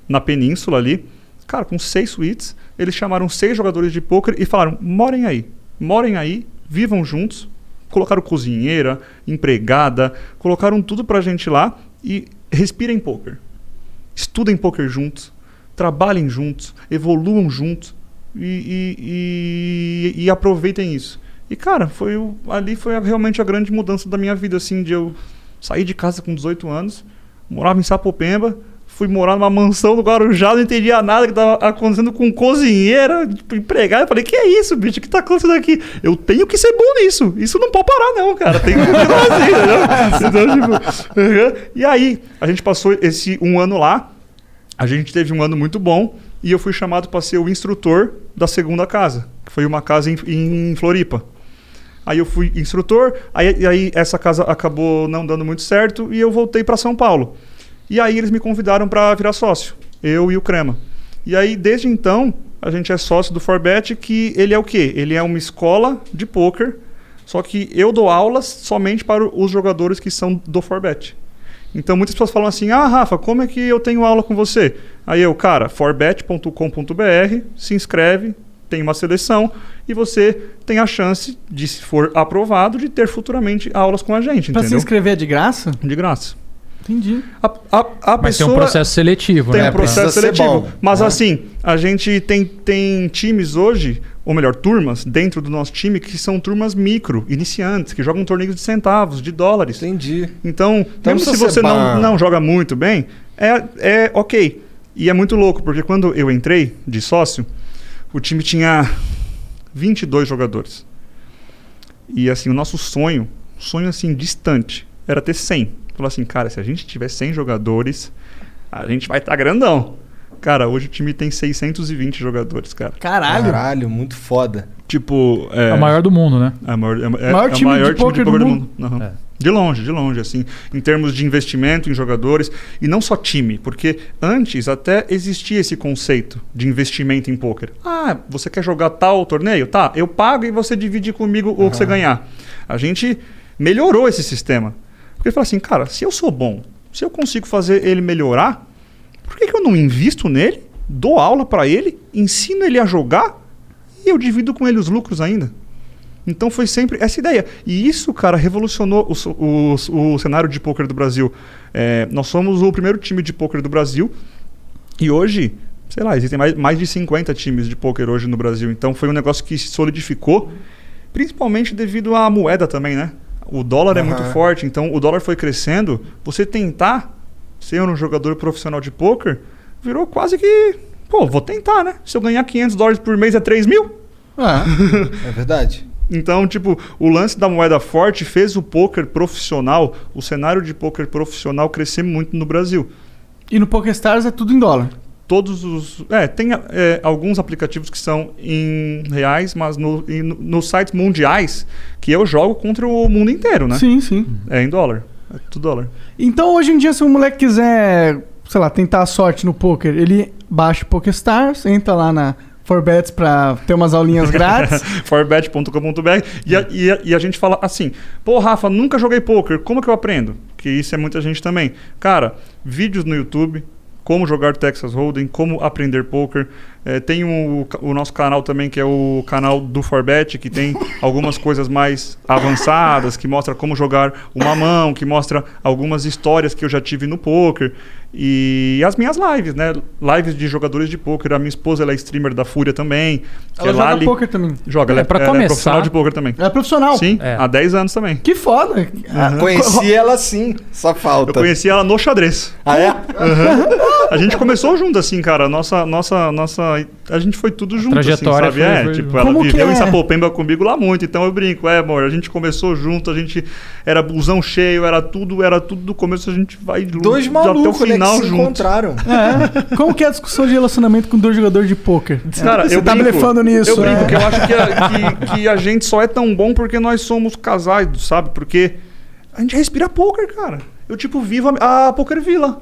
na península ali, cara, com seis suítes. Eles chamaram seis jogadores de poker e falaram: morem aí, morem aí, vivam juntos. Colocaram cozinheira, empregada, colocaram tudo pra gente lá e respirem poker. Estudem poker juntos, trabalhem juntos, evoluam juntos e, e- e- e aproveitem isso. E cara, foi o- ali foi a- realmente a grande mudança da minha vida, assim, de eu sair de casa com 18 anos, morava em Sapopemba, Fui morar numa mansão no Guarujá, não entendia nada que tava acontecendo com cozinheira, tipo, empregada. Eu falei, que é isso, bicho? O que tá acontecendo aqui? Eu tenho que ser bom nisso. Isso não pode parar, não, cara. Tem que continuar assim, entendeu? Então, tipo, uhum. E aí, a gente passou esse um ano lá. A gente teve um ano muito bom. E eu fui chamado para ser o instrutor da segunda casa, que foi uma casa em, em Floripa. Aí eu fui instrutor, aí, aí essa casa acabou não dando muito certo e eu voltei para São Paulo. E aí eles me convidaram para virar sócio, eu e o Crema. E aí desde então a gente é sócio do Forbet, que ele é o quê? Ele é uma escola de poker, só que eu dou aulas somente para os jogadores que são do Forbet. Então muitas pessoas falam assim: "Ah, Rafa, como é que eu tenho aula com você?" Aí eu, cara, forbet.com.br, se inscreve, tem uma seleção e você tem a chance de, se for aprovado, de ter futuramente aulas com a gente, Pra se inscrever é de graça? De graça. Entendi. A, a, a Mas tem pessoa um processo seletivo, tem né? um processo seletivo. bom, Mas né? assim, a gente tem, tem times hoje, ou melhor, turmas dentro do nosso time que são turmas micro, iniciantes, que jogam torneios de centavos, de dólares. Entendi. Então, Então mesmo se você não, não joga muito bem, é, é ok. E é muito louco, porque quando eu entrei de sócio, o time tinha 22 jogadores. E assim, o nosso sonho, sonho assim distante, era ter 100. Falou assim, cara, se a gente tiver 100 jogadores, a gente vai estar grandão. Cara, hoje o time tem 620 jogadores, cara. Caralho. Caralho, muito foda. Tipo, É o maior do mundo, né? é, a maior, é, é- Maior é o time maior de time pôquer de do do mundo. mundo. É. De longe, de longe, assim, em termos de investimento em jogadores e não só time, porque antes até existia esse conceito de investimento em pôquer. Ah, você quer jogar tal torneio? Tá, eu pago e você divide comigo o que você ganhar. A gente melhorou esse sistema. Porque fala assim, cara, se eu sou bom, se eu consigo fazer ele melhorar, por que, que eu não invisto nele, dou aula para ele, ensino ele a jogar e eu divido com ele os lucros ainda? Então foi sempre essa ideia. E isso, cara, revolucionou o, o, o cenário de pôquer do Brasil. É, nós somos o primeiro time de pôquer do Brasil e hoje, sei lá, existem mais, mais de 50 times de pôquer hoje no Brasil. Então foi um negócio que se solidificou, principalmente devido à moeda também, né? O dólar é muito forte, então o dólar foi crescendo. Você tentar ser um jogador profissional de pôquer virou quase que, pô, vou tentar, né? Se eu ganhar 500 dólares por mês é 3 mil. Ah, É verdade. Então, tipo, o lance da moeda forte fez o poker profissional, o cenário de poker profissional crescer muito no Brasil. e no PokerStars é tudo em dólar. Todos os. É, tem é, alguns aplicativos que são em reais, mas no, em- nos sites mundiais, que eu jogo contra o mundo inteiro, né? Sim, sim. É em dólar. É tudo dólar. Então hoje em dia, se um moleque quiser, sei lá, tentar a sorte no poker, ele baixa o PokerStars, entra lá na Forbets pra ter umas aulinhas grátis. forbet.com.br e, a- e, a- e a gente fala assim, pô, Rafa, nunca joguei poker, como que eu aprendo? Que isso é muita gente também. Cara, vídeos no YouTube, como jogar Texas Hold'em, como aprender poker. É, tem o, o nosso canal também, que é o canal do Forbet, que tem algumas coisas mais avançadas, que mostra como jogar uma mão, que mostra algumas histórias que eu já tive no poker. E as minhas lives, né? Lives de jogadores de poker. A minha esposa ela é streamer da Fúria também. Ela é joga Lali. poker também. Joga, ela É, é, pra ela é começar- profissional de poker também. Ela é profissional. Sim, É. há 10 anos também. Que foda. Ah, Conheci ela sim, só falta. Eu conheci ela no xadrez. Ah, é? A gente começou junto, assim, cara. Nossa, nossa, nossa. A gente foi tudo junto, trajetória assim, sabe? foi- é, foi- tipo, ela viveu é? em Sapopemba comigo lá muito, então eu brinco, é, amor, a gente começou junto, a gente era busão cheio, era tudo, era tudo do começo, a gente vai junto, Dois até o malucos, né, final se junto. encontraram. É. Como que é a discussão de relacionamento com dois jogadores de poker? Cara, Você eu tá brinco, blefando nisso, Eu brinco, é. que eu acho que a, que, que a gente só é tão bom porque nós somos casais, sabe? Porque a gente respira poker, cara. Eu, tipo, vivo a, a Poker Villa.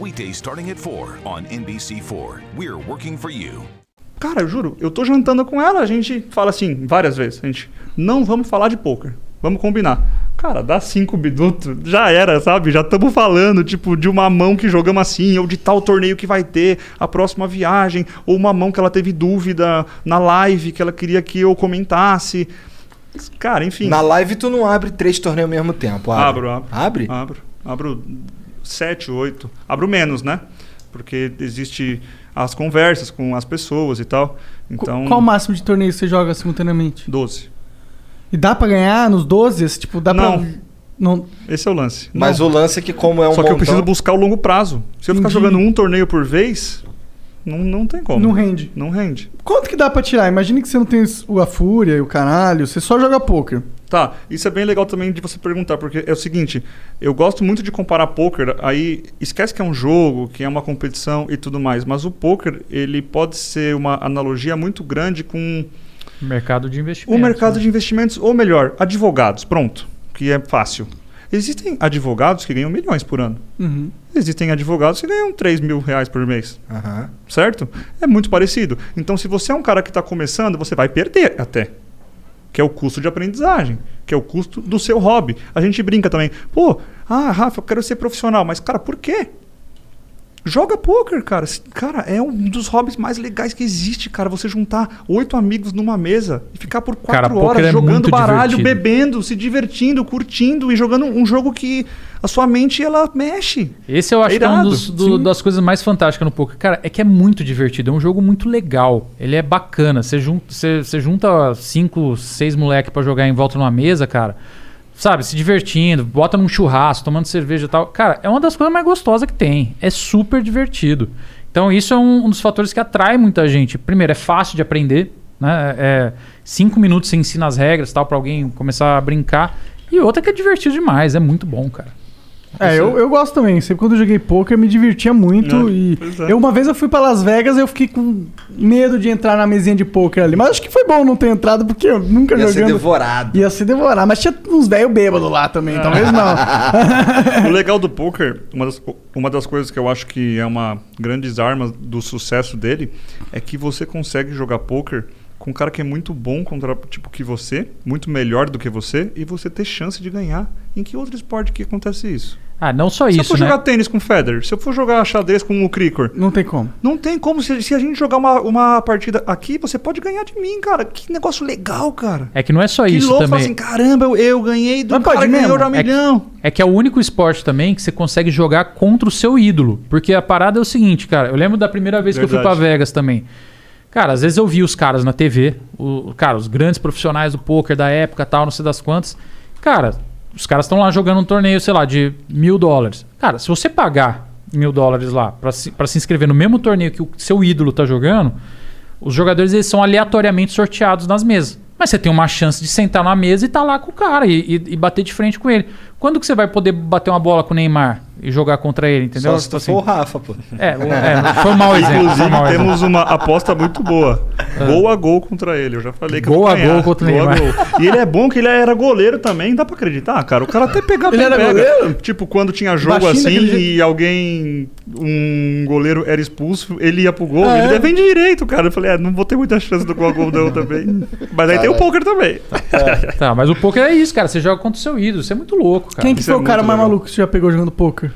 Weekdays starting at 4 on NBC4. We're working for you. Cara, eu juro, eu tô jantando com ela, a gente fala assim, várias vezes, a gente, não vamos falar de poker, vamos combinar. Cara, dá cinco minutos, já era, sabe? Já estamos falando, tipo, de uma mão que jogamos assim, ou de tal torneio que vai ter, a próxima viagem, ou uma mão que ela teve dúvida na live, que ela queria que eu comentasse. Cara, enfim. Na live tu não abre três torneios ao mesmo tempo. Abre. Abro, abro. Abre? Abro. Abro sete, oito. Abro menos, né? Porque existe as conversas com as pessoas e tal. Então, Qual o máximo de torneio você joga simultaneamente? 12. E dá pra ganhar nos 12? Esse, Tipo, dá Não. pra. Não. Esse é o lance. Mas Não. o lance é que como é um Só que eu montão- preciso buscar o longo prazo. Se eu ficar Entendi. jogando um torneio por vez, não, não tem como. Não rende. Não rende. Quanto que dá pra tirar? Imagine que você não tem o- a fúria e o caralho, você só joga poker. Tá, isso é bem legal também de você perguntar, porque é o seguinte, eu gosto muito de comparar poker, aí esquece que é um jogo, que é uma competição e tudo mais, mas o poker, ele pode ser uma analogia muito grande com Mercado de o investimentos. mercado né? de investimentos, ou melhor, advogados, pronto, que é fácil. Existem advogados que ganham milhões por ano. Uhum. Existem advogados que ganham 3 mil reais por mês. Aham. Certo? É muito parecido. Então, se você é um cara que está começando, você vai perder até. Que é o custo de aprendizagem, que é o custo do seu hobby. A gente brinca também. Pô, ah, Rafa, eu quero ser profissional. Mas, cara, por quê? Joga poker, cara. Cara, é um dos hobbies mais legais que existe, cara. Você juntar oito amigos numa mesa e ficar por Cara, quatro poker horas é jogando muito baralho, divertido. bebendo, se divertindo, curtindo e jogando um jogo que a sua mente ela mexe. Esse eu acho É que é uma do- das coisas mais fantásticas no poker. Cara, é que é muito divertido. É um jogo muito legal. Ele é bacana. Você junta, você, você junta cinco, seis moleques pra jogar em volta numa mesa, cara. Sabe, se divertindo, bota num churrasco, tomando cerveja e tal. Cara, é uma das coisas mais gostosas que tem. É super divertido. Então, isso é um, um dos fatores que atrai muita gente. Primeiro, é fácil de aprender. Né? É, cinco minutos você ensina as regras tal para alguém começar a brincar. E outra que é divertido demais. É muito bom, cara. É, eu, eu gosto também. Sempre quando eu joguei poker, me divertia muito. É, e é. eu, uma vez eu fui pra Las Vegas eu fiquei com medo de entrar na mesinha de poker ali. Mas acho que foi bom não ter entrado, porque eu nunca Ia ser jogando. devorado. Ia se devorar. Mas tinha uns velho bêbado lá também, talvez não. o legal do poker, uma das, uma das coisas que eu acho que é uma grandes armas do sucesso dele, é que você consegue jogar poker com um cara que é muito bom contra tipo que você, muito melhor do que você, e você ter chance de ganhar. Em que outro esporte que acontece isso? Ah, não só se eu isso, for né? jogar tênis com o Federer, se eu for jogar xadrez com o Cricor, Não tem como. não tem como. Se, se a gente jogar uma, uma partida aqui, você pode ganhar de mim, cara. Que negócio legal, cara. É que não é só que isso louco, também. fala assim, caramba, eu, eu ganhei do Mas cara que ganhou já um É que- milhão. É que é o único esporte também que você consegue jogar contra o seu ídolo. Porque a parada é o seguinte, cara. Eu lembro da primeira vez que eu fui Verdade. pra Vegas também. Cara, às vezes eu vi os caras na TV, o, cara, os grandes profissionais do poker da época tal, não sei das quantas. Cara, os caras estão lá jogando um torneio, sei lá, de mil dólares. Cara, se você pagar mil dólares lá pra se, pra se inscrever no mesmo torneio que o seu ídolo tá jogando, os jogadores eles são aleatoriamente sorteados nas mesas. Mas você tem uma chance de sentar na mesa e tá lá com o cara e, e- e bater de frente com ele. Quando que você vai poder bater uma bola com o Neymar e jogar contra ele, entendeu? Só se tu Tipo for o Rafa, pô. É, é, foi um mau exemplo. Foi Inclusive, mau exemplo. temos uma aposta muito boa. Gol a gol contra ele. Eu já falei que Gol eu vou a gol contra Gol Neymar. gol. E ele é bom que ele era goleiro também. Dá pra acreditar, cara. O cara até pegava Ele era pega. goleiro? Tipo, quando tinha jogo Baixinho assim daquele jeito. e alguém, um goleiro era expulso, ele ia pro gol. Ah, ele é? defende direito, cara. Eu falei, é, não vou ter muita chance do gol a gol não também. Mas aí tem o poker também. Tá, mas o poker é isso, cara. Você joga contra o seu ídolo. Isso é muito louco, cara. Quem que foi é o cara mais maluco que você já pegou jogando poker?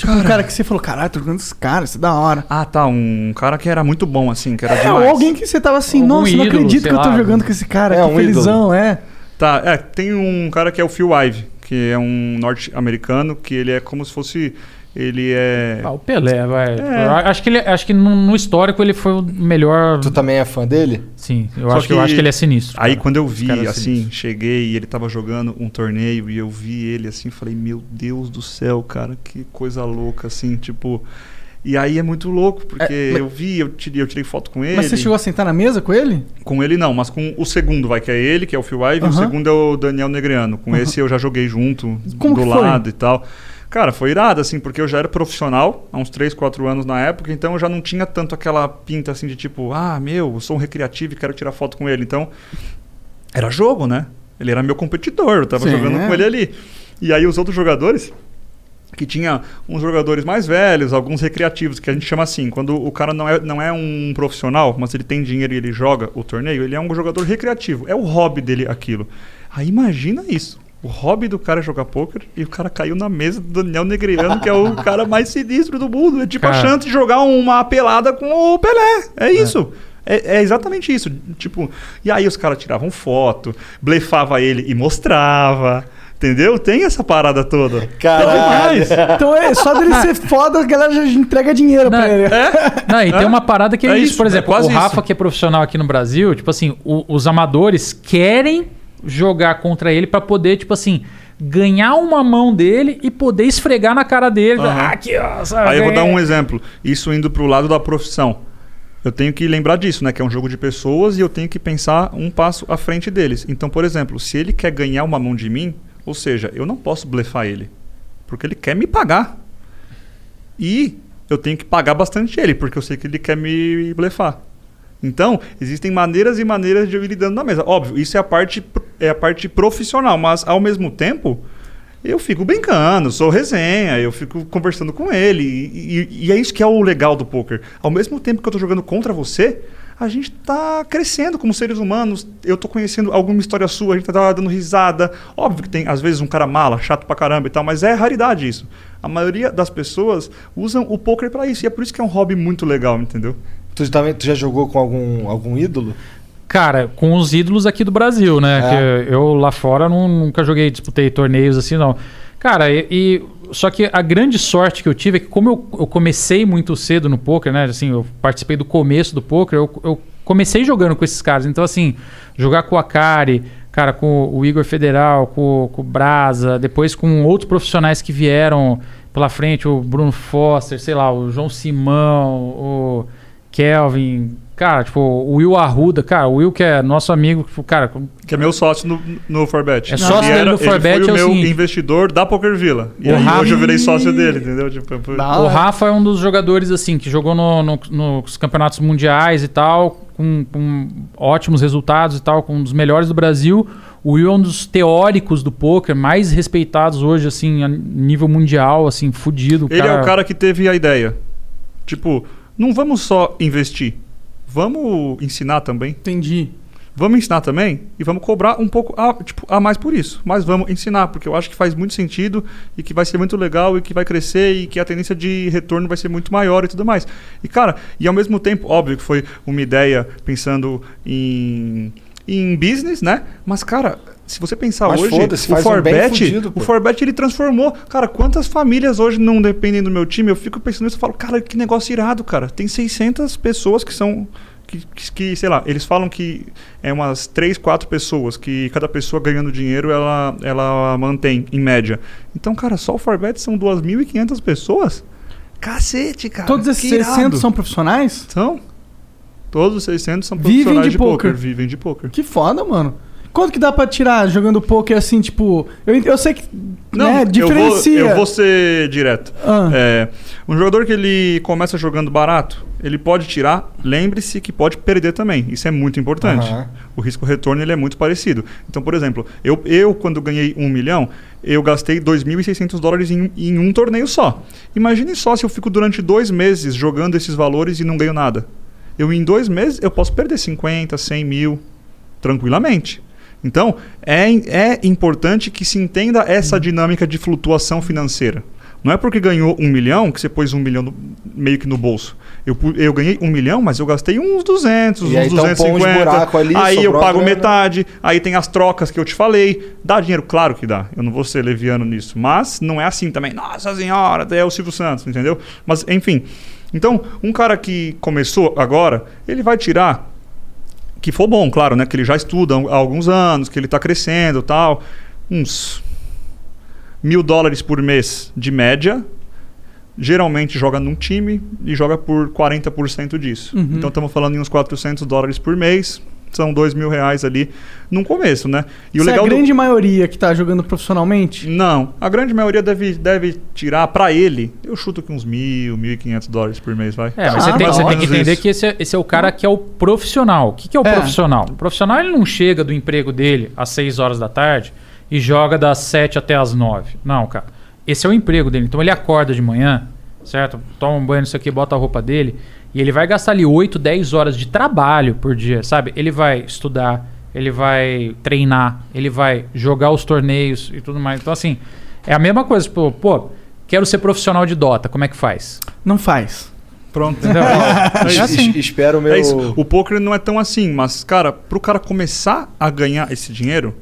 Tipo, um cara que você falou, caralho, tô jogando esse cara, isso é da hora. Ah, tá. Um cara que era muito bom, assim, que era É, demais. ou alguém que você tava assim, Algum nossa, não ídolo, acredito sei que eu tô lá. jogando com esse cara, É, que um felizão, é. Tá, é, tem um cara que é o Phil Ive, que é um norte-americano, que ele é como se fosse. Ele é. Ah, o Pelé, vai. É. Acho que, ele, acho que no, no histórico ele foi o melhor. Tu também é fã dele? Sim, eu, Só acho, que... eu acho que ele é sinistro. Aí cara. quando eu vi, é assim, sinistro. cheguei e ele tava jogando um torneio e eu vi ele assim, falei, meu Deus do céu, cara, que coisa louca, assim, tipo. E aí é muito louco, porque É, mas- eu vi, eu tirei, eu tirei foto com ele. Mas você chegou a sentar na mesa com ele? Com ele não, mas com o segundo, vai, que é ele, que é o Phil Ive, e o Aham. segundo é o Daniel Negreano. Com Aham. esse eu já joguei junto, Como do lado e tal. Cara, foi irado, assim, porque eu já era profissional, há uns 3, 4 anos na época, então eu já não tinha tanto aquela pinta, assim, de tipo, ah, meu, eu sou um recreativo e quero tirar foto com ele. Então, era jogo, né? Ele era meu competidor, eu tava Sim. jogando com ele ali. E aí os outros jogadores, que tinha uns jogadores mais velhos, alguns recreativos, que a gente chama assim, quando o cara não é, não é um profissional, mas ele tem dinheiro e ele joga o torneio, ele é um jogador recreativo, é o hobby dele aquilo. Aí imagina isso. O hobby do cara é jogar poker e o cara caiu na mesa do Daniel Negreano, que é o cara mais sinistro do mundo. É tipo a Cara. chance de jogar uma pelada com o Pelé. É isso. É, é exatamente isso. Tipo, e aí os caras tiravam foto, blefava ele e mostrava. Entendeu? Tem essa parada toda. Caralho. Então é só dele ser foda, a galera já entrega dinheiro pra ele. Não, e tem uma parada que é, É isso, isso, por é exemplo, quase o Rafa, isso. que é profissional aqui no Brasil, tipo assim, o- os amadores querem jogar contra ele pra poder, tipo assim, ganhar uma mão dele e poder esfregar na cara dele. Aham. Ah, aqui, ó. sabe, Aí eu vou dar um exemplo. Isso indo pro lado da profissão. Eu tenho que lembrar disso, né? Que é um jogo de pessoas e eu tenho que pensar um passo à frente deles. Então, por exemplo, se ele quer ganhar uma mão de mim, ou seja, eu não posso blefar ele. Porque ele quer me pagar. E eu tenho que pagar bastante ele, porque eu sei que ele quer me blefar. Então, existem maneiras e maneiras de eu ir lidando na mesa. Óbvio, isso é a parte, é a parte profissional, mas ao mesmo tempo, eu fico brincando, sou resenha, eu fico conversando com ele. E, e- e é isso que é o legal do poker. Ao mesmo tempo que eu tô jogando contra você, a gente tá crescendo como seres humanos. Eu tô conhecendo alguma história sua, a gente tá dando risada. Óbvio que tem, às vezes, um cara mala, chato pra caramba e tal, mas é raridade isso. A maioria das pessoas usam o poker pra isso. E é por isso que é um hobby muito legal, entendeu? Tu, também, tu já jogou com algum, algum ídolo? Cara, com os ídolos aqui do Brasil, né? É. Eu lá fora não- nunca joguei, disputei torneios assim, não. Cara, e, e- só que a grande sorte que eu tive é que como eu, eu comecei muito cedo no poker, né? Assim, eu participei do começo do poker, eu, eu comecei jogando com esses caras. Então, assim, jogar com o Akari, cara, com o Igor Federal, com, com o Brasa, depois com outros profissionais que vieram pela frente, o Bruno Foster, sei lá, o João Simão, o Kelvin, cara, tipo, o Will Arruda, cara, o Will que é nosso amigo, tipo, cara, Que é meu sócio no, no Forbet. É sócio Ele dele no ele Forbet, foi é o o meu seguinte- investidor da Poker Villa. E O aí Rafa- hoje eu virei sócio dele, entendeu? Tipo, foi- o Rafa é um dos jogadores, assim, que jogou no- no- nos campeonatos mundiais e tal, com, com ótimos resultados e tal, com um dos melhores do Brasil. O Will é um dos teóricos do poker mais respeitados hoje, assim, a nível mundial, assim, fudido. Ele é o cara que teve a ideia. Tipo, não vamos só investir. Vamos ensinar também. Entendi. Vamos ensinar também e vamos cobrar um pouco a, tipo, a mais por isso. Mas vamos ensinar, porque eu acho que faz muito sentido e que vai ser muito legal e que vai crescer e que a tendência de retorno vai ser muito maior e tudo mais. E, cara, e ao mesmo tempo, óbvio que foi uma ideia pensando em, em business, né? Mas, cara, se você pensar Mas hoje, o um Forbet, pô. o Forbet ele transformou. Cara, quantas famílias hoje não dependem do meu time? Eu fico pensando nisso e falo, cara, que negócio irado, cara. Tem 600 pessoas que são que, que, que, sei lá, eles falam que é umas 3, 4 pessoas, que cada pessoa ganhando dinheiro ela, ela mantém, em média. Então, cara, só o Forbet são 2.500 pessoas? Cacete, cara. Todos esses que irado. 600 são profissionais? São. Todos os 600 são Vivem profissionais de de, poker. poker. Vivem de poker. Que foda, mano. Quanto que dá pra tirar jogando poker assim, tipo. Eu, eu sei que. né, diferencia. Eu vou, eu vou ser direto. Ah. É, um jogador que ele começa jogando barato, ele pode tirar, lembre-se que pode perder também. Isso é muito importante. Aham. O risco-retorno ele é muito parecido. Então, por exemplo, eu, eu quando ganhei um milhão, eu gastei 2.600 dólares em, em um torneio só. Imagine só se eu fico durante dois meses jogando esses valores e não ganho nada. Eu, em dois meses, eu posso perder 50, 100 mil tranquilamente. Então, é, é importante que se entenda essa dinâmica de flutuação financeira. Não é porque ganhou um milhão que você pôs um milhão no- meio que no bolso. Eu, eu ganhei um milhão, mas eu gastei uns 200, E aí uns uns 250. buraco ali, aí eu pago metade. Aí tem as trocas que eu te falei. Dá dinheiro? Claro que dá. Eu não vou ser leviano nisso. Mas não é assim também. Nossa senhora, é o Silvio Santos, entendeu? Mas, enfim. Então, um cara que começou agora, ele vai tirar que for bom, claro, né? Que ele já estuda há alguns anos, que ele está crescendo tal. Uns mil dólares por mês de média. Geralmente joga num time e joga por 40% disso. Uhum. Então estamos falando em uns 400 dólares por mês. São dois mil reais ali no começo, né? E Isso o legal é a do- grande maioria que tá jogando profissionalmente? Não, a grande maioria deve, deve tirar para ele. Eu chuto que uns mil, mil e quinhentos dólares por mês, vai. É, mas você, Ah, tem, você tem que entender isso. que esse é, esse é o cara que é o profissional. O que, que é o É. profissional? O profissional ele não chega do emprego dele às 6 horas da tarde e joga das 7 até as 9. Não, cara. Esse é o emprego dele. Então ele acorda de manhã, certo? Toma um banho, isso aqui, bota a roupa dele. E ele vai gastar ali 8, 10 horas de trabalho por dia, sabe? Ele vai estudar, ele vai treinar, ele vai jogar os torneios e tudo mais. Então, assim, é a mesma coisa. Tipo, pô, quero ser profissional de Dota, como é que faz? Não faz. Pronto. Entendeu? É assim. es- Espero o meu. É isso. O poker não é tão assim, mas, cara, pro cara começar a ganhar esse dinheiro,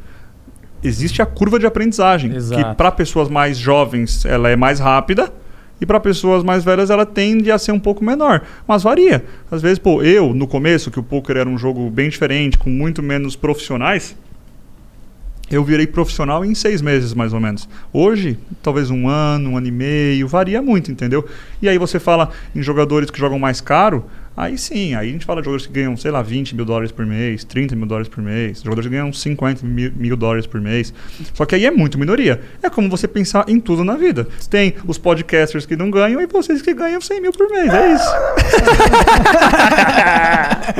existe a curva de aprendizagem. Exato. Que para pessoas mais jovens ela é mais rápida. E para pessoas mais velhas ela tende a ser um pouco menor. Mas varia. Às vezes, pô, eu, no começo, que o poker era um jogo bem diferente, com muito menos profissionais, eu virei profissional em seis meses, mais ou menos. Hoje, talvez um ano, um ano e meio, varia muito, entendeu? E aí você fala em jogadores que jogam mais caro, aí sim, aí a gente fala de jogadores que ganham, sei lá, 20 mil dólares por mês, 30 mil dólares por mês, jogadores que ganham 50 mil, mil dólares por mês. Só que aí é muito minoria. É como você pensar em tudo na vida. Tem os podcasters que não ganham e vocês que ganham 100 mil por mês, é isso.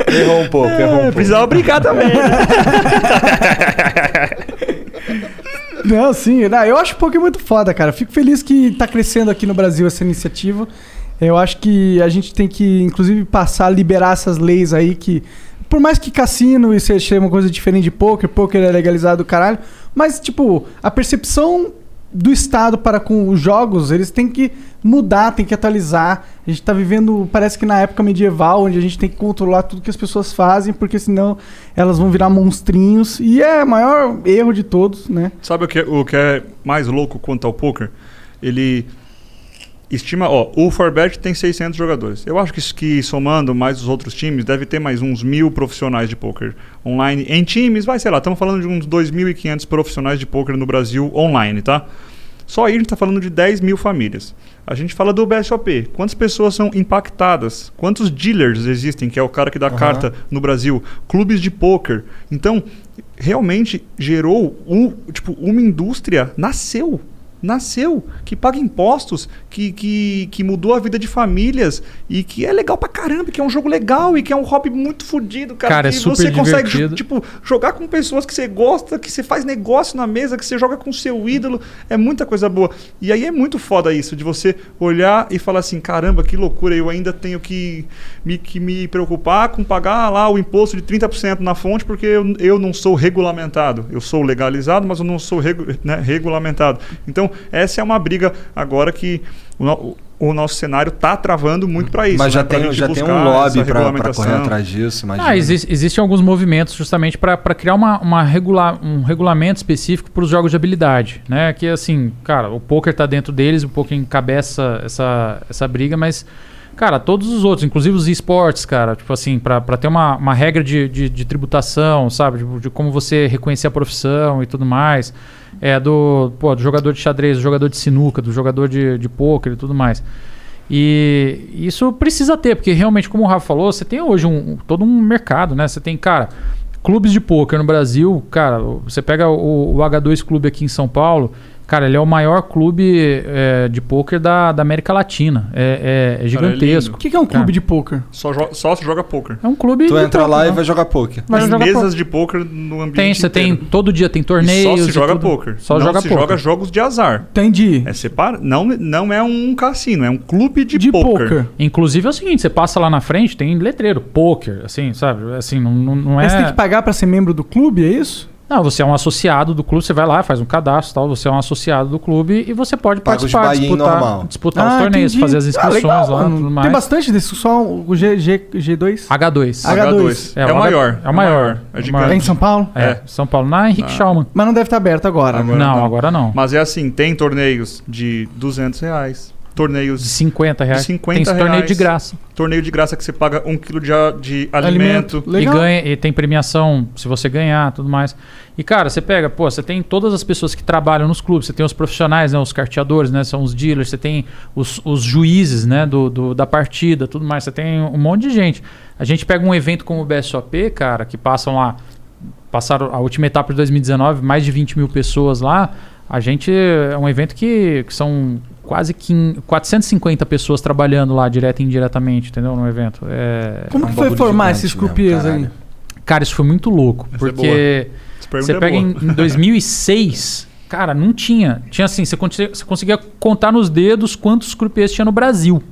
Errou um pouco, errou um É, pouco. precisava brincar também. Não, sim. Não, eu acho o poker muito foda, cara. Fico feliz que tá crescendo aqui no Brasil essa iniciativa. Eu acho que a gente tem que, inclusive, passar a liberar essas leis aí que. Por mais que cassino e seja uma coisa diferente de poker, poker é legalizado do caralho. Mas, tipo, a percepção do Estado para com os jogos, eles têm que mudar, tem que atualizar. A gente tá vivendo, parece que na época medieval, onde a gente tem que controlar tudo que as pessoas fazem, porque senão elas vão virar monstrinhos. E é o maior erro de todos, né? Sabe o que, o que é mais louco quanto ao poker? Ele estima, ó, o Forbet tem 600 jogadores. Eu acho que, que somando mais os outros times, deve ter mais uns mil profissionais de poker online em times. Vai, sei lá, estamos falando de uns 2.500 profissionais de poker no Brasil online, tá? Só aí a gente está falando de 10 mil famílias. A gente fala do BSOP. Quantas pessoas são impactadas? Quantos dealers existem, que é o cara que dá carta no Brasil? Clubes de poker. Então, realmente gerou um, tipo, uma indústria, nasceu. Nasceu, que paga impostos, que, que, que mudou a vida de famílias e que é legal pra caramba, que é um jogo legal e que é um hobby muito fodido, cara. Cara, é super você consegue, divertido. tipo, jogar com pessoas que você gosta, que você faz negócio na mesa, que você joga com seu ídolo, é muita coisa boa. E aí é muito foda isso, de você olhar e falar assim, caramba, que loucura, eu ainda tenho que me, que me preocupar com pagar lá o imposto de 30% na fonte, porque eu, eu não sou regulamentado. Eu sou legalizado, mas eu não sou regu- né, regulamentado. Então, essa é uma briga agora que o, o nosso cenário tá travando muito para isso. Mas já né, tem, já tem um lobby regulamentação. correr atrás disso. Ah, exi- existem alguns movimentos justamente para criar uma, uma regula um regulamento específico para os jogos de habilidade, né? Que assim, cara, o poker tá dentro deles, o poker encabeça essa, essa briga, mas cara, todos os outros, inclusive os esportes, cara, tipo assim, para ter uma, uma regra de, de, de tributação, sabe, de, de como você reconhecer a profissão e tudo mais, é do, pô, do jogador de xadrez, do jogador de sinuca, do jogador de, de poker e tudo mais. E isso precisa ter, porque realmente, como o Rafa falou, você tem hoje um, todo um mercado, né? Você tem, cara, clubes de poker no Brasil, cara, você pega o, o H2 Clube aqui em São Paulo, cara, ele é o maior clube é, de poker da, da América Latina. É, é- é gigantesco. O que, que é um clube Cara, de poker? Só, jo- só se joga poker. É um clube. Tu entra poker, lá e né? vai jogar poker. Vai As jogar mesas poker. de poker no ambiente Tem, você tem. Todo dia tem E torneios. só se e joga tudo. poker. Só não joga se poker. joga jogos de azar. Entendi. É separa... não, não é um cassino, é um clube de, De poker. poker. Inclusive é o seguinte, você passa lá na frente, tem letreiro, poker, assim, sabe? Assim, não, não, não é. Mas você tem que pagar pra ser membro do clube, é isso? Não, você é um associado do clube, você vai lá, faz um cadastro, tal, você é um associado do clube e você pode Paga participar, disputar, normal. disputar Ah, os torneios, entendi. fazer as Ah, inscrições legal, lá, tudo mais. Tem bastante desse, só o G, G, G2? H2. H2. É o H- maior, É o maior. é o maior. É em São Paulo? É, São Paulo, na Henrique Ah. Schaumann. Mas não deve estar aberto agora. Agora não, agora não. Mas é assim, tem torneios de 200 reais, torneios De 50 reais. de 50 tem esse torneio reais. de graça. torneio de graça que você paga um quilo de, de alimento. E, ganha, e tem premiação se você ganhar, tudo mais. E, cara, você pega, pô, você tem todas as pessoas que trabalham nos clubes, você tem os profissionais, né, os carteadores, né, são os dealers, você tem os, os juízes, né, do, do- da partida, tudo mais, você tem um monte de gente. A gente pega um evento como o BSOP, cara, que passam lá, passaram a última etapa de 2019, mais de 20 mil pessoas lá, a gente, é um evento que, que são quase 15 450 pessoas trabalhando lá, direto e indiretamente, entendeu, no evento. É, Como é um que foi formar esses mesmo, croupiers aí? Cara, isso foi muito louco. Essa é porque pergunta você é pega em, em 2006, cara, não tinha. Tinha assim, você conseguia, você conseguia contar nos dedos quantos croupiers tinha no Brasil.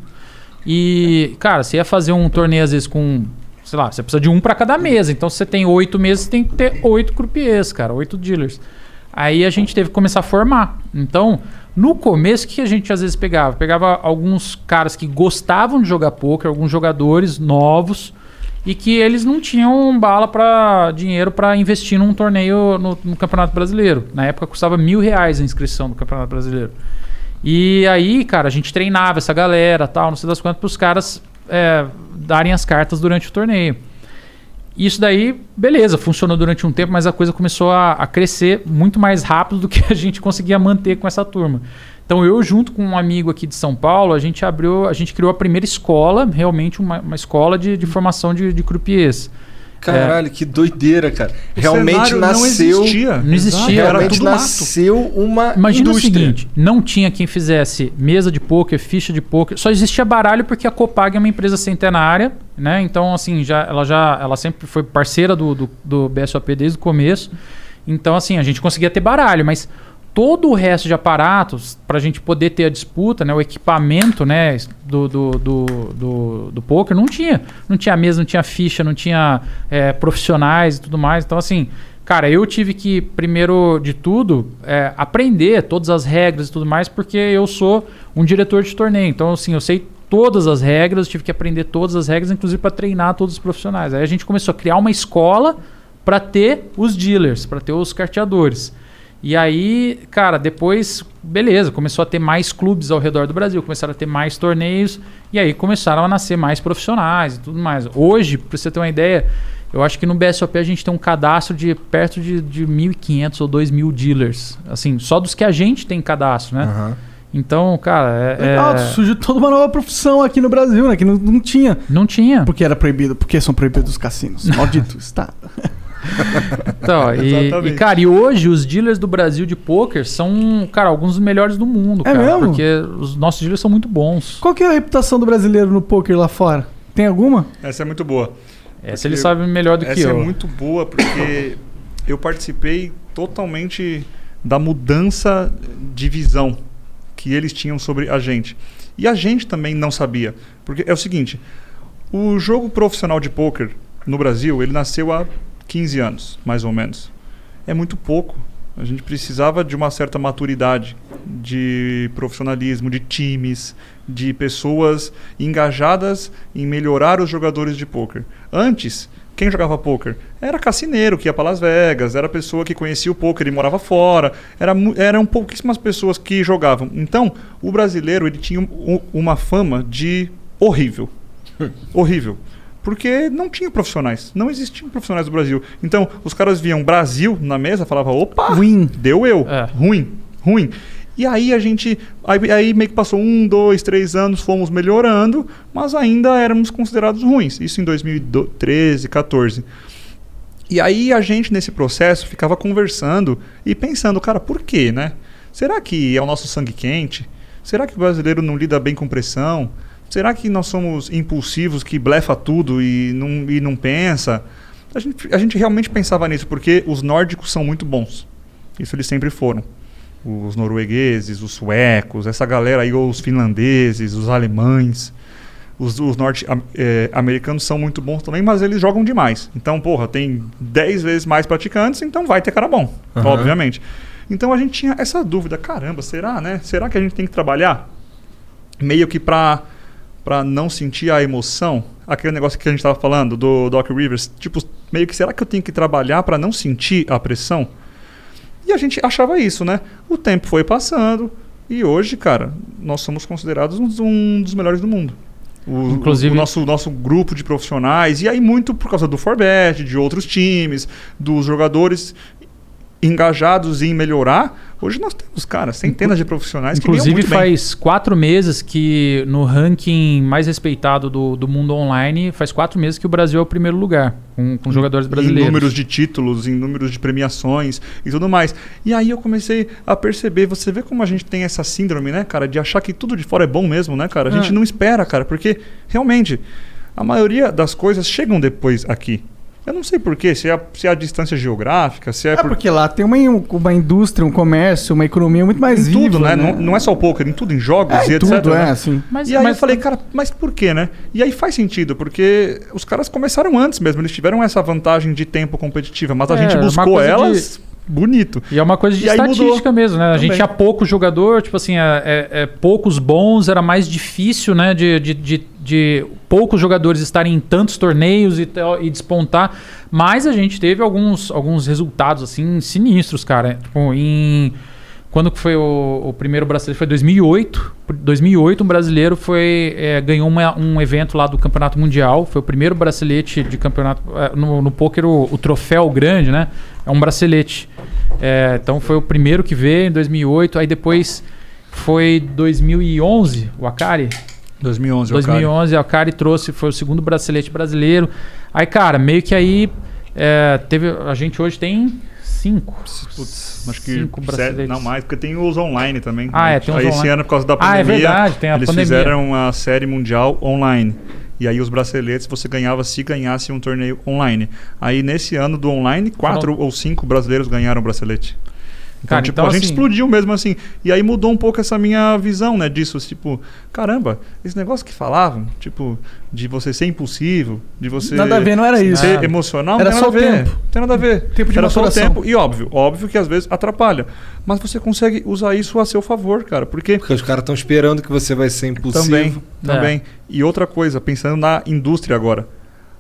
E, cara, você ia fazer um torneio às vezes com, sei lá, você precisa de um para cada mesa. Então, se você tem oito mesas, você tem que ter oito croupiers, cara, oito dealers. Aí a gente teve que começar a formar. Então, no começo, o que a gente às vezes pegava? Pegava alguns caras que gostavam de jogar poker, alguns jogadores novos, e que eles não tinham bala para dinheiro para investir num torneio no, no Campeonato Brasileiro. Na época custava mil reais a inscrição do Campeonato Brasileiro. E aí, cara, a gente treinava essa galera, tal, não sei das quantas, para os caras é, darem as cartas durante o torneio. Isso daí, beleza, funcionou durante um tempo, mas a coisa começou a, a crescer muito mais rápido do que a gente conseguia manter com essa turma. Então eu, junto com um amigo aqui de São Paulo, a gente abriu, a gente criou a primeira escola, realmente uma, uma escola de, de formação de, de croupiers. Caralho, que doideira, cara. O Realmente cenário não nasceu. existia. Não existia, Era Realmente tudo mato. nasceu uma Imagina indústria. o seguinte, não tinha quem fizesse mesa de poker, ficha de poker, só existia baralho porque a Copag é uma empresa centenária, né? Então assim, já ela já ela sempre foi parceira do, do, do BSOP desde o começo. Então assim, a gente conseguia ter baralho, mas todo o resto de aparatos para a gente poder ter a disputa, né, o equipamento, né, do, do, do, do, do poker não tinha, não tinha mesa, não tinha ficha, não tinha é, profissionais e tudo mais. Então assim, Cara, eu tive que, primeiro de tudo, é, aprender todas as regras e tudo mais, porque eu sou um diretor de torneio. Então, assim, eu sei todas as regras, tive que aprender todas as regras, inclusive para treinar todos os profissionais. Aí a gente começou a criar uma escola para ter os dealers, para ter os carteadores. E aí, cara, depois, beleza, começou a ter mais clubes ao redor do Brasil, começaram a ter mais torneios, e aí começaram a nascer mais profissionais e tudo mais. Hoje, para você ter uma ideia, eu acho que no BSOP a gente tem um cadastro de perto de, de 1.500 ou 2.000 dealers. Assim, só dos que a gente tem cadastro, né? Então, cara, é. Legal, é- surgiu toda uma nova profissão aqui no Brasil, né? Que não, não tinha. Não tinha. Porque era proibido, porque são proibidos os cassinos. Maldito Estado. Então, e, e, cara, e hoje os dealers do Brasil de poker são, cara, alguns dos melhores do mundo, É cara. mesmo? Porque os nossos dealers são muito bons. Qual que é a reputação do brasileiro no poker lá fora? Tem alguma? Essa é muito boa. Essa ele sabe melhor do que essa eu. é muito boa porque eu participei totalmente da mudança de visão que eles tinham sobre a gente. E a gente também não sabia. Porque é o seguinte, o jogo profissional de pôquer no Brasil, ele nasceu há 15 anos, mais ou menos. É muito pouco. A gente precisava de uma certa maturidade, de profissionalismo, de times, de pessoas engajadas em melhorar os jogadores de pôquer. Antes, quem jogava pôquer? Era cassineiro que ia para Las Vegas, era pessoa que conhecia o pôquer e morava fora, era, eram pouquíssimas pessoas que jogavam. Então, o brasileiro ele tinha um- uma fama de horrível. horrível. Porque não tinha profissionais. Não existiam profissionais do Brasil. Então, os caras viam Brasil na mesa falavam, opa, ruim. deu eu. Ruim, ruim. E aí a gente. Aí, aí meio que passou um, dois, três anos, fomos melhorando, mas ainda éramos considerados ruins. Isso em 2013, 14. E aí a gente, nesse processo, ficava conversando e pensando, cara, por quê, né? Será que é o nosso sangue quente? Será que o brasileiro não lida bem com pressão? Será que nós somos impulsivos, que blefa tudo e não, e não pensa? A gente, a gente realmente pensava nisso, porque os nórdicos são muito bons. Isso eles sempre foram. Os noruegueses, os suecos, essa galera aí, os finlandeses, os alemães. Os, os norte-americanos são muito bons também, mas eles jogam demais. Então, porra, tem 10 vezes mais praticantes, então vai ter cara bom, Aham. obviamente. Então a gente tinha essa dúvida, caramba, será, né? Será que a gente tem que trabalhar meio que pra, pra não sentir a emoção? Aquele negócio que a gente tava falando do Doc Rivers, tipo, meio que será que eu tenho que trabalhar pra não sentir a pressão? E a gente achava isso, né? O tempo foi passando e hoje, cara, nós somos considerados um, um dos melhores do mundo. O, Inclusive- o nosso, nosso grupo de profissionais, e aí muito por causa do Forbet, de outros times, dos jogadores engajados em melhorar. Hoje nós temos, cara, centenas de profissionais que ganham Inclusive muito bem. faz quatro meses que no ranking mais respeitado do, do mundo online, faz quatro meses que o Brasil é o primeiro lugar, com, com jogadores brasileiros. Em números de títulos, em números de premiações e tudo mais. E aí eu comecei a perceber, você vê como a gente tem essa síndrome, né, cara, de achar que tudo de fora é bom mesmo, né, cara? A gente É. não espera, cara, porque realmente a maioria das coisas chegam depois aqui. Eu não sei porquê, se é, a, se é a distância geográfica, se é, É por porque lá tem uma, uma indústria, um comércio, uma economia muito mais em viva, tudo, né? Não, não é só o poker, em tudo, em jogos É, e etc. tudo, né? é, assim. Mas, e aí mas- eu falei, cara, mas por quê, né? E aí faz sentido, porque os caras começaram antes mesmo, eles tiveram essa vantagem de tempo competitiva, mas a É, gente uma buscou coisa de- elas bonito. E é uma coisa de E estatística mesmo, né? A gente tinha pouco jogador, tipo assim, é, é- é poucos bons, era mais difícil, né? De, de, de, de poucos jogadores estarem em tantos torneios e, e despontar. Mas a gente teve alguns, alguns resultados, assim, sinistros, cara. Tipo, em... Quando foi o, o primeiro brasileiro? Foi 2008. 2008, um brasileiro foi é, ganhou uma- um evento lá do Campeonato Mundial. Foi o primeiro bracelete de campeonato. é, no, no poker, o, o troféu grande, né? É um bracelete. É, então foi o primeiro que veio em 2008. Aí depois foi 2011, o Akari. 2011, o Akari. 2011, o Akari trouxe, foi o segundo bracelete brasileiro. Aí, cara, meio que aí é, teve. A gente hoje tem cinco. Putz, acho que cinco não mais, porque tem os online também. Ah, né? é, tem os aí esse online. ano, por causa da Ah, pandemia, é verdade, tem a eles pandemia. fizeram a série mundial online. E aí os braceletes você ganhava se ganhasse um torneio online. Aí nesse ano do online, quatro ou cinco brasileiros ganharam o bracelete. Então, Cara, tipo, então, a gente assim- explodiu mesmo assim. E aí mudou um pouco essa minha visão, né, disso. Tipo, caramba, esse negócio que falavam, tipo, de você ser impulsivo, de você Nada a ver, não era isso. ser Nada. emocional, Era não só tem nada o a ver. tempo. Não tem nada a ver. Tempo de Era só o tempo. E óbvio, óbvio que às vezes atrapalha. Mas você consegue usar isso a seu favor, cara. Porque Porque os caras estão esperando que você vai ser impulsivo. também, É. também. E outra coisa, pensando na indústria agora.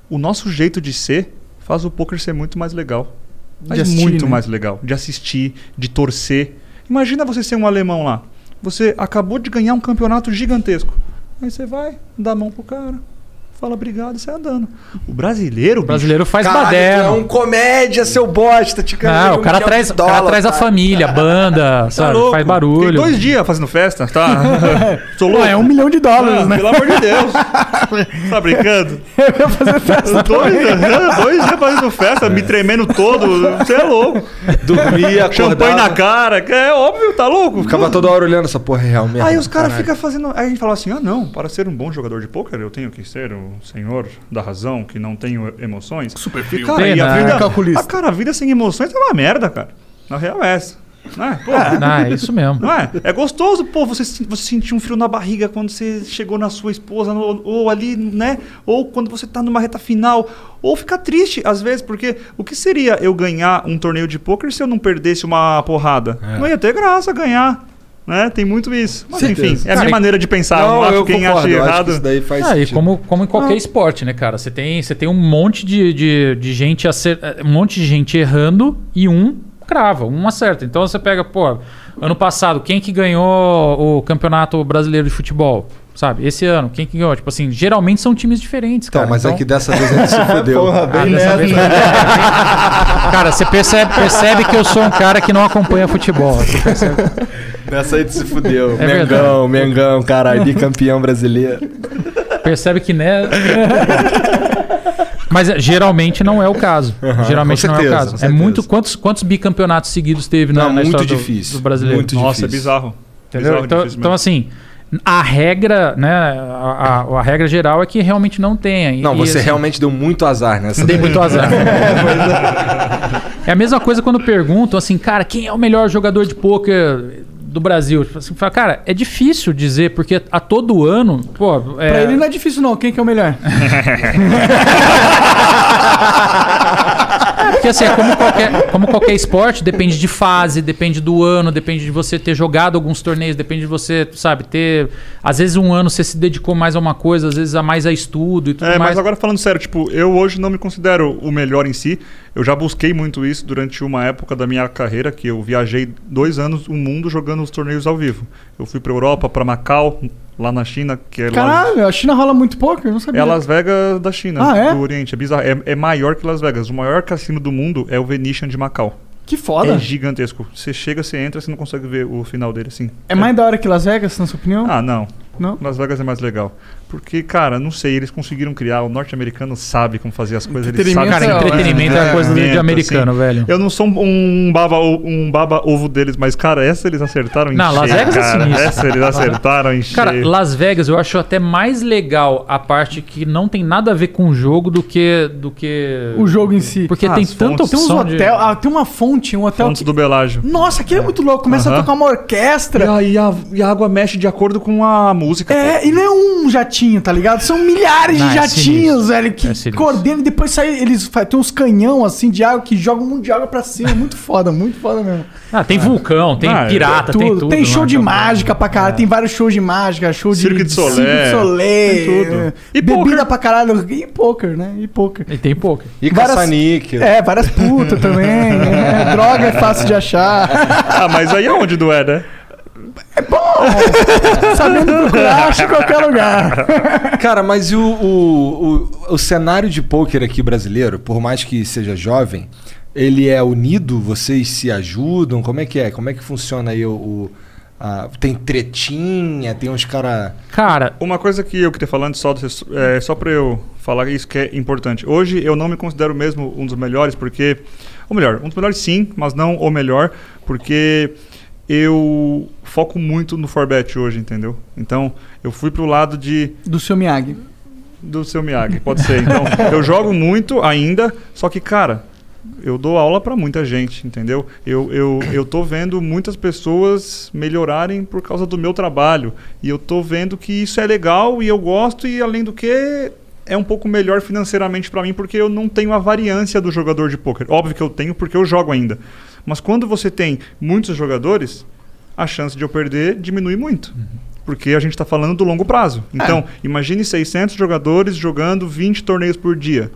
O nosso jeito de ser faz o poker ser muito mais legal. Mas assistir, muito né? mais legal. De assistir, de torcer. Imagina você ser um alemão lá. Você acabou de ganhar um campeonato gigantesco. Aí você vai, dá a mão pro cara. Fala obrigado e sai andando. O brasileiro, O brasileiro faz Caralho, tu baderno. é um comédia, seu bosta. Te Ah, um o cara traz, de o cara dólar, traz a família, a banda, Tá sabe? louco. Faz Fiquei barulho. dois dias fazendo festa, tá? Sou louco. É um milhão de dólares, Ah, né? Pelo amor de Deus. tá brincando? Eu ia fazer festa Dois, dois dias fazendo festa, me tremendo todo. Você é louco. Dormia. Champanhe na cara, que é óbvio, tá louco? Ficava toda hora olhando essa porra é real mesmo. Aí os caras ficam fazendo. Aí a gente fala assim: ah, não, para ser um bom jogador de pôquer, eu tenho que ser o senhor da razão, que não tenho emoções. Super frio. Cara, Tem, e a né? vida. Calculista. A, cara, a vida sem emoções é uma merda, cara. Na real é essa. Não é? Pô, Ah, é isso mesmo. Não é? É gostoso, pô, você, se- você sentir um frio na barriga quando você chegou na sua esposa, no- ou ali, né? Ou quando você tá numa reta final. Ou ficar triste, às vezes, porque o que seria eu ganhar um torneio de pôquer se eu não perdesse uma porrada? É. Não ia ter graça ganhar. Né? Tem muito isso. Mas Certeza. enfim, é a Cara, minha maneira de pensar. Não, acho eu quem concordo, acha acho errado. isso daí faz Ah, e como, como em qualquer esporte, né, cara? Você tem, você tem um monte de, de, de gente acer- um monte de gente errando e um crava, um acerta. Então você pega, pô, ano passado, quem que ganhou o Campeonato Brasileiro de Futebol? Sabe? Esse ano, quem que ganhou? Tipo assim, geralmente são times diferentes, Então, cara. mas é Então- que dessa vez ele se fudeu. Porra, Ah, bem dessa nessa. vez- Cara, você percebe, percebe que eu sou um cara que não acompanha futebol. Você percebe? Dessa aí tu se fudeu. É Mengão, Mengão, caralho, bicampeão brasileiro. Percebe que né. Mas é, geralmente não é o caso. Aham, geralmente com não é o certeza, caso. É certeza. muito. Quantos, quantos bicampeonatos seguidos teve na, Não, na muito história do- difícil, do, brasileiro? muito Nossa, é difícil. bizarro. Entendeu? Bizarro, Então, difícil então, assim, a regra, né? A, a- a regra geral é que realmente não tenha. E- Não, e, você assim, realmente deu muito azar nessa. Dei muito azar. É a mesma coisa quando perguntam assim, cara, quem é o melhor jogador de pôquer do Brasil. Tipo assim, fala, cara, é difícil dizer, porque a todo ano. Pô, é, Pra ele não é difícil, não. Quem que é o melhor? Porque assim, é como qualquer, como qualquer esporte, depende de fase, depende do ano, depende de você ter jogado alguns torneios, depende de você, sabe, ter. Às vezes um ano você se dedicou mais a uma coisa, às vezes a mais a estudo e tudo É, mais. mas agora falando sério, tipo, eu hoje não me considero o melhor em si. Eu já busquei muito isso durante uma época da minha carreira, que eu viajei dois anos o mundo jogando os torneios ao vivo. Eu fui pra Europa, pra Macau, lá na China, que é lá, Caralho, a China rola muito poker? Eu não sabia. é Las Vegas da China, Ah, é? do Oriente. É bizarro. É, é maior que Las Vegas. O maior cassino do mundo é o Venetian de Macau. Que foda. É gigantesco. Você chega, você entra, você não consegue ver o final dele assim. É mais da hora que Las Vegas, na sua opinião? Ah, não. Não? Las Vegas é mais legal. Porque, cara, não sei, eles conseguiram criar. O norte-americano sabe como fazer as coisas. Eles sabem é- Cara, entretenimento é coisa de Entretenimento, americano, velho. Eu não sou um baba, um baba ovo deles, mas, cara, essa eles acertaram em Não, Las cheio, Vegas é cara. sinistro. Essa eles acertaram em Cara, cheio. Las Vegas eu acho até mais legal a parte que não tem nada a ver com o jogo do que. Do que... O jogo em si. Porque Ah, tem tanta fontes. Tem uns opção de- hotel, ah, tem uma fonte, um hotel. Fontes que- do Belágio. Nossa, aquilo é. muito louco. Começa a Aham. tocar uma orquestra. E a, e a- e a água mexe de acordo com a música. É, e não é um jatinho, tá ligado? São milhares Não, de é jatinhos, sinistro. velho, que É coordenam e depois sai, eles tem uns canhão assim de água que jogam um monte de água pra cima. Muito foda, muito foda mesmo. Ah, tem vulcão, tem Ah, é pirata, tem tudo. Tem show né? de mágica pra caralho, tem vários shows de mágica, show de Cirque de Soleil, Cirque de Soleil, tem tudo. E bebida poker. pra caralho, e poker, né? E poker. E tem pouco. E Várias- caça-níquel. É, várias putas também. é, droga é fácil de achar. Ah, mas aí aonde do é, né? Sabendo procurar, acha em qualquer lugar. Cara, mas e o, o, o, o cenário de pôquer aqui brasileiro, por mais que seja jovem, ele é unido? Vocês se ajudam? Como é que é? Como é que funciona aí o. o- a- tem tretinha, tem uns cara. Cara, Uma coisa que eu queria falar antes, só, é, só pra eu falar isso que é importante. Hoje eu não me considero mesmo um dos melhores, porque. Ou melhor, um dos melhores sim, mas não o melhor, porque eu foco muito no Forbet hoje, entendeu? Então, eu fui pro lado de Do seu Miyagi. do seu Miyagi, pode ser. Então, eu jogo muito ainda, só que, cara, eu dou aula pra muita gente, entendeu? Eu, eu, eu tô vendo muitas pessoas melhorarem por causa do meu trabalho. E eu tô vendo que isso é legal e eu gosto, e além do que. É um pouco melhor financeiramente pra mim porque eu não tenho a variância do jogador de pôquer. Óbvio que eu tenho porque eu jogo ainda. Mas quando você tem muitos jogadores, a chance de eu perder diminui muito. Porque a gente está falando do longo prazo. Então, imagine 600 jogadores jogando 20 torneios por dia.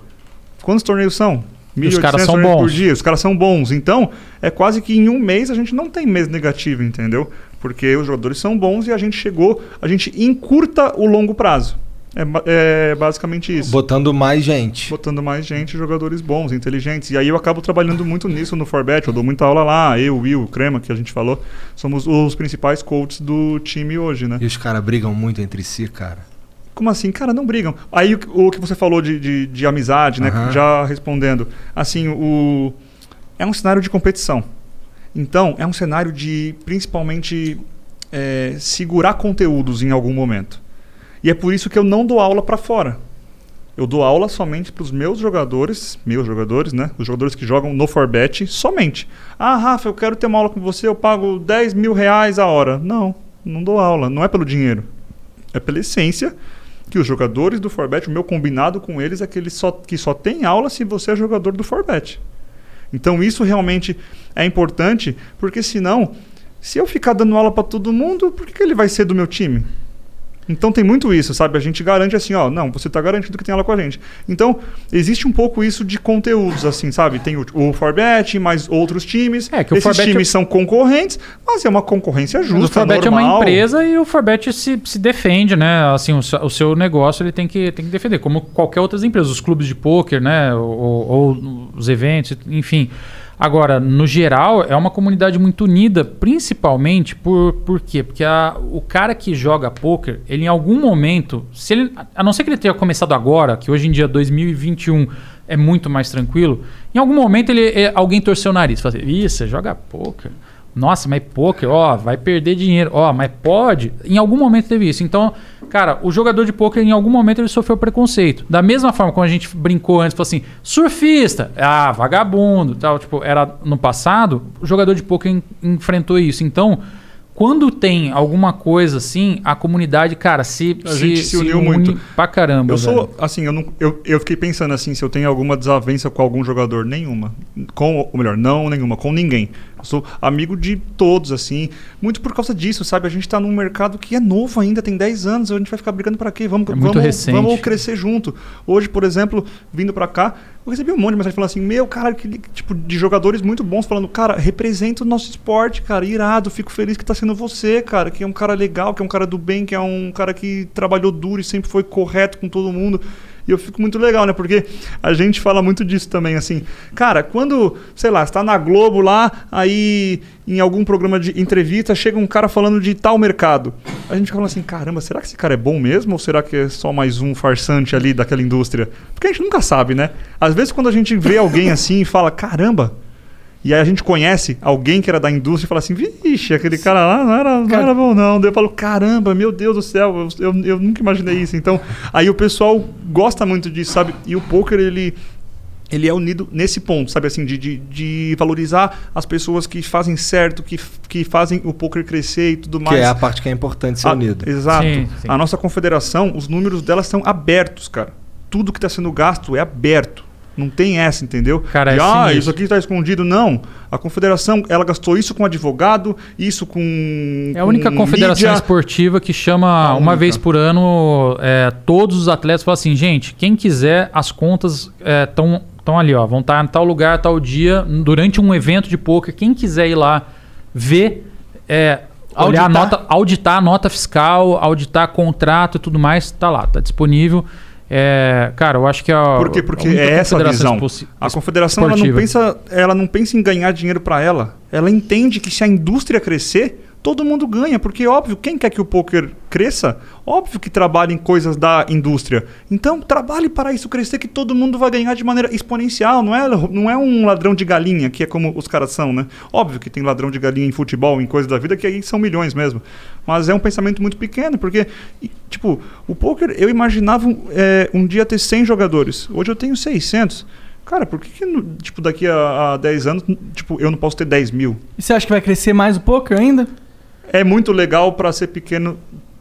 Quantos torneios são? E os caras 1.800 são torneios por bons. dia. Os caras são bons. Então, é quase que em um mês a gente não tem mês negativo, entendeu? Porque os jogadores são bons e a gente chegou, a gente encurta o longo prazo. É, é basicamente isso. Botando mais gente. Botando mais gente, jogadores bons, inteligentes. E aí eu acabo trabalhando muito nisso no Forbet. Eu dou muita aula lá. Eu, Will, o Crema, que a gente falou, somos os principais coaches do time hoje, né? E os caras brigam muito entre si, cara. Como assim? Cara, não brigam. Aí o, que- o que você falou de, de, de amizade, né? Aham. Já respondendo. Assim, o. É um cenário de competição. Então, é um cenário de principalmente é, segurar conteúdos em algum momento. E é por isso que eu não dou aula para fora. Eu dou aula somente para os meus jogadores, meus jogadores, né? Os jogadores que jogam no Forbet somente. Ah, Rafa, eu quero ter uma aula com você, eu pago 10 mil reais a hora. Não, não dou aula. Não é pelo dinheiro. É pela essência que os jogadores do Forbet, o meu combinado com eles é que eles só, que só tem aula se você é jogador do Forbet. Então isso realmente é importante, porque senão, se eu ficar dando aula para todo mundo, por que, que ele vai ser do meu time? Então tem muito isso, sabe? A gente garante assim, ó, não, você tá garantido que tem aula com a gente. Então, existe um pouco isso de conteúdos, assim, sabe? Tem o, o Forbet, mais outros times. É, que o Esses Forbet é- times são concorrentes, mas é uma concorrência justa, Mas o Forbet é uma normal. empresa e o Forbet se, se defende, né? Assim, o, seu- o seu negócio ele tem que, tem que defender, como qualquer outras empresas, os clubes de pôquer, né? Ou, ou os eventos, enfim. Agora, no geral, é uma comunidade muito unida, principalmente por, por quê? Porque a- o cara que joga pôquer, ele em algum momento, se ele, a não ser que ele tenha começado agora, que hoje em dia 2021 é muito mais tranquilo, em algum momento ele, é- alguém torceu o nariz, falou assim, você joga pôquer? Nossa, mas poker, ó, vai perder dinheiro. Ó, mas pode. Em algum momento teve isso. Então, cara, o jogador de poker em algum momento ele sofreu preconceito. Da mesma forma como a gente brincou antes, falou assim, surfista, ah, vagabundo, tal, tipo, era no passado, o jogador de poker en- enfrentou isso. Então, quando tem alguma coisa assim, a comunidade, cara, se, A gente se uniu une muito. pra caramba. Eu velho. sou, assim, eu, não, eu, eu fiquei pensando assim, se eu tenho alguma desavença com algum jogador. Nenhuma. Com, ou melhor, não nenhuma, com ninguém. Sou amigo de todos, assim. Muito por causa disso, sabe? A gente tá num mercado que é novo ainda, tem 10 anos. A gente vai ficar brigando pra quê? Vamos, É vamos, vamos crescer junto. Hoje, por exemplo, vindo pra cá, eu recebi um monte de mensagem falando assim: Meu, cara, que, tipo, de jogadores muito bons falando, cara, representa o nosso esporte, cara, irado. Fico feliz que tá sendo você, cara, que é um cara legal, que é um cara do bem, que é um cara que trabalhou duro e sempre foi correto com todo mundo. E eu fico muito legal, né? Porque a gente fala muito disso também, assim. Cara, quando, sei lá, está na Globo lá, aí em algum programa de entrevista chega um cara falando de tal mercado. A gente falando assim, caramba, será que esse cara é bom mesmo? Ou será que é só mais um farsante ali daquela indústria? Porque a gente nunca sabe, né? Às vezes quando a gente vê alguém assim e fala, caramba, e aí a gente conhece alguém que era da indústria e fala assim, vixe, aquele cara lá não era, não era bom não. Daí eu falo, caramba, meu Deus do céu, eu, eu, eu nunca imaginei isso. Então, aí o pessoal gosta muito disso, sabe? E o poker, ele... Ele é unido nesse ponto, sabe assim, de, de, de valorizar as pessoas que fazem certo, que, que fazem o poker crescer e tudo mais. Que é a parte que é importante ser Ah, unido. Exato. Sim, sim. A nossa confederação, os números delas são abertos, cara. Tudo que está sendo gasto é aberto. Não tem essa, entendeu? Cara, é De, ah, sinistro. isso aqui está escondido. Não. A confederação, ela gastou isso com advogado, isso com. É a única confederação mídia. esportiva que chama A uma vez por ano é, todos os atletas falam assim, gente, quem quiser, as contas estão tão ali, ó, vão estar em tal lugar, tal dia, durante um evento de poker. Quem quiser ir lá ver, é, olhar a Auditar. nota, auditar a nota fiscal, auditar contrato e tudo mais, tá lá, tá disponível. É, cara, eu acho que a Por quê? Porque é essa a visão. A confederação ela não, pensa, ela não pensa em ganhar dinheiro para ela. Ela entende que se a indústria crescer, todo mundo ganha. Porque, óbvio, quem quer que o poker cresça, óbvio que trabalha em coisas da indústria. Então, trabalhe para isso crescer, que todo mundo vai ganhar de maneira exponencial. Não é, não é um ladrão de galinha, que é como os caras são, né? Óbvio que tem ladrão de galinha em futebol, em coisas da vida, que aí são milhões mesmo. Mas é um pensamento muito pequeno, porque, tipo, o poker, eu imaginava um, é, um dia ter 100 jogadores. Hoje eu tenho 600. Cara, por que, que tipo, daqui a, a 10 anos, tipo, eu não posso ter 10 mil? E você acha que vai crescer mais o poker ainda? É muito legal para ser pequeno,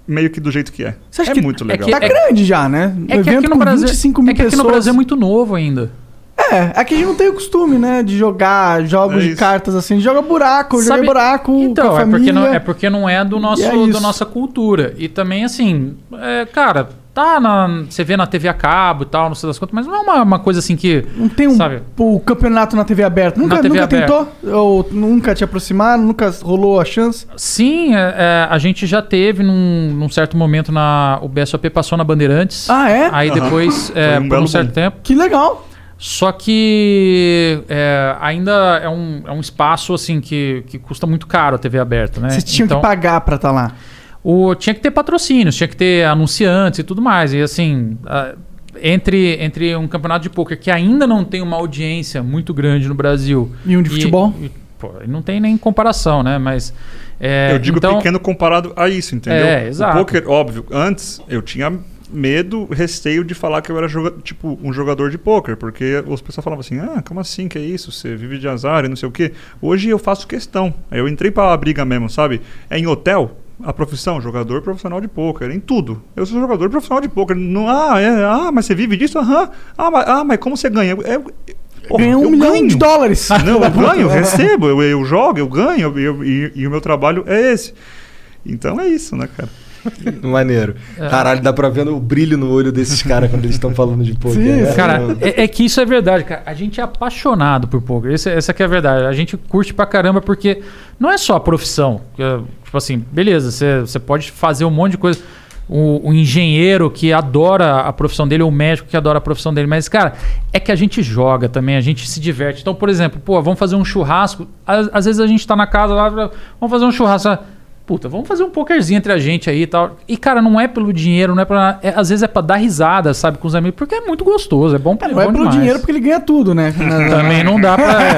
meio que do jeito que é. Você acha é que muito legal. tá grande já, né? Um É que aqui evento no com Brasil, 25 mil é que aqui no pessoas. Brasil é muito novo ainda. É, aqui a gente não tem o costume, né? De jogar jogos É de cartas assim. A gente joga buraco, joga Sabe- buraco Então, com a é porque, família. não, é porque não é do nosso, é da nossa cultura. E também, assim, é, cara, tá na. Você vê na TV a cabo e tal, não sei das contas, mas não é uma, uma coisa assim que. Não tem um Sabe? o campeonato na TV aberta. Nunca, Na TV nunca aberta. tentou? Ou nunca te aproximaram? Nunca rolou a chance? Sim, é, é, a gente já teve num, num certo momento na. O BSOP passou na Bandeirantes. Ah, é? Aí Aham. depois, é, um por um certo boom. tempo. Que legal. Só que é, ainda é um, é um espaço assim que, que custa muito caro a TV aberta, né? Vocês tinham Então- que pagar pra estar lá. O, tinha que ter patrocínios, tinha que ter anunciantes e tudo mais. E assim, a- entre, entre um campeonato de pôquer que ainda não tem uma audiência muito grande no Brasil. E um de futebol? e, pô, não tem nem comparação, né? Mas. é, eu digo então, pequeno comparado a isso, entendeu? É, exato. O poker, óbvio, antes eu tinha medo, receio de falar que eu era joga tipo um jogador de poker, porque os pessoas falavam assim: "Ah, como assim que é isso? Você vive de azar e não sei o quê". Hoje eu faço questão. Eu entrei para a briga mesmo, sabe? É em hotel, a profissão, jogador profissional de poker, em tudo. Eu sou jogador profissional de poker. Não, ah, é, ah, mas você vive disso? Aham. Ah, mas, ah, mas como você ganha? É, Ganhou um eu milhão ganho. de dólares. Não, eu ganho, eu recebo, eu, eu jogo, eu ganho, eu- e, e o meu trabalho é esse. Então é isso, né, cara? Maneiro. É. Caralho, dá pra ver o brilho no olho desses caras quando eles estão falando de poker. Sim, né? Cara, é, é que isso é verdade, cara. A gente é apaixonado por poker. Esse, essa que é a verdade. A gente curte pra caramba porque não é só a profissão. É, tipo assim, beleza, você você pode fazer um monte de coisa. O, o engenheiro que adora a profissão dele, ou o médico que adora a profissão dele. Mas, cara, é que a gente joga também, a gente se diverte. Então, por exemplo, pô, vamos fazer um churrasco. Às, às vezes a gente tá na casa lá, vamos fazer um churrasco. Puta, vamos fazer um pokerzinho entre a gente aí e tal. E, cara, não é pelo dinheiro, não é pra. é- às vezes é pra dar risada, sabe, com os amigos, porque é muito gostoso, é bom pra Não é bom pelo demais. dinheiro, porque ele ganha tudo, né? Também não dá pra. é.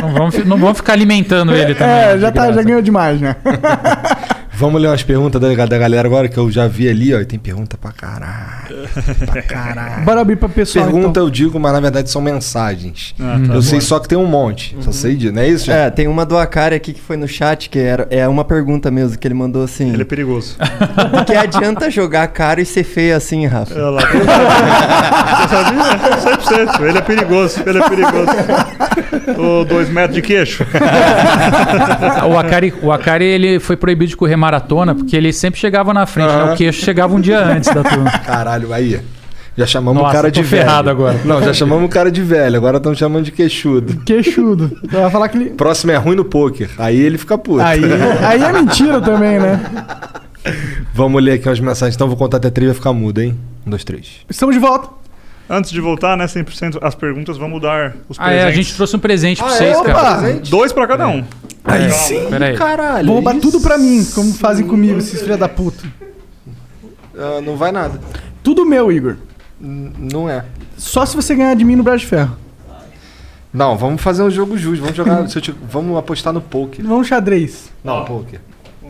Não vamos, não vamos ficar alimentando ele também. É, já, tá, graça. já ganhou demais, né? Vamos ler umas perguntas da, da galera agora que eu já vi ali, ó. E tem pergunta pra caralho. pra caralho. Bora abrir pra pessoal. Pergunta então. eu digo, mas na verdade são mensagens. Ah, tá. eu sei só que tem um monte. Só sei disso, não é isso? É, tem uma do Akari aqui que foi no chat, que era, é uma pergunta mesmo, que ele mandou assim. Ele é perigoso. Por que adianta jogar caro e ser feio assim, Rafa? Olha lá. Você sabia? 100%. Ele é perigoso. Ele é perigoso. O dois metros de queixo. o Akari, o Akari ele foi proibido de correr maratona porque ele sempre chegava na frente, né? Aham. o queixo chegava um dia antes da turma. Caralho, aí. Já chamamos Nossa, o cara tô de velho. ferrado agora. Não, já chamamos o cara de velho, agora estamos chamando de queixudo. Queixudo. Então vai falar que ele. Próximo é ruim no poker. Aí ele fica puto. Aí, aí é mentira também, né? Vamos ler aqui umas mensagens. Então vou contar até três vai ficar mudo, hein? Um, dois, três. Estamos de volta. Antes de voltar, né, 100% as perguntas, vamos dar os Ah, presentes. é, a gente trouxe um presente pra Ah, vocês, é? cara. Opa! Dois pra cada um. Aí É, sim. Peraí. Caralho. Vou roubar isso? tudo pra mim, como fazem comigo, esses filha da puta. Ah, não vai nada. Tudo meu, Igor. N- não é. Só se você ganhar de mim no Braço de Ferro. Não, vamos fazer um jogo justo. Vamos jogar. se eu te- vamos apostar no poker. Vamos xadrez. Não, poker.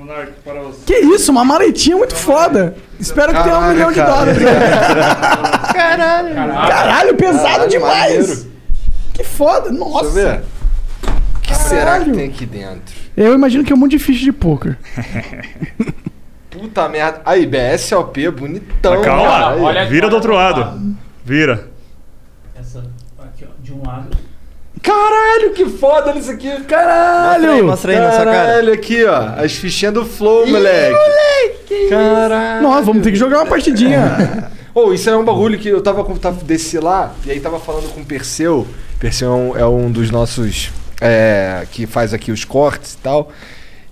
Monark, para você. Que isso, uma maletinha muito foda. Espero que tenha um Caralho, milhão de dólares. Caralho. Caralho, pesado Caralho, demais. maneiro. Que foda. Deixa eu Nossa. ver. O que será que tem aqui dentro? Eu imagino que é um monte de ficha de poker. Puta merda. Aí, BSLP, bonitão. Mas calma, cara. Olha, vira do outro lado. Vira. Essa aqui, ó, de um lado. Caralho, que foda isso aqui. Caralho. Mostra aí, mostra aí na sua cara. Caralho, aqui, ó. As fichinhas do Flow, moleque. Caralho. Nossa, vamos ter que jogar uma partidinha. Ô, isso é um bagulho que eu tava. Tava, desci lá e aí tava falando com o Perseu. Perseu é um, é um dos nossos. é, que faz aqui os cortes e tal.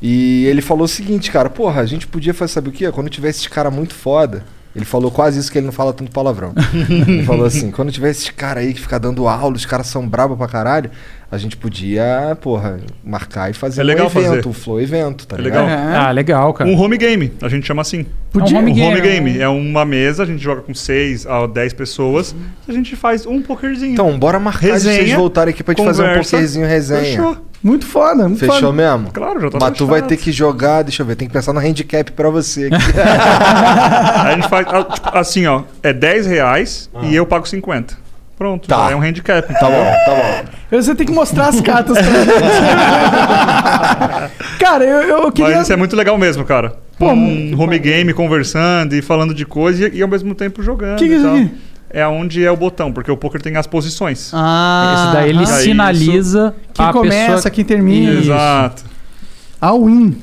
E ele falou o seguinte, cara, porra, a gente podia fazer, sabe o quê? Quando tivesse esse cara muito foda. Ele falou quase isso que ele não fala tanto palavrão. ele falou assim: quando tivesse esse cara aí que fica dando aula, os caras são brabos pra caralho, a gente podia, porra, marcar e fazer É legal um evento, fazer. um flow evento, tá É ligado? legal. Ah, legal, cara. Um home game, a gente chama assim. Podia. É um home Um game, home é game é uma mesa, a gente joga com 6 a 10 pessoas, a gente faz um pokerzinho. Então, bora marcar de vocês Resenha, voltarem aqui pra gente fazer um conversa. pokerzinho resenha. Fechou. Muito foda, muito Fechou foda. mesmo? Claro, já tá Mas tu vai ter que jogar, deixa eu ver, tem que pensar no handicap pra você. aqui. Aí a gente faz, ah, tipo, assim, ó, é 10 reais e eu pago 50. Pronto, Tá. já é um handicap. tá bom, tá bom. Você tem que mostrar as cartas pra gente. Cara, eu, eu queria. Mas isso é muito legal mesmo, cara. Pô, um home game, conversando e falando de coisa e, e ao mesmo tempo jogando. Que que é e isso tal. aqui? É onde é o botão, porque o poker tem as posições. Ah, Esse daí ele ah, sinaliza Quem a começa, pessoa... quem termina. Isso. Exato. A win.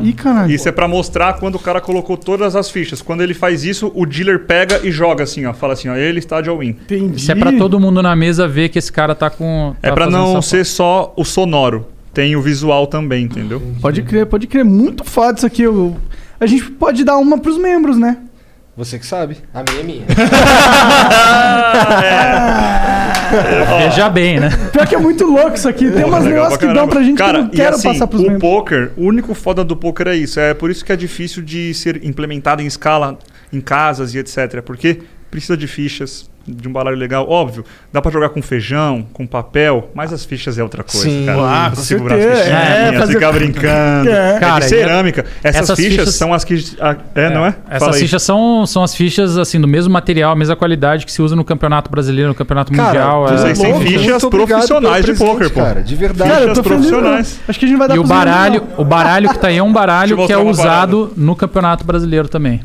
Ih, caralho. Isso é pra mostrar quando o cara colocou todas as fichas. Quando ele faz isso, o dealer pega e joga assim, ó. Fala assim, ó, ele está de all-in. Entendi. Isso é pra todo mundo na mesa ver que esse cara tá com... É tá pra fazendo não ser só o sonoro. Tem o visual também, entendeu? Pode crer, pode crer. Muito foda isso aqui. Eu- A gente pode dar uma pros membros, né? Você que sabe. A minha é minha. Veja bem, né? Pior que é muito louco isso aqui. Tem umas negócios que dão pra gente Cara, que eu não quero assim, passar pros o membros. poker, o único foda do poker é isso. É por isso que é difícil de ser implementado em escala em casas e etc. Porque precisa de fichas, de um baralho legal. Óbvio, dá pra jogar com feijão, com papel, mas as fichas é outra coisa, Sim, cara. ah, com Você segurar as fichinhas, É, fazer- ficar brincando. É. É, Cara, de cerâmica. Essas, essas fichas, fichas- são as que... a- é, não é? Essas Fala aí. fichas são, são as fichas assim do mesmo material, mesma qualidade que se usa no Campeonato Brasileiro, no Campeonato Mundial. tu é- vocês têm fichas profissionais de poker, pô. Cara, de verdade. Cara, fichas feliz. profissionais. Acho que a gente vai dar E o baralho, não. o baralho que tá aí é um baralho que é usado no Campeonato Brasileiro também.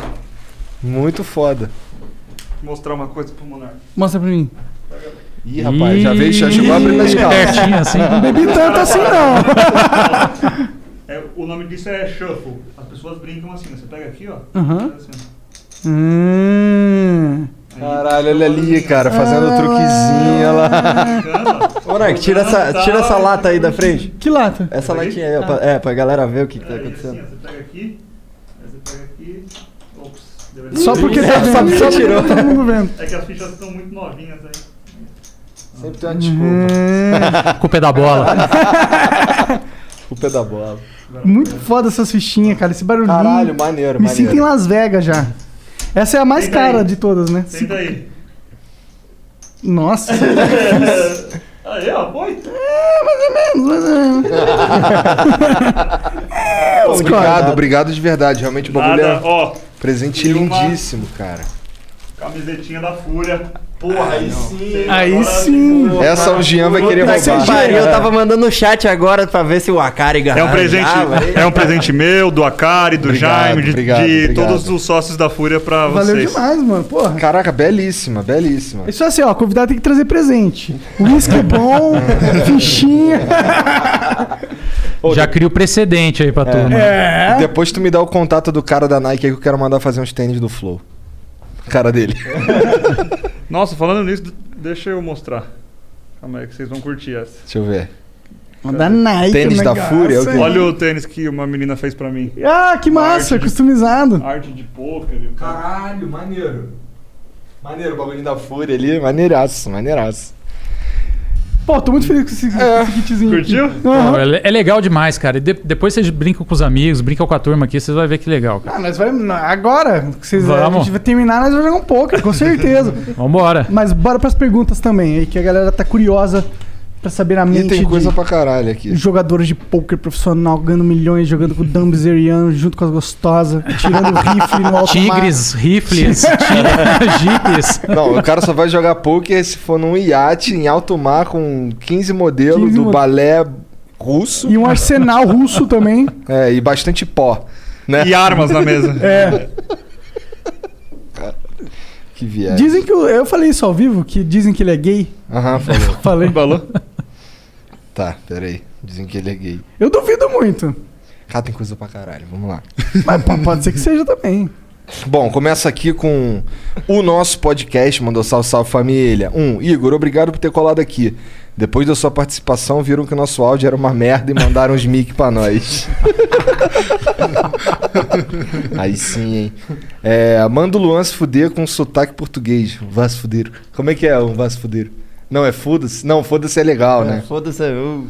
Muito foda. Mostrar uma coisa pro Monark. Mostra pra mim. Ih, rapaz, já veio, já chegou abrindo as calças. Pertinho assim. Não bebi tanto assim, não. É, o nome disso é shuffle. As pessoas brincam assim, né? Você pega aqui, ó. Aham. faz assim. Hum. Caralho, olha ali, cara, fazendo o truquezinho lá. Monark, tira essa, tira essa lata aí da frente. Que lata? Essa latinha aí, ó, pra, é, pra galera ver o que, que tá assim, acontecendo. ó, você pega aqui, aí você pega aqui. Só porque tá vendo. Só porque tirou. tá todo mundo vendo. É que as fichas estão muito novinhas aí. Sempre tem uma desculpa. Hum. Culpa é da bola. Culpa é da bola. Muito foda essas fichinhas, cara. Esse barulhinho. Caralho, maneiro, Me maneiro. sinto em Las Vegas já. Essa é a mais Senta cara aí. de todas, né? Senta aí. Nossa. Aí, ó, foi. É, mais ou menos, mais ou menos. é, Obrigado, obrigado de verdade. Realmente o bagulho Nada, é ó. Presente E lindíssimo, cara. Camisetinha da Fúria. Porra, aí sim. Aí sim. Essa o Jean vai querer que roubar. pariu, eu tava mandando no chat agora pra ver se o Akari É ganhava. um presente, é um presente meu, do Akari, do Obrigado, Jaime, de, obrigado, de obrigado. todos os sócios da Fúria pra Valeu vocês. demais, mano. Porra. Caraca, belíssima, belíssima. Isso é assim, ó, convidado tem que trazer presente. Whisky bom, fichinha. Já cria o precedente aí pra turma. É. Depois tu me dá o contato do cara da Nike aí que eu quero mandar fazer uns tênis do Flow. Cara dele. Nossa, falando nisso, deixa eu mostrar. Calma aí que vocês vão curtir essa. Deixa eu ver. Da Nike. Tênis o da Fúria, é o quê? hein? Olha o tênis que uma menina fez pra mim. Ah, que massa, Arte de- customizado. Arte de poker. Caralho, maneiro. Maneiro, o bagulho da Fúria ali. Maneiraço, maneiraço. Pô, tô muito feliz com esse, com esse kitzinho. Curtiu? Pô, é, é legal demais, cara. E de- depois vocês brincam com os amigos, brincam com a turma aqui, vocês vão ver que legal, cara. Ah, nós vamos. Agora, que vocês, a Vamos. gente vai terminar, nós vamos jogar um pouco, com certeza. Vambora. Mas bora pras perguntas também, aí que a galera tá curiosa pra saber a E mente tem coisa de pra caralho aqui. jogadores de poker profissional ganhando milhões, jogando com o Dan Bezeriano junto com as gostosas, tirando rifle no alto mar. Tigres, rifles, tigres, jipes. Não, o cara só vai jogar poker se for num iate em alto mar com 15 modelos 15 do mo- balé russo. E um arsenal russo também. É, e bastante pó. Né? E armas na mesa. É. Que viagem. Dizem que eu, eu falei isso ao vivo, que dizem que ele é gay. Aham, falou. Falei. Falou? Tá, peraí. Dizem que ele é gay. Eu duvido muito. Cara, tem coisa pra caralho. Vamos lá. Mas pô, pode ser que seja também. Bom, começa aqui com o nosso podcast, mandou salve, salve família. Um, Igor, obrigado por ter colado aqui. Depois da sua participação, viram que o nosso áudio era uma merda e mandaram uns mic pra nós. Aí sim, hein? É, manda o Luan se fuder com sotaque português. Fuder. Como é que é um fuder? Não, é foda-se? Não, foda-se é legal, né? Foda-se, eu.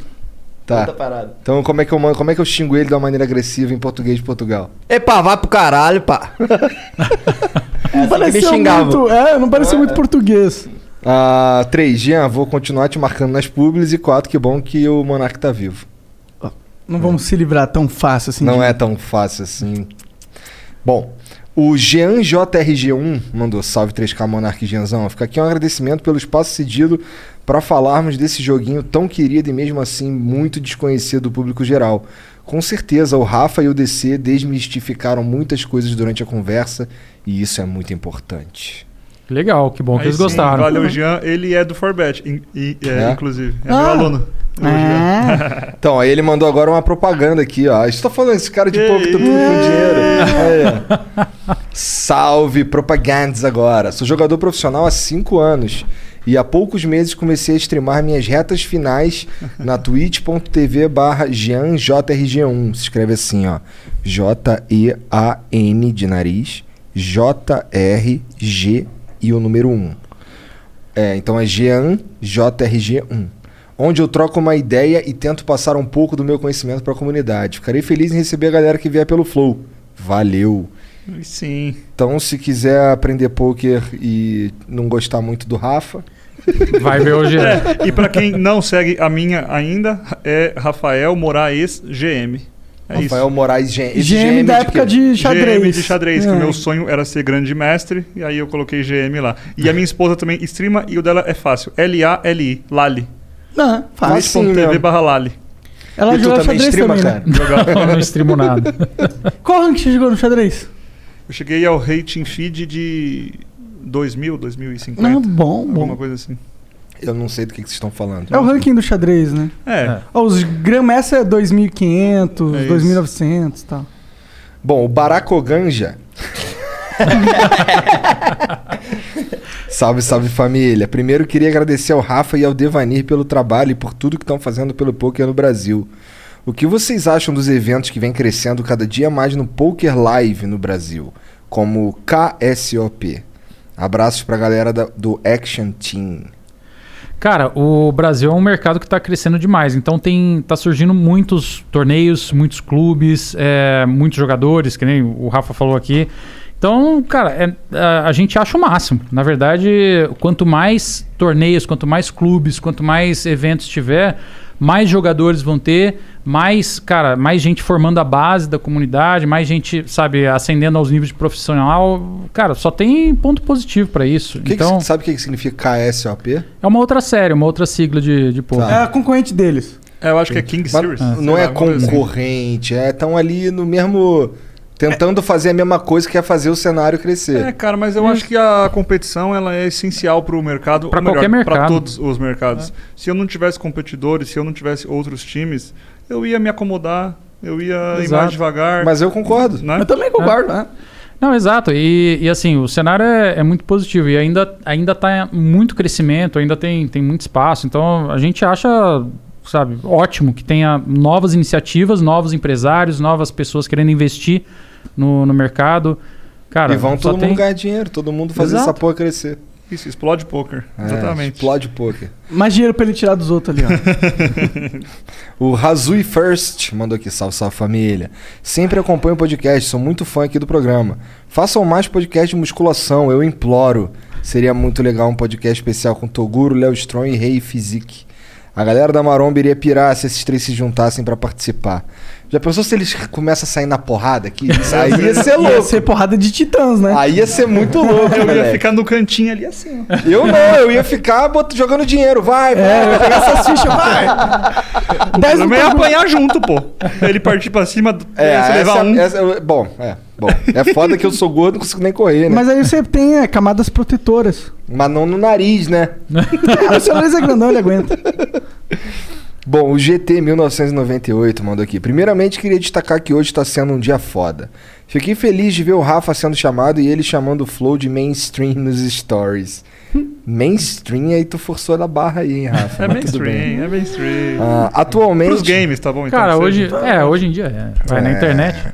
Tá. Outra parada. Então como é, que eu, como é que eu xingo ele de uma maneira agressiva em português de Portugal? Epa, vai pro caralho, pá. Não me pareceu xingava. muito, é, não pareceu muito português. Ah, 3, Jean, vou continuar te marcando nas publis. E 4, que bom que o Monark tá vivo. Não vamos se livrar tão fácil assim. Não de- é tão fácil assim. Bom, o Jean JRG1 mandou salve 3K Monark Jeanzão. Fica aqui um agradecimento pelo espaço cedido para falarmos desse joguinho tão querido e mesmo assim muito desconhecido do público geral. Com certeza o Rafa e o DC desmistificaram muitas coisas durante a conversa e isso é muito importante. Legal, que bom que Aí eles sim, gostaram. Valeu, Jean. Ele é do Forbet, in- e- é, É? inclusive. É Ah. meu aluno. O Jean. Então, aí ele mandou agora uma propaganda aqui, ó. Estou falando, esse cara de Que pouco tá tudo com dinheiro. Aí. Salve, propagandas agora. Sou jogador profissional há 5 anos. E há poucos meses comecei a streamar minhas retas finais na twitch.tv barra JeanJRG1. Se escreve assim, ó. J-E-A-N de nariz, J-R-G e o número 1. É, então é Jean JRG1 onde eu troco uma ideia e tento passar um pouco do meu conhecimento para a comunidade. Ficarei feliz em receber a galera que vier pelo Flow. Valeu. Sim. Então, se quiser aprender poker e não gostar muito do Rafa, Vai ver o Jean. É, e pra quem não segue a minha ainda, é Rafael Moraes GM. É Rafael Moraes Gen esse GM da de época quê? de xadrez. GM de xadrez, que É. o meu sonho era ser grande mestre, e aí eu coloquei GM lá. E a minha esposa também streama, e o dela é fácil. L-A-L-I, Lali. Não, fácil. Twitch.tv barra Lali. Ela E joga também xadrez streama, também, né? cara? Eu não streamo nada. Qual rank você jogou no xadrez? Eu cheguei ao rating feed de 2000, 2050. Não, bom, Alguma bom. coisa assim. Eu não sei do que, que vocês estão falando. É o ranking do xadrez, né? É. Ó, os Grandmaster é 2500, É isso. 2900 e tal. Bom, o Baracoganja. salve, salve família. Primeiro queria agradecer ao Rafa e ao Devanir pelo trabalho e por tudo que estão fazendo pelo poker no Brasil. O que vocês acham dos eventos que vem crescendo cada dia mais no Poker Live no Brasil, como o KSOP? Abraços pra galera da- do Action Team. Cara, o Brasil é um mercado que está crescendo demais. Então tem tá surgindo muitos torneios, muitos clubes, é, muitos jogadores, que nem o Rafa falou aqui. Então, cara, é- a, a gente acha o máximo. Na verdade, quanto mais torneios, quanto mais clubes, quanto mais eventos tiver, mais jogadores vão ter, mais, cara, mais gente formando a base da comunidade, mais gente, sabe, ascendendo aos níveis de profissional. Cara, só tem ponto positivo pra isso. Que que então, sabe o que que significa KSOP? é uma outra série, uma outra sigla de, de poker. É a concorrente deles. É, eu acho que é King Mas Series. não sei é alguma coisa assim. concorrente, é tão ali no mesmo. Tentando fazer a mesma coisa que é fazer o cenário crescer. É, cara, mas eu acho que a competição ela é essencial para o mercado, melhor, qualquer mercado. Para todos os mercados. Se eu não tivesse competidores, se eu não tivesse outros times, eu ia me acomodar, eu ia ir Exato. mais devagar. Mas eu concordo. Né? Eu também concordo, né? Não, exato. E, e, assim, o cenário é, é muito positivo e ainda, ainda tá em muito crescimento, ainda tem, tem muito espaço. Então a gente acha, sabe, ótimo que tenha novas iniciativas, novos empresários, novas pessoas querendo investir no, no mercado. Cara, e vão todo tem... mundo ganhar dinheiro, todo mundo fazer Exato. essa porra crescer. Isso, explode poker. É, Exatamente. Explode poker. Mais dinheiro pra ele tirar dos outros ali, ó. O Razui First mandou aqui, salve, salve família. Sempre acompanho o podcast, sou muito fã aqui do programa. Façam mais podcast de musculação, eu imploro. Seria muito legal um podcast especial com Toguro, Léo Strong e Rei Physique. A galera da Maromba iria pirar se esses três se juntassem pra participar. Já pensou se eles começam a sair na porrada aqui? Isso aí ia ser louco. Ia ser porrada de titãs, né? Aí ia ser muito louco, Eu ia ficar no cantinho ali assim. ó. Eu não, eu ia ficar bot- jogando dinheiro. Vai, vai. É, eu ia pegar essas fichas, vai! Dez no é Toguro. apanhar junto, pô. Ele partir pra cima, É, se levar essa- um. essa- bom, é. Bom, é foda que eu sou gordo, não consigo nem correr, né? Mas aí você tem é, camadas protetoras. Mas não no nariz, né? O seu nariz é grandão, ele aguenta. Bom, o GT 1998 mandou aqui. Primeiramente, queria destacar que hoje está sendo um dia foda. Fiquei feliz de ver o Rafa sendo chamado e ele chamando o Flow de mainstream nos stories. mainstream, aí tu forçou da barra aí, hein, Rafa? É mainstream, é mainstream. Ah, atualmente. Pros games, tá bom? Então, Cara, que hoje, seja. é, hoje em dia é. Vai na É. internet.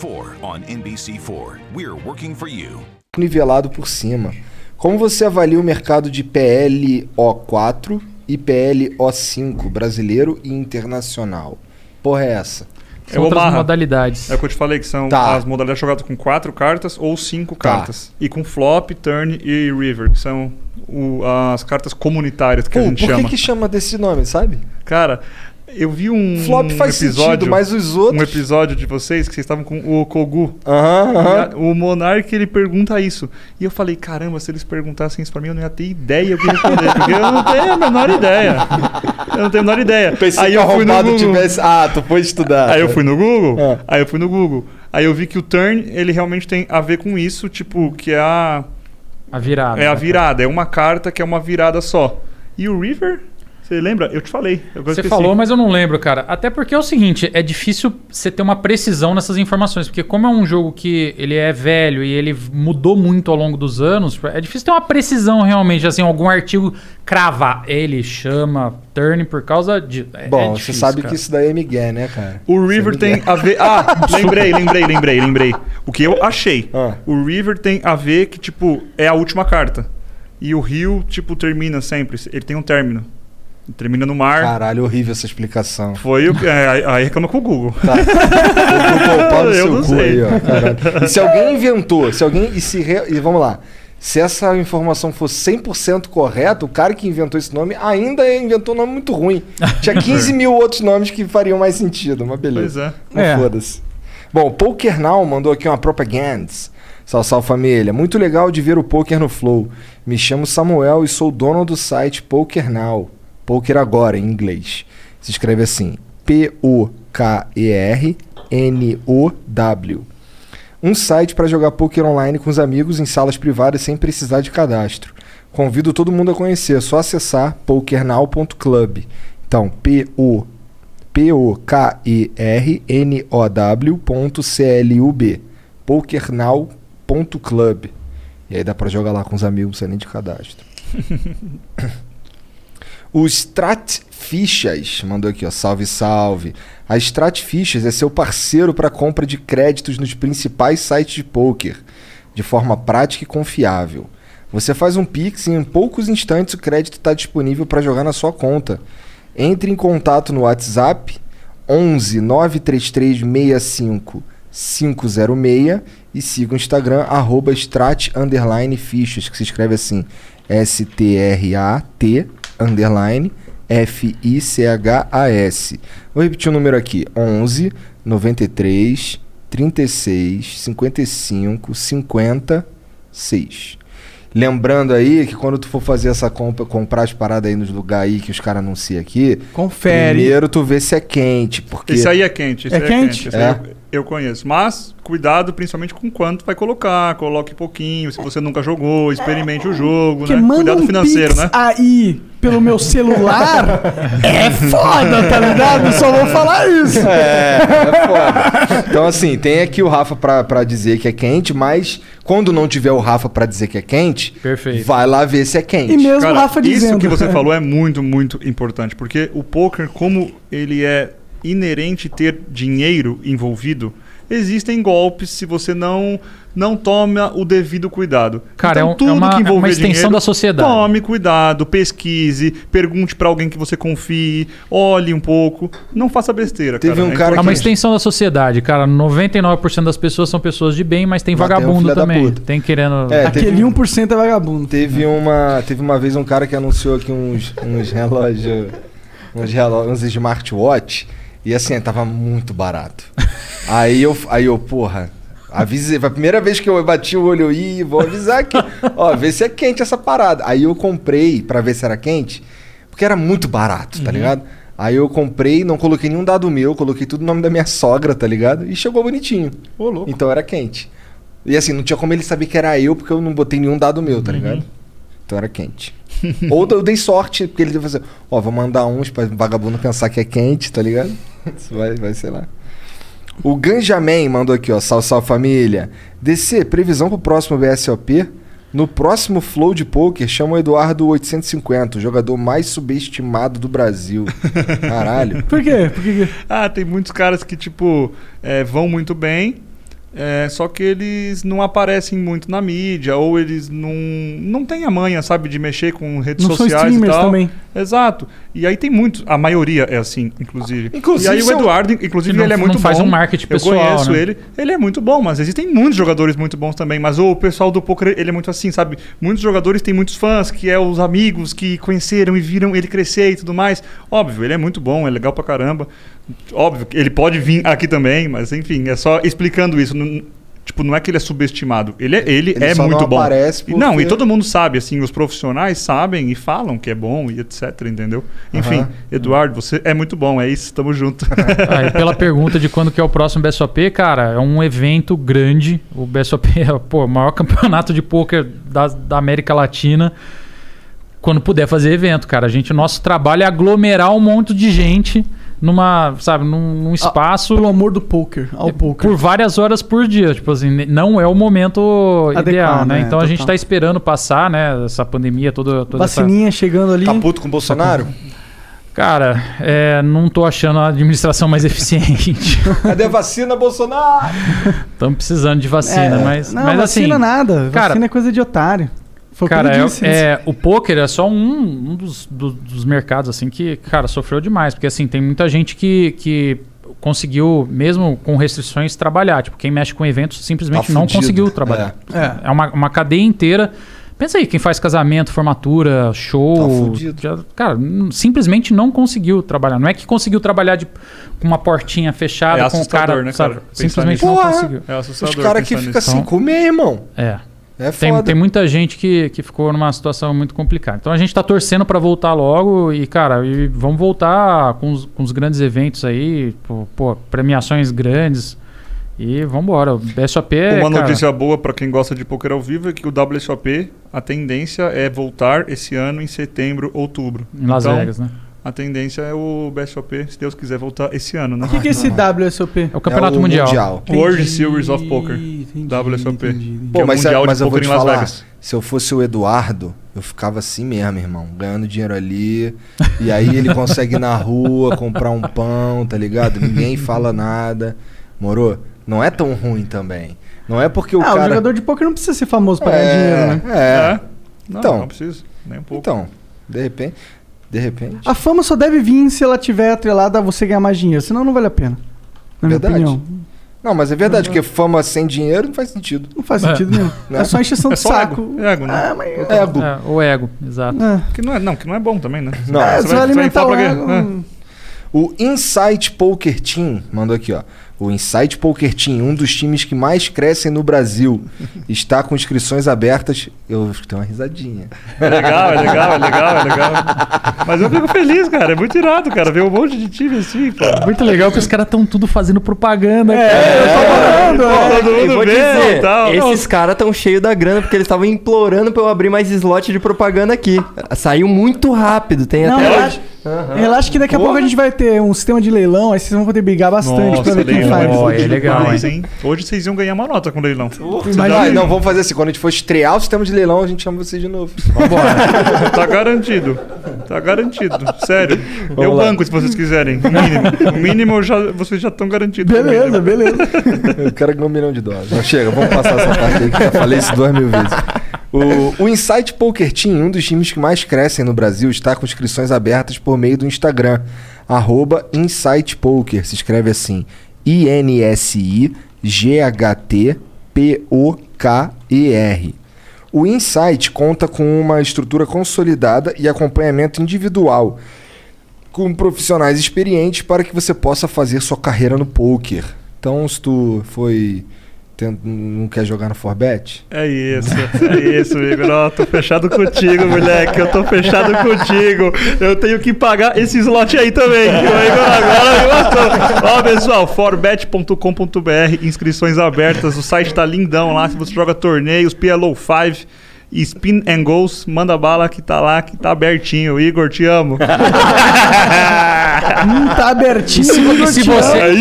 4 on NBC4. We're working for you. nivelado por cima. Como você avalia o mercado de PLO4 e PLO5 brasileiro e internacional? Porra, é essa? É o outras Omaha. modalidades. É o que eu te falei, que são Tá. as modalidades jogadas com quatro cartas ou cinco Tá. cartas. E com flop, turn e river, que são o- as cartas comunitárias que Pô, a por gente que, chama. que chama desse nome, sabe? Cara, eu vi um Flop faz episódio, sentido, mas os outros. um episódio de vocês que vocês estavam com o Kogu. Aham, O Monark ele pergunta isso. E eu falei, caramba, se eles perguntassem isso pra mim, eu não ia ter ideia o que responder. porque eu não tenho a menor ideia. Eu não tenho a menor ideia. Pensei Aí que eu o fui no Google. tivesse. Ah, tu foi estudar. Aí eu fui no Google. Ah. Aí eu fui no Google. Aí eu vi que o turn, ele realmente tem a ver com isso, tipo, que é a A virada. é a virada, é uma carta que é uma virada só. E o River, você lembra? Eu te falei. Você falou, mas eu não lembro, cara. Até porque é o seguinte, é difícil você ter uma precisão nessas informações, porque como é um jogo que ele é velho e ele mudou muito ao longo dos anos, é difícil ter uma precisão realmente, assim, algum artigo cravar. Ele chama turn por causa de. é- Bom, é você difícil, sabe cara. que isso daí é Miguel, né, cara? O é River tem Miguel. a ver. Ah, lembrei, lembrei, lembrei, lembrei. O que eu achei. Ah. O River tem a ver que, tipo, é a última carta. E o Rio, tipo, termina sempre. Ele tem um término. Termina no mar. Caralho, horrível essa explicação. Foi o. É, aí- reclama com o Google. Pau no Eu não sei. aí. E se alguém inventou, se alguém. E, se re- e vamos lá. Se essa informação fosse 100% correta, o cara que inventou esse nome ainda inventou um nome muito ruim. Tinha 15 mil outros nomes que fariam mais sentido, mas beleza. Pois é. Não É. foda-se. Bom, Poker Now mandou aqui uma propaganda. Salve, salve família. Muito legal de ver o poker no Flow. Me chamo Samuel e sou dono do site Poker Now. Poker agora, em inglês. Se escreve assim: P-O-K-E-R-N-O-W. Um site para jogar poker online com os amigos em salas privadas sem precisar de cadastro. Convido todo mundo a conhecer, é só acessar pokernow.club. Então, P-O P-O-K-E-R-N-O-W.club. Pokernow .club. E aí dá pra jogar lá com os amigos sem nem de cadastro. O Strat Fichas mandou aqui, ó, salve, salve. A Strat Fichas é seu parceiro para compra de créditos nos principais sites de poker, de forma prática e confiável. Você faz um Pix e em poucos instantes o crédito está disponível para jogar na sua conta. Entre em contato no WhatsApp 11 933 65 506 e siga o Instagram arroba strat underline fichas, que se escreve assim S-T-R-A-T underline F-I-C-H-A-S. Vou repetir o número aqui: 11 93 36 55 56. Lembrando aí que quando tu for fazer essa compra, comprar as paradas aí nos lugares aí que os caras anunciam aqui, Confere. primeiro tu vê se é quente, porque Esse aí é quente. Esse É aí quente? Esse aí É. eu, conheço. Mas cuidado principalmente com quanto vai colocar. Coloque pouquinho. Se você nunca jogou, experimente o jogo, Porque né? manda Cuidado um financeiro, pix né? aí pelo meu celular é foda, tá ligado? Só vou falar isso. É, é foda. Então, assim, tem aqui o Rafa pra, pra dizer que é quente, mas quando não tiver o Rafa pra dizer que é quente, Perfeito. vai lá ver se é quente. E mesmo o Cara, Rafa isso dizendo. que você falou é muito, muito importante. Porque o poker, como ele é inerente ter dinheiro envolvido, existem golpes se você não não toma o devido cuidado. Cara, então, é um- tudo é uma- que é uma extensão dinheiro, da sociedade. Tome cuidado, pesquise, pergunte pra alguém que você confie, olhe um pouco, não faça besteira. Teve um É cara É uma importante. extensão da sociedade, cara. 99% das pessoas são pessoas de bem, mas tem Mas tem um vagabundo filho da também. Tem querendo. É, Aquele teve, 1% é vagabundo. teve uma, teve uma vez um cara que anunciou aqui uns, uns relógios, uns relógios, uns smartwatch, e assim, tava muito barato. aí eu, aí eu, porra, avisei, foi a primeira vez que eu bati o olho e vou avisar que, ó, vê se é quente essa parada. Aí eu comprei pra ver se era quente, porque era muito barato, tá ligado? Aí eu comprei, não coloquei nenhum dado meu, coloquei tudo no nome da minha sogra, tá ligado? E chegou bonitinho. Ô, louco. Então era quente. E assim, não tinha como ele saber que era eu, porque eu não botei nenhum dado meu, tá ligado? Então era quente. Ou eu dei sorte, porque ele deve fazer, ó, vou mandar uns pra vagabundo pensar que é quente, tá ligado? Isso vai, vai sei lá. O Ganjamin mandou aqui, ó, sal, sal família. DC, previsão pro próximo BSOP. No próximo Flow de Poker, chama o Eduardo 850, o jogador mais subestimado do Brasil. Caralho. Por quê? Por que que- Ah, tem muitos caras que, tipo, é, vão muito bem, é, só que eles não aparecem muito na mídia, ou eles não, não têm a manha, sabe, de mexer com redes Não são sociais e streamers tal. também. Exato. E aí tem muitos, a maioria é assim, inclusive. Inclusive, e aí o são- Eduardo, inclusive, não- ele é muito não faz bom. um marketing pessoal, Eu conheço né? ele. Ele é muito bom, mas existem muitos jogadores muito bons também. Mas o pessoal do poker, ele é muito assim, sabe? Muitos jogadores têm muitos fãs, que é os amigos que conheceram e viram ele crescer e tudo mais. Óbvio, ele é muito bom, é legal pra caramba. Óbvio, que ele pode vir aqui também, mas enfim, é só explicando isso. Não- Tipo, não é que ele é subestimado. Ele é, ele Ele é só muito não bom. aparece E Não, e porque- todo mundo sabe, assim, os profissionais sabem e falam que é bom e etc, entendeu? Enfim. Eduardo, você é muito bom, é isso, tamo junto. Ah, e pela pergunta de quando que é o próximo BSOP, cara, é um evento grande. O BSOP é pô, o maior campeonato de pôquer da, da América Latina. Quando puder fazer evento, cara. A gente, nosso trabalho é aglomerar um monte de gente numa, sabe, num, num espaço Pelo amor do poker, ao poker. por várias horas por dia. Tipo assim, não é o momento Adequado, ideal, né? né? Então a gente Total. tá esperando passar, né, essa pandemia toda, toda essa... Vacininha chegando ali. Tá puto com o Bolsonaro? Cara, é, não tô achando a administração mais eficiente. Cadê a vacina, Bolsonaro? Estamos precisando de vacina, É, mas, não, mas assim, vacina nada. cara- vacina é coisa de otário. Foi cara, é, disse, é, o poker é só um, um dos, do- dos mercados assim que, cara, sofreu demais, porque assim tem muita gente que, que conseguiu, mesmo com restrições, trabalhar. Tipo, quem mexe com eventos simplesmente Tá não fudido. conseguiu trabalhar. É. É uma, uma cadeia inteira. Pensa aí, quem faz casamento, formatura, Tá show. fudido. já- cara, simplesmente não conseguiu trabalhar. Não é que conseguiu trabalhar de, com uma portinha fechada É com o cara, né, cara? Simplesmente nisso. não Porra! conseguiu. É Os assustador. caras que ficam sem Então- comer, irmão. É. É Tem, foda. tem muita gente que, que ficou numa situação muito complicada. Então a gente tá torcendo para voltar logo e, cara, e vamos voltar com os, com os grandes eventos aí, pô, pô, premiações grandes. E vamos embora. O BSOP é. Uma cara, notícia boa pra quem gosta de poker ao vivo é que o WSOP, a tendência é voltar esse ano em setembro, outubro. em Las Então, Vegas, né? A tendência é o BSOP, se Deus quiser, voltar esse ano, né? O que, que é esse WSOP? É o Campeonato Mundial. World Series of Poker. WSOP. Pô, que é o mas, Mundial mas de eu vou Poker te em Las falar, Vegas. se eu fosse o Eduardo, eu ficava assim mesmo, irmão. Ganhando dinheiro ali. E aí ele consegue ir na rua comprar um pão, tá ligado? Ninguém fala nada. Morou? Não é tão ruim também. Não é porque o ah, o cara... jogador de poker não precisa ser famoso pra ganhar É, dinheiro, né? É. Não, então, não precisa, nem um pouco. Então, de repente... De repente... A fama só deve vir se ela tiver atrelada a você ganhar mais dinheiro, senão não vale a pena. Na minha Verdade. opinião. Não, mas é verdade, porque fama sem dinheiro não faz sentido. Não faz sentido nenhum. Né? É só encheção É de só saco. ego. Ego, né? Ah, mas... Ego. É, o ego, exato. É. Que não é, não, que não é bom também, né? Não. É, Você vai alimentar inflar o ego. É. O Insight Poker Team mandou aqui, ó. O Insight Poker Team, um dos times que mais crescem no Brasil, está com inscrições abertas. Eu tenho uma risadinha. É legal, é legal, é legal, é legal. Mas eu fico feliz, cara. É muito irado, cara. Ver um monte de time assim, pô. Muito legal que os caras estão tudo fazendo propaganda. É, cara. eu tô falando. É. todo mundo vou vê dizer, e tal. esses caras estão cheios da grana porque eles estavam implorando pra eu abrir mais slot de propaganda aqui. Saiu muito rápido, tem Não, até relaxa, relaxa que daqui a pouco a gente vai ter um sistema de leilão, aí vocês vão poder brigar bastante pra ver quem faz. Ó, é legal, demais, hein? Hoje vocês iam ganhar uma nota com o leilão. Ah, não, vamos fazer assim. Quando a gente for estrear o sistema de leilão, a gente chama você de novo. Tá garantido. Tá garantido. Sério. eu lá. banco se vocês quiserem. O mínimo. O mínimo eu já, vocês já estão garantidos. Beleza, beleza. Eu quero ganhar um milhão de dólares. Mas chega, vamos passar essa parte aí que eu já falei isso duas mil vezes. O, o Insight Poker Team, um dos times que mais crescem no Brasil, está com inscrições abertas por meio do Instagram. Arroba Insight Poker. Se escreve assim. I-N-S-I-G-H-T-P-O-K-E-R. O Insight conta com uma estrutura consolidada e acompanhamento individual com profissionais experientes para que você possa fazer sua carreira no poker. Então, se tu foi tent- não quer jogar no Forbet, É isso, é isso, Igor. Ó, tô fechado contigo, moleque. Eu tô fechado contigo. Eu tenho que pagar esse slot aí também. O Igor agora me matou. Ó, pessoal, forbet.com.br, inscrições abertas. O site tá lindão lá. Se você joga torneios, PLO 5. Spin and Goals, manda bala que tá lá, que tá abertinho. Igor, te amo. Tá abertinho. E se, se Igor, te você, amo.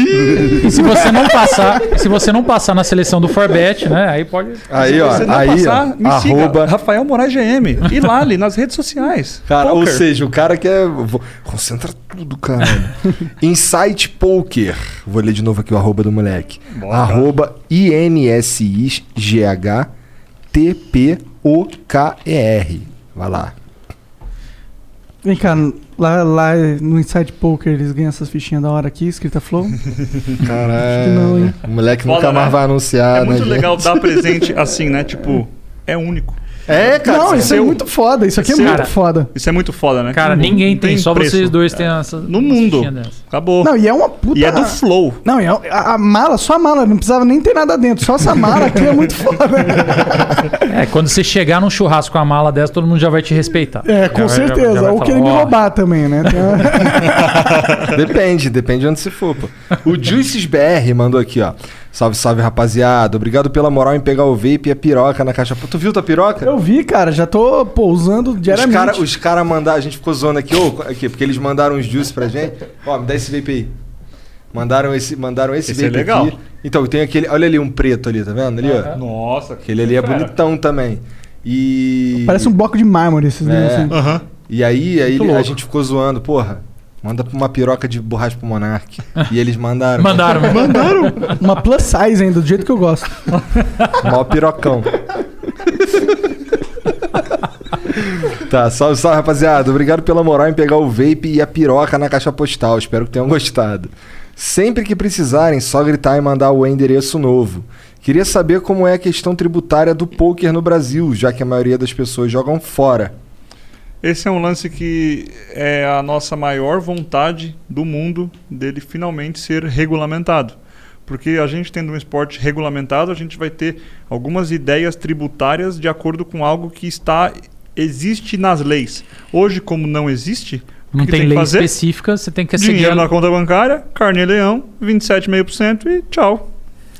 e se você não passar, se você não passar na seleção do Forbet, né? Aí pode. aí ó, Se você não aí passar, ó, me arroba siga. Rafael Moraes GM. E lá ali, nas redes sociais. Cara, ou Poker. seja, o cara que é. vou- Concentra tudo, caralho. Insight Poker. Vou ler de novo aqui o arroba do moleque. Bora. arroba I-N-S-I-G-H-T-P-O-K-E-R. Vai lá. Vem cá, lá, lá no Inside Poker eles ganham essas fichinhas da hora aqui, escrita Flow. Caralho. não, hein? O moleque Foda, nunca mais né? vai anunciar. É né, muito gente? legal dar presente assim, né? Tipo, é único. É, cara. não, isso é seu- muito foda. Isso aqui é Seu- muito foda. Isso é muito foda, né? Cara, ninguém não tem, só preço. vocês dois têm essa. No mundo. Acabou. Não, e é uma puta. E é do Flow. Não, e é- a, a mala, só a mala, não precisava nem ter nada dentro. Só essa mala aqui é muito foda. É, quando você chegar num churrasco com a mala dessa, todo mundo já vai te respeitar. É, Já com vai- já- certeza. já vai Ou falar, querer me "Ó, roubar também, né? Tem uma- Depende, depende de onde você for, pô. O Juices BR mandou aqui, ó. Salve, salve, rapaziada. Obrigado pela moral em pegar o vape e a piroca na caixa. Pô, Tu viu tua piroca? Eu vi, cara, já tô pô, usando Os diariamente. caras os cara mandaram, a gente ficou zoando aqui, ô, aqui, porque eles mandaram uns juice pra gente. Ó, me dá esse vape aí. Mandaram esse, mandaram esse, Esse é vape legal. aqui. Então, tem aquele, olha ali um preto ali, tá vendo? Ali, ó. Nossa. Aquele ali é Cara. bonitão também. E Parece um bloco de mármore esses É. negócios. assim. Aham. E aí, aí a gente ficou zoando, porra. Manda uma piroca de borracha pro Monark. e eles mandaram. Mandaram. Mandaram uma plus size ainda, do jeito que eu gosto. Mó pirocão. tá, salve, salve, rapaziada. Obrigado pela moral em pegar o vape e a piroca na caixa postal. Espero que tenham gostado. Sempre que precisarem, só gritar e mandar o endereço novo. Queria saber como é a questão tributária do poker no Brasil, já que a maioria das pessoas jogam fora. Esse é um lance que é a nossa maior vontade do mundo dele finalmente ser regulamentado. Porque a gente tendo um esporte regulamentado, a gente vai ter algumas ideias tributárias de acordo com algo que está existe nas leis. Hoje, como não existe, Não que tem, que lei fazer? específica, você tem que seguir. Dinheiro na conta bancária, carne leão, 27,5% e tchau.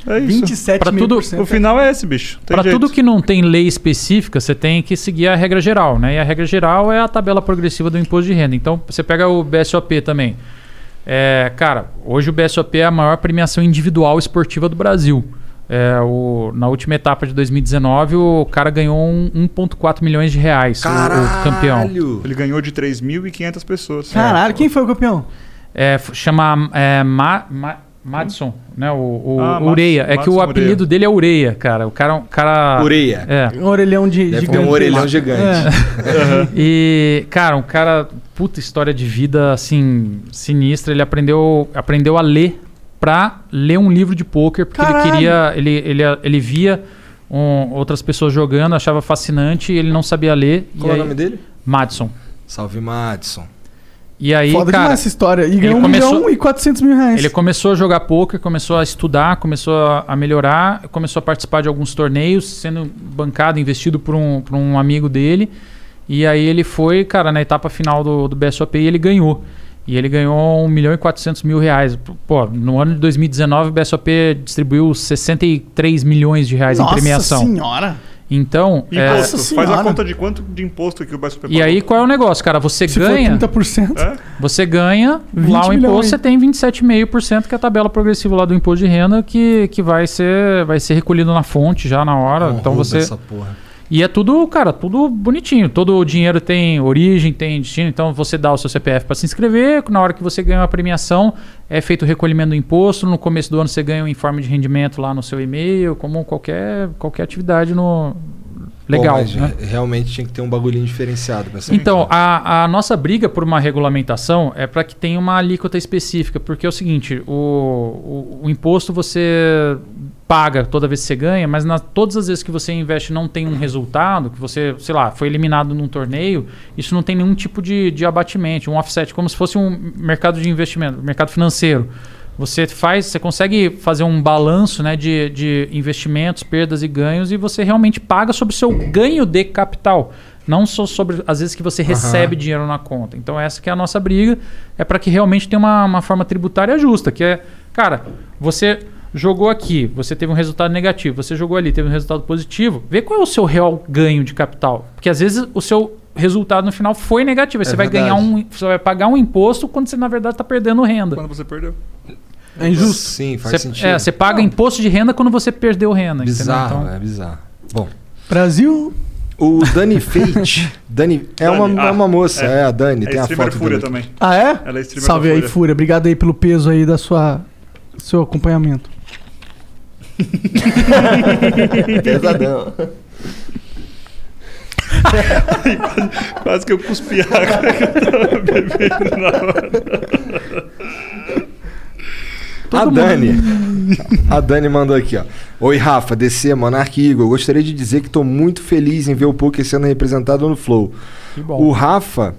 É isso. 27 Pra tudo- O final é esse, bicho. Para tudo que não tem lei específica, você tem que seguir a regra geral, né? E a regra geral é a tabela progressiva do imposto de renda. Então, você pega o BSOP também. É, cara, hoje o BSOP é a maior premiação individual esportiva do Brasil. É, o- na última etapa de 2019, o cara ganhou um 1,4 milhões de reais, o- o, campeão. Ele ganhou de 3.500 pessoas. Caralho, quem foi o campeão? É, chama é, Ma, Ma- Madison, né? O, o Ah, Ureia. Madison- é que o Madison apelido Ureia. dele é Ureia, cara. O cara, o cara Ureia. É. Um orelhão de Deve ter gigante. um orelhão gigante. É. E, cara, um cara, puta história de vida, assim, sinistra. Ele aprendeu, aprendeu a ler pra ler um livro de pôquer, porque Caralho! ele queria, ele, ele, ele via um, outras pessoas jogando, achava fascinante e ele não sabia ler. Qual e é o aí- nome dele? Madison. Salve, Madison. E aí, Foda cara, essa história. E ganhou um começou- milhão e 400 mil reais. Ele começou a jogar poker, começou a estudar, começou a, melhorar, começou a participar de alguns torneios, sendo bancado, investido por um, por um amigo dele. E aí ele foi, cara, na etapa final do, do BSOP e ele ganhou. E ele ganhou 1 milhão e 400 mil reais. Pô, no ano de 2019 o BSOP distribuiu 63 milhões de reais Nossa em premiação. senhora. Então, é. Faz a conta de quanto de imposto que o BSP e aí qual é o negócio, cara? Você Se ganha... for 30%. É? Você ganha 20 lá o milhões. imposto, você tem 27,5% que é a tabela progressiva lá do imposto de renda que, que vai, ser, vai ser recolhido na fonte já na hora. Então você. essa porra. E é tudo, cara, tudo bonitinho. Todo o dinheiro tem origem, tem destino. Então você dá o seu CPF para se inscrever. Na hora que você ganha uma premiação, é feito o recolhimento do imposto. No começo do ano você ganha um informe de rendimento lá no seu e-mail, como qualquer, qualquer atividade no. Legal. Pô, mas né? re- realmente tinha que ter um bagulhinho diferenciado Então, a, a nossa briga por uma regulamentação é para que tenha uma alíquota específica, porque é o seguinte, o, o, o imposto você paga toda vez que você ganha, mas na, todas as vezes que você investe e não tem um resultado, que você, sei lá, foi eliminado num torneio, isso não tem nenhum tipo de, de abatimento, um offset, como se fosse um mercado de investimento, mercado financeiro. Você faz, você consegue fazer um balanço né, de, de investimentos, perdas e ganhos e você realmente paga sobre o seu ganho de capital. Não só sobre as vezes que você Aham. recebe dinheiro na conta. Então essa que é a nossa briga, é para que realmente tenha uma, uma forma tributária justa, que é, cara, você jogou aqui, você teve um resultado negativo, você jogou ali, teve um resultado positivo, vê qual é o seu real ganho de capital. Porque às vezes o seu resultado no final foi negativo, aí É você vai ganhar verdade. um, você vai pagar um imposto quando você na verdade está perdendo renda. Quando você perdeu. É injusto. Sim, faz Você, sentido. é, você paga imposto de renda quando você perdeu renda. Bizarro, Então, é bizarro. Bom, Brasil. o Dani Fate. Dani, é uma, Dani, é uma ah, moça, é, é. a Dani, É tem a streamer foto Fúria dela também. Ah, é? Ela é streamer Salve aí, Fúria. Fúria. Obrigado aí pelo peso aí da sua seu acompanhamento. Pesadão. Quase que eu cuspi a água que eu tava bebendo na hora. A Dani. A Dani mandou aqui, ó. Oi, Rafa, DC, Monark e Igor. Gostaria de dizer que estou muito feliz em ver o Poker sendo representado no Flow. que bom. O Rafa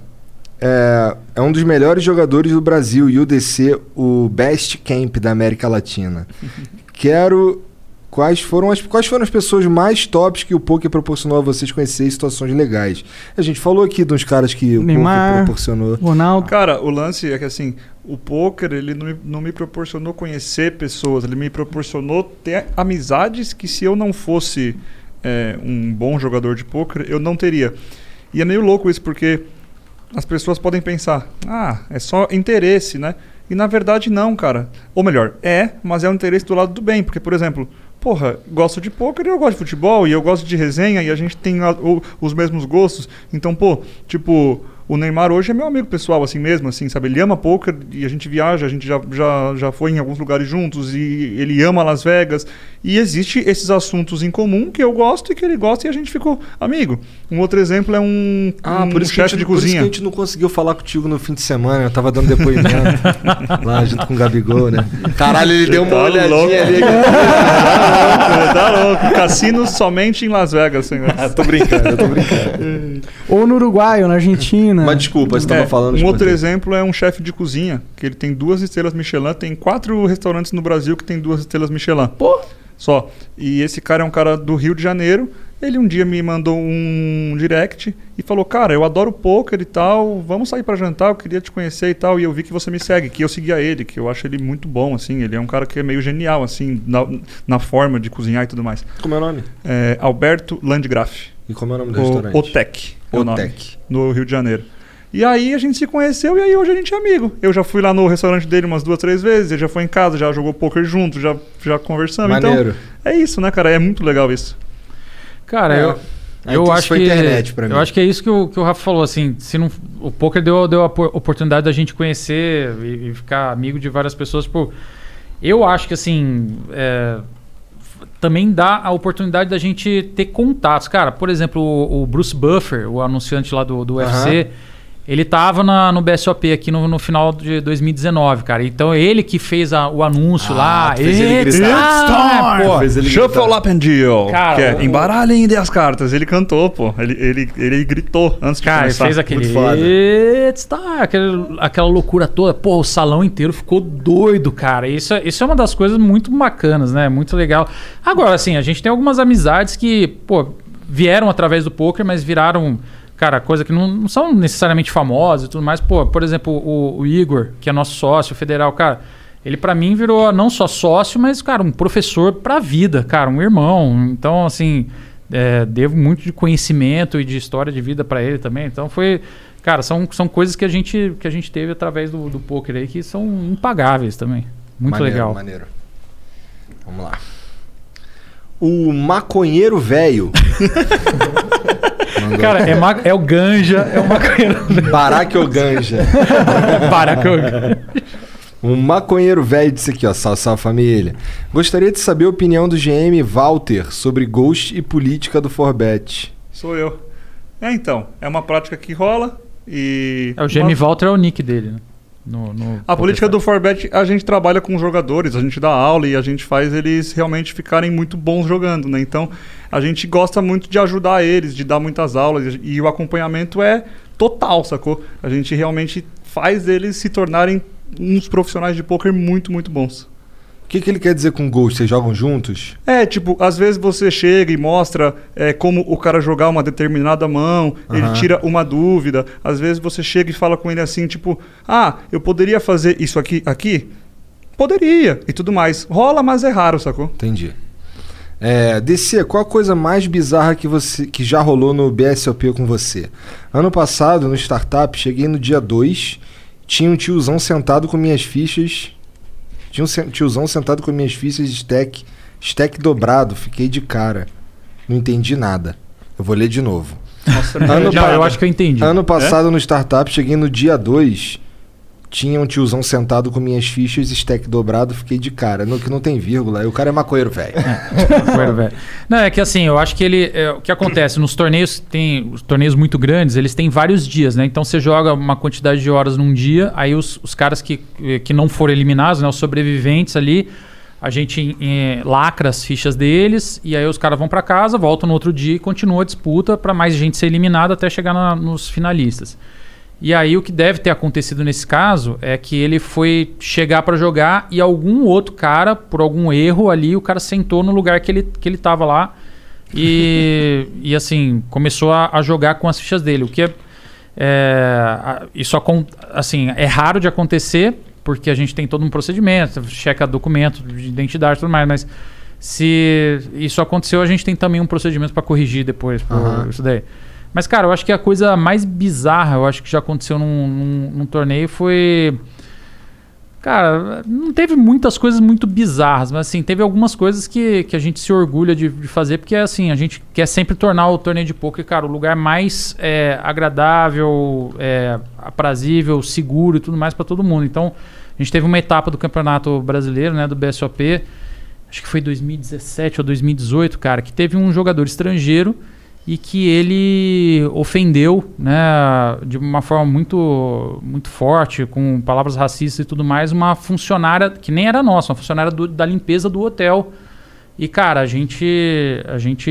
é, é um dos melhores jogadores do Brasil e o DC, o best camp da América Latina. Quero. Quais foram, as, quais foram as pessoas mais tops que o poker proporcionou a vocês conhecer em situações legais? A gente falou aqui dos caras que o Neymar. poker proporcionou. Ronaldo. Cara, o lance é que assim, o poker ele não me, não me proporcionou conhecer pessoas, ele me proporcionou ter amizades que se eu não fosse é, um bom jogador de poker, eu não teria. E é meio louco isso, porque as pessoas podem pensar, ah, é só interesse, né? E na verdade não, cara. Ou melhor, é, mas é um interesse do lado do bem, porque, por exemplo, porra, gosto de poker e eu gosto de futebol, e eu gosto de resenha, e a gente tem a- o- os mesmos gostos. Então, pô, tipo, o Neymar hoje é meu amigo pessoal, assim mesmo, assim, sabe? Ele ama poker e a gente viaja, a gente já, já, já foi em alguns lugares juntos, e ele ama Las Vegas. E existe esses assuntos em comum que eu gosto e que ele gosta e a gente ficou amigo. Um outro exemplo é um, Ah, um por isso, chefe gente, de por isso que cozinha. a gente não conseguiu falar contigo no fim de semana. Eu tava dando depoimento lá junto com o Gabigol, né? Caralho, ele deu uma Tá olhadinha louco. ali. Tá louco, tá louco. Cassino somente em Las Vegas, senhor. Ah, tô brincando, eu tô brincando. Ou no Uruguai, ou na Argentina. Mas desculpa, você tava É, falando. um de outro exemplo é um chefe de cozinha, que ele tem duas estrelas Michelin, tem quatro restaurantes no Brasil que tem duas estrelas Michelin. Pô. Só. E esse cara é um cara do Rio de Janeiro. Ele um dia me mandou um direct e falou: Cara, eu adoro poker e tal, vamos sair pra jantar, eu queria te conhecer e tal. E eu vi que você me segue, que eu seguia ele, que eu acho ele muito bom, assim. Ele é um cara que é meio genial, assim, na, na forma de cozinhar e tudo mais. Como é o nome? É Alberto Landgraf. E como é o nome do O- restaurante? Otec. É o nome, no Rio de Janeiro. E aí a gente se conheceu e aí hoje a gente é amigo. Eu já fui lá no restaurante dele umas duas, três vezes, ele já foi em casa, já jogou poker junto, já, já conversamos. Maneiro. Então, é isso, né, cara? É muito legal isso. Cara, É. eu, eu acho foi que internet pra mim. eu acho que é isso que o, que o Rafa falou assim, se não o poker deu, deu a po- oportunidade da gente conhecer e, e ficar amigo de várias pessoas, tipo, eu acho que assim, é, também dá a oportunidade da gente ter contatos. Cara, por exemplo, o, o Bruce Buffer, o anunciante lá do, do UFC, ele tava na- no BSOP aqui no, no final de 2019, cara. Então ele que fez a- o anúncio lá. Ah, tu fez ele gritar. pô. Fez ele Shuffle gritar. up and deal. Cara, que é, o- embaralhem e as cartas. Ele cantou, pô. Ele, ele, ele gritou antes de Cara, ele começar. fez aquele. It's time", aquele- aquela loucura toda. Pô, o salão inteiro ficou doido, cara. Isso, é- isso é uma das coisas muito bacanas, né? Muito legal. Agora, assim, a gente tem algumas amizades que, pô, vieram através do poker, mas viraram. Cara, coisa que não, não são necessariamente famosas e tudo mais. Pô, por exemplo, o, o Igor, que é nosso sócio federal, cara. Ele pra mim virou não só sócio, mas, cara, um professor pra vida, cara, um irmão. Então, assim, é, devo muito de conhecimento e de história de vida pra ele também. Então foi. Cara, são, são coisas que a gente, que a gente teve através do, do poker aí que são impagáveis também. Muito Maneiro, legal. Maneiro. Vamos lá. O maconheiro velho. Mandou. Cara, é, ma- é o ganja, é o maconheiro. Barack ou ganja? Barack ou ganja. Um maconheiro velho disse aqui, ó, salve, salve família. Gostaria de saber a opinião do GM Walter sobre Ghost e política do Forbet. Sou eu. É, então. É uma prática que rola e... É, o Jamie uma- Walter é o nick dele, né? No, no A política do Forbet, a gente trabalha com jogadores, a gente dá aula e a gente faz eles realmente ficarem muito bons jogando, né? Então, a gente gosta muito de ajudar eles, de dar muitas aulas e, o acompanhamento é total, sacou? A gente realmente faz eles se tornarem uns profissionais de poker muito, muito bons. O que, que ele quer dizer com Ghost? Vocês jogam juntos? É, tipo, às vezes você chega e mostra é, como o cara jogar uma determinada mão, ele Aham. tira uma dúvida. Às vezes você chega e fala com ele assim, tipo, ah, eu poderia fazer isso aqui, aqui? Poderia, e tudo mais. Rola, mas é raro, sacou? Entendi. É, DC, qual a coisa mais bizarra que, você, que já rolou no BSOP com você? Ano passado, no Startup, cheguei no dia 2, tinha um tiozão sentado com minhas fichas. Tinha um tiozão sentado com minhas fichas de stack, stack dobrado, fiquei de cara. Não entendi nada. Eu vou ler de novo. Nossa, Ano Já, eu acho que eu entendi. Ano passado no Startup, cheguei no dia 2, tinha um tiozão sentado com minhas fichas, stack dobrado, fiquei de cara. No, que não tem vírgula, o cara é maconheiro, velho. Maconheiro velho. Não, é que assim, eu acho que ele. é, o que acontece? Nos torneios, tem. Os torneios muito grandes, eles têm vários dias, né? Então você joga uma quantidade de horas num dia, aí os, os caras que, que não foram eliminados, né? Os sobreviventes ali, a gente eh, lacra as fichas deles, e aí os caras vão pra casa, voltam no outro dia e continua a disputa pra mais gente ser eliminada até chegar na- nos finalistas. E aí o que deve ter acontecido nesse caso é que ele foi chegar pra jogar e algum outro cara, por algum erro ali, o cara sentou no lugar que ele, que ele tava lá e, e assim, começou a, a jogar com as fichas dele. O que é, é, isso assim, é raro de acontecer, porque a gente tem todo um procedimento, checa documento de identidade e tudo mais, mas se isso aconteceu, a gente tem também um procedimento para corrigir depois por Aham. isso daí. Mas, cara, eu acho que a coisa mais bizarra, eu acho que já aconteceu num, num- num torneio foi. Cara, não teve muitas coisas muito bizarras, mas assim, teve algumas coisas que, que a gente se orgulha de, de fazer, porque assim, a gente quer sempre tornar o torneio de poker, cara, o lugar mais é, agradável, é, aprazível, seguro e tudo mais para todo mundo. Então, a gente teve uma etapa do Campeonato Brasileiro, né, do BSOP, acho que foi 2017 ou 2018, cara, que teve um jogador estrangeiro e que ele ofendeu, né, de uma forma muito muito forte, com palavras racistas e tudo mais, uma funcionária que nem era nossa, uma funcionária do- da limpeza do hotel. E cara, a gente a gente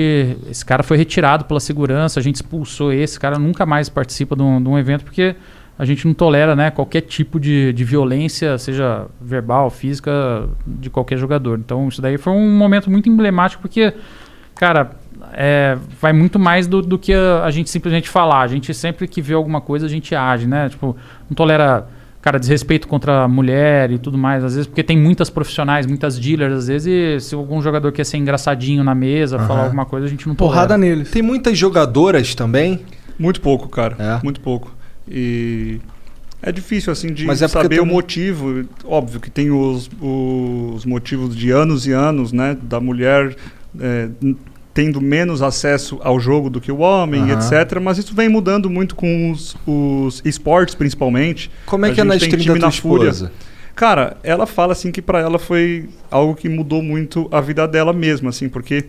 esse cara foi retirado pela segurança, a gente expulsou esse cara, nunca mais participa de um, de um evento porque a gente não tolera né, qualquer tipo de, de violência, seja verbal, física, de qualquer jogador. Então isso daí foi um momento muito emblemático porque, cara, é, vai muito mais do, do que a, a gente simplesmente falar. A gente sempre que vê alguma coisa, a gente age, né? Tipo, não tolera, cara, desrespeito contra a mulher e tudo mais. Às vezes, porque tem muitas profissionais, muitas dealers, às vezes, e se algum jogador quer ser engraçadinho na mesa, Aham. falar alguma coisa, a gente não Porrada tolera. neles. Tem muitas jogadoras também? Muito pouco, cara. É? Muito pouco. E é difícil, assim, de Mas é porque saber o motivo. Óbvio que tem os, os motivos de anos e anos, né? Da mulher é, tendo menos acesso ao jogo do que o homem, Aham. etc. Mas isso vem mudando muito com os, os esportes, principalmente. Como é que é gente na stream da tua Fúria. esposa? Cara, ela fala assim que pra ela foi algo que mudou muito a vida dela mesma, assim, porque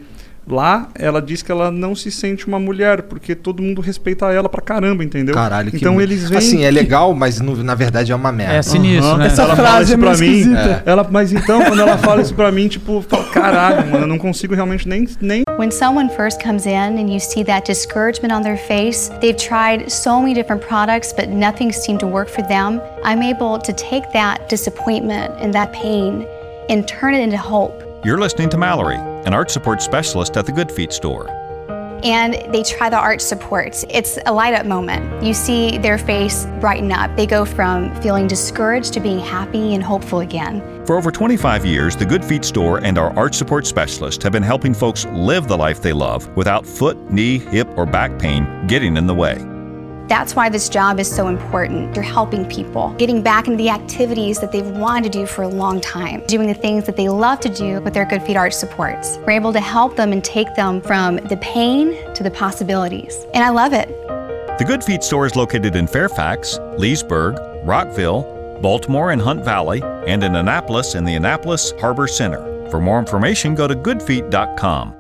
lá ela diz que ela não se sente uma mulher, porque todo mundo respeita ela pra caramba, entendeu? Caralho, que então mu- eles vêm Assim, é legal, mas no- na verdade é uma merda. É sinistro, Aham. né? Essa ela fala frase isso é meio pra mim. esquisita. Ela, mas então, quando ela fala isso pra mim, tipo, eu falo, caralho, mano, eu não consigo realmente nem, nem When someone first comes in and you see that discouragement on their face, they've tried so many different products, but nothing seemed to work for them. I'm able to take that disappointment and that pain and turn it into hope. You're listening to Mallory, an art support specialist at the Good Feet store. And they try the arch supports. It's a light up moment. You see their face brighten up. They go from feeling discouraged to being happy and hopeful again. For over 25 years, the Good Feet store and our art support specialist have been helping folks live the life they love without foot, knee, hip, or back pain getting in the way. That's why this job is so important. You're helping people, getting back into the activities that they've wanted to do for a long time, doing the things that they love to do with their Good Feet Arch supports. We're able to help them and take them from the pain to the possibilities. And I love it. The Good Feet store is located in Fairfax, Leesburg, Rockville, Baltimore and Hunt Valley, and in Annapolis in the Annapolis Harbor Center. For more information, go to goodfeet.com.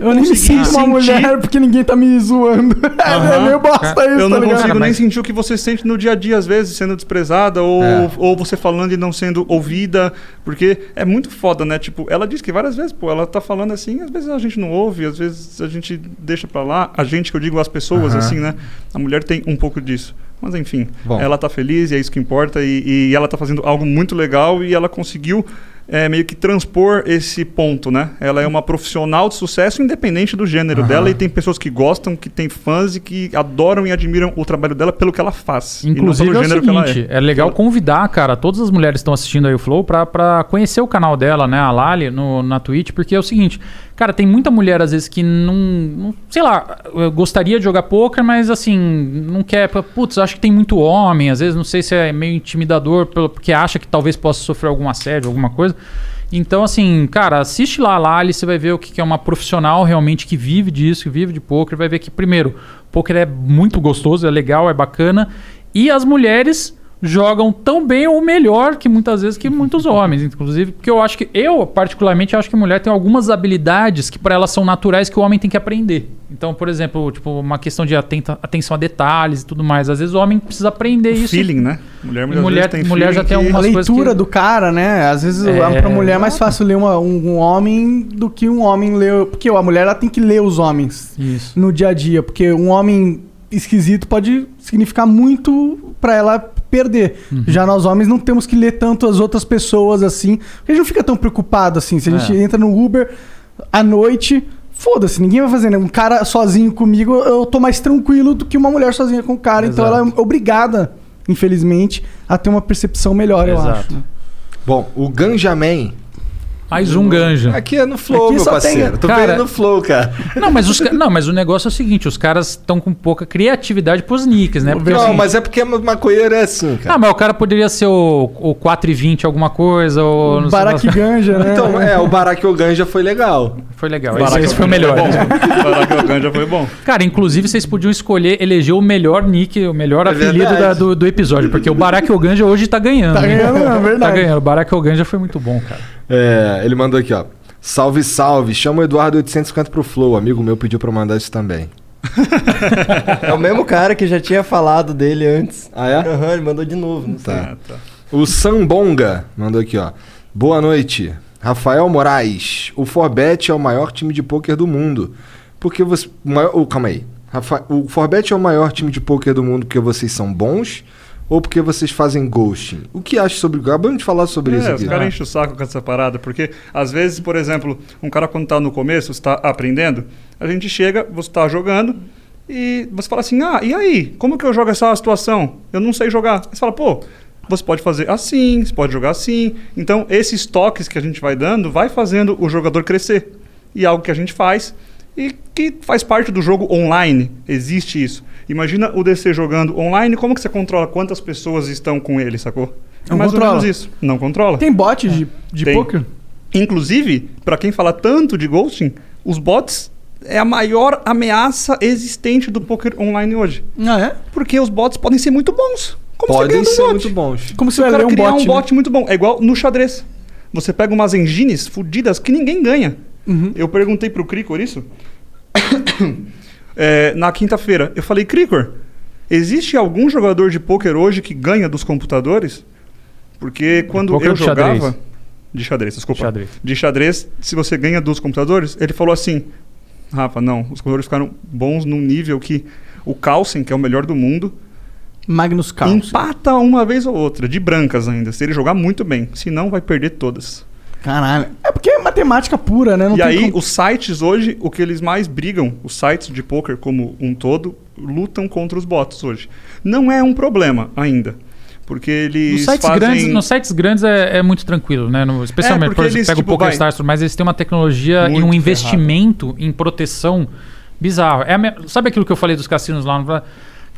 Eu nem me sinto uma sentir- mulher porque ninguém tá me zoando. é Aham. meio bosta isso, Eu tá não ligado? consigo nem sentir o que você sente no dia a dia, às vezes, sendo desprezada, ou, É. ou você falando e não sendo ouvida, porque é muito foda, né? Tipo, ela diz que várias vezes, pô, ela tá falando assim, às vezes a gente não ouve, às vezes a gente deixa pra lá, a gente, que eu digo as pessoas, Aham. assim, né? A mulher tem um pouco disso. Mas enfim, Bom. ela tá feliz e é isso que importa, e, e ela tá fazendo algo muito legal e ela conseguiu. É, meio que transpor esse ponto, né? Ela é uma profissional de sucesso independente do gênero Aham. dela e tem pessoas que gostam, que tem fãs e que adoram e admiram o trabalho dela pelo que ela faz. Inclusive e não é o pelo gênero seguinte, que é. legal convidar, cara, todas as mulheres que estão assistindo aí o Flow pra, pra conhecer o canal dela, né, a Lali, no, na Twitch, porque é o seguinte, cara, tem muita mulher às vezes que não, não- sei lá, gostaria de jogar poker, mas assim, não quer, putz, acho que tem muito homem, às vezes não sei se é meio intimidador, porque acha que talvez possa sofrer algum assédio, alguma coisa. Então, assim, cara, assiste lá a Lali, você vai ver o que que é uma profissional realmente que vive disso, que vive de poker, vai ver que, primeiro, poker é muito gostoso, é legal, é bacana, e as mulheres jogam tão bem ou melhor que muitas vezes que muitos homens, inclusive, porque eu acho que eu particularmente acho que a mulher tem algumas habilidades que para elas são naturais que o homem tem que aprender. Então, por exemplo, tipo uma questão de atenta- atenção a detalhes e tudo mais. Às vezes o homem precisa aprender isso. feeling, né? Mulher, mulher, tem mulher já tem algumas a coisas leitura que... do cara, né? Às vezes É, pra mulher é mais fácil ler uma- um, um homem do que um homem ler. Porque a mulher ela tem que ler os homens Isso. no dia a dia. Porque um homem esquisito pode significar muito pra ela perder. Uhum. Já nós homens não temos que ler tanto as outras pessoas assim. Porque a gente não fica tão preocupado assim. Se a gente É. entra no Uber à noite. Foda-se, ninguém vai fazer, né? Um cara sozinho comigo, eu tô mais tranquilo do que uma mulher sozinha com o cara. Então ela é obrigada, infelizmente, a ter uma percepção melhor, eu Exato. acho. né? Bom, o Ganjaman. Mais um ganja. Aqui é no Flow, Aqui meu parceiro. tem- Tô Cara- vendo no Flow, cara. Não, mas os, não, mas o negócio é o seguinte, os caras estão com pouca criatividade pros nicks, né? Porque, Não, assim, mas é porque maconheiro é assim, cara. Ah, mas o cara poderia ser o, o 4,20 alguma coisa, ou... não sei Barack. Ganja, né? Então, é, o Barack Oganja foi legal. Foi legal, Barack esse, esse foi o melhor. foi bom. Barack já foi bom. Cara, inclusive vocês podiam escolher, eleger o melhor nick, o melhor É apelido da- do, do episódio, porque o Barack Oganja hoje tá ganhando. Tá ganhando, é verdade. Tá ganhando. O Barack Oganja foi muito bom, cara. É, ele mandou aqui, ó. Salve, salve. Chama o Eduardo 850 pro Flow. Amigo meu pediu pra eu mandar isso também. É o mesmo cara que já tinha falado dele antes. Ah, é? Aham, ele mandou de novo. Não sei. Tá. O Sambonga mandou aqui, ó. Boa noite. Rafael Moraes. O Forbet é o maior time de pôquer do mundo. Porque você. o Maior, oh, calma aí. Rafa, o Forbet é o maior time de pôquer do mundo porque vocês são bons ou porque vocês fazem ghosting? O que acha sobre... Acabamos de falar sobre isso É, aqui. os caras enchem o saco com essa parada, porque às vezes, por exemplo, um cara quando tá no começo, está aprendendo, a gente chega, você tá jogando e você fala assim: "Ah, e aí? Como que eu jogo essa situação? Eu não sei jogar". Você fala: "Pô, você pode fazer assim, você pode jogar assim". Então, esses toques que a gente vai dando vai fazendo o jogador crescer. E é algo que a gente faz e que faz parte do jogo online. Existe isso. Imagina o DC jogando online, como que você controla quantas pessoas estão com ele, sacou? É Não mais controla. ou menos isso. Não controla. Tem bot de, de Tem. poker? Inclusive, pra quem fala tanto de ghosting, os bots é a maior ameaça existente do poker online hoje. Ah, é? Porque os bots podem ser muito bons. Como Podem você ganha do ser bot? muito bons. Como se o cara um criar bot, um bot muito bom. É igual no xadrez. Você pega umas engines fudidas que ninguém ganha. Uhum. Eu perguntei pro Cricor isso é, na quinta-feira. Eu falei, Cricor, existe algum jogador de pôquer hoje que ganha dos computadores? Porque quando eu de xadrez. jogava. De xadrez, desculpa. Xadrez. De xadrez, se você ganha dos computadores, ele falou assim: Rafa, não, os computadores ficaram bons num nível que o Carlsen, que é o melhor do mundo, Magnus Carlsen. empata uma vez ou outra, de brancas ainda, se ele jogar muito bem. Senão vai perder todas. Caralho. É porque é matemática pura, né? Não e tem aí, como- os sites hoje, o que eles mais brigam, os sites de poker como um todo, lutam contra os bots hoje. Não é um problema ainda. Porque eles Nos sites, fazem... grandes, nos sites grandes é, é muito tranquilo, né? No- especialmente, porque por exemplo, eles, pega tipo, o vai- PokerStars, e tudo mais, eles têm uma tecnologia e Muito um investimento em proteção bizarro. É a me- Sabe aquilo que eu falei dos cassinos lá?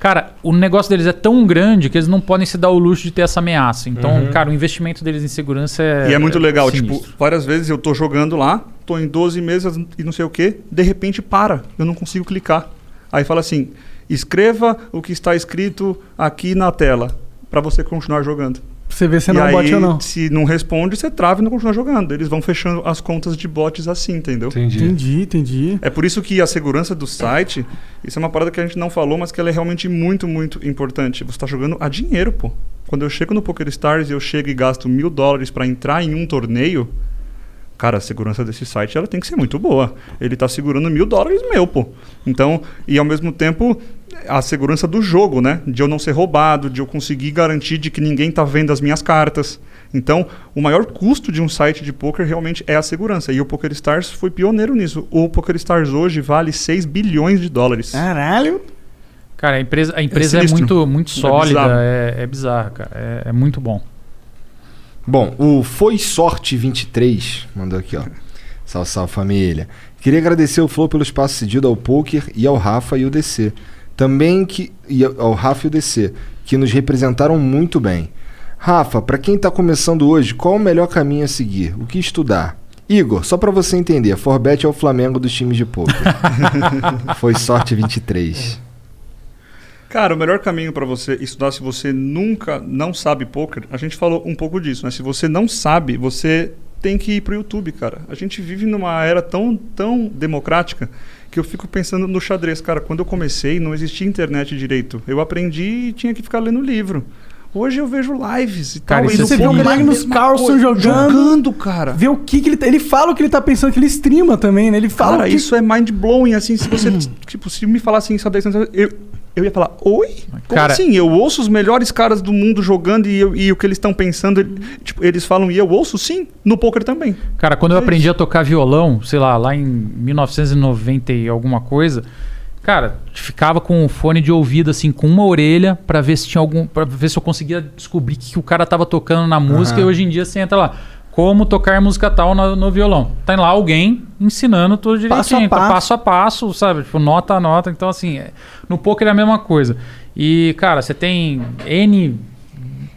Cara, o negócio deles é tão grande que eles não podem se dar o luxo de ter essa ameaça. Então, Uhum. cara, o investimento deles em segurança é. E é muito legal, sinistro. tipo, várias vezes eu tô jogando lá, tô em 12 mesas e não sei o que, de repente para, eu não consigo clicar. Aí fala assim: escreva o que está escrito aqui na tela, para você continuar jogando. Você vê se e não aí, bot ou não. se não responde, você trava e não continua jogando. Eles vão fechando as contas de bots assim, entendeu? Entendi, entendi. É por isso que a segurança do site, isso é uma parada que a gente não falou, mas que ela é realmente muito, muito importante. Você está jogando a dinheiro, pô. Quando eu chego no PokerStars e eu chego e gasto mil dólares para entrar em um torneio, cara, a segurança desse site ela tem que ser muito boa. Ele tá segurando mil dólares meu, pô. Então, e ao mesmo tempo, a segurança do jogo, né? De eu não ser roubado, de eu conseguir garantir de que ninguém tá vendo as minhas cartas. Então, o maior custo de um site de poker realmente é a segurança. E o PokerStars foi pioneiro nisso. O PokerStars hoje vale 6 bilhões de dólares. Caralho. Cara, a empresa, a empresa é, sinistro. muito, muito É sólida, bizarro. é, é bizarro, cara. É, é muito bom. Bom, o Foi Sorte 23 mandou aqui, ó. Salve, salve família. Queria agradecer o Flow pelo espaço cedido ao Poker e ao Rafa e o DC. Também que e ao Rafa e o DC, que nos representaram muito bem. Rafa, pra quem tá começando hoje, qual o melhor caminho a seguir? O que estudar? Igor, só pra você entender, Forbet é o Flamengo dos times de poker. Foi Sorte 23. Cara, o melhor caminho para você estudar se você nunca não sabe poker, a gente falou um pouco disso, né? Se você não sabe, você tem que ir pro YouTube, cara. A gente vive numa era tão, tão democrática que eu fico pensando no xadrez, cara. Quando eu comecei, não existia internet direito. Eu aprendi e tinha que ficar lendo livro. Hoje eu vejo lives e Cara, tal. isso e Você vê o Magnus coisa. jogando. Jogando, cara. Vê o que, que ele tá. Ele fala o que ele tá pensando, que ele streama também, né? Ele fala Cara, que... isso é mind blowing, assim, se você, tipo, se me falasse em xadrez, eu, eu ia falar, oi? Como Cara- assim? Eu ouço os melhores caras do mundo jogando e, eu- e o que eles estão pensando, ele- tipo, eles falam e eu ouço sim, no poker também. Cara, quando eu É aprendi a tocar violão, sei lá, lá em 1990 e alguma coisa, cara, ficava com o fone de ouvido assim, com uma orelha pra ver se tinha algum, para ver se eu conseguia descobrir o que, que o cara tava tocando na música. Aham. E hoje em dia você entra lá, como tocar música tal no, no violão. Tem lá alguém ensinando tudo direitinho, Passo a então, passo. passo a passo, sabe? Tipo, nota a nota. Então assim, é- no poker é a mesma coisa. E cara, você tem N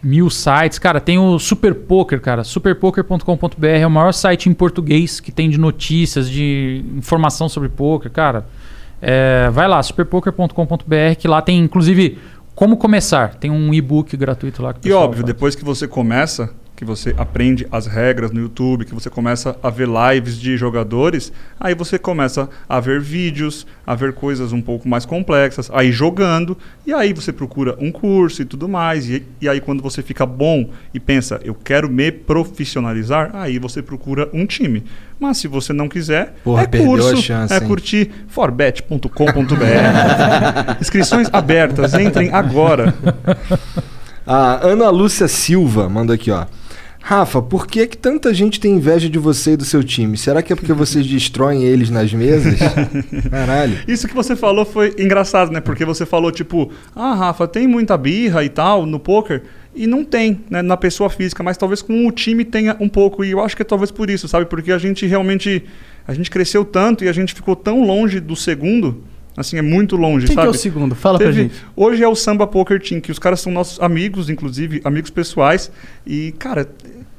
mil sites. Cara, tem o Super Poker, cara. Superpoker.com.br é o maior site em português que tem de notícias, de informação sobre poker, cara. É, vai lá, superpoker.com.br, que lá tem, inclusive, como começar. Tem um e-book gratuito lá. E óbvio, faz. depois que você começa, que você aprende as regras no YouTube, que você começa a ver lives de jogadores, aí você começa a ver vídeos, a ver coisas um pouco mais complexas, aí jogando, e aí você procura um curso e tudo mais. E, e aí quando você fica bom e pensa, eu quero me profissionalizar, aí você procura um time. Mas se você não quiser, Porra, é curso, a chance, é curtir forbet.com.br. Inscrições abertas, entrem agora. A Ana Lúcia Silva mandou aqui, ó. Rafa, por que, que tanta gente tem inveja de você e do seu time? Será que é porque vocês destroem eles nas mesas? Caralho. Isso que você falou foi engraçado, né? Porque você falou, tipo, ah, Rafa, tem muita birra e tal no poker. E não tem, né, na pessoa física, mas talvez com o time tenha um pouco. E eu acho que é talvez por isso, sabe? Porque a gente realmente. A gente cresceu tanto e a gente ficou tão longe do segundo. Assim, é muito longe, Quem que sabe? é o segundo? Fala pra gente. Hoje é o Samba Poker Team, que os caras são nossos amigos, inclusive, amigos pessoais. E, cara,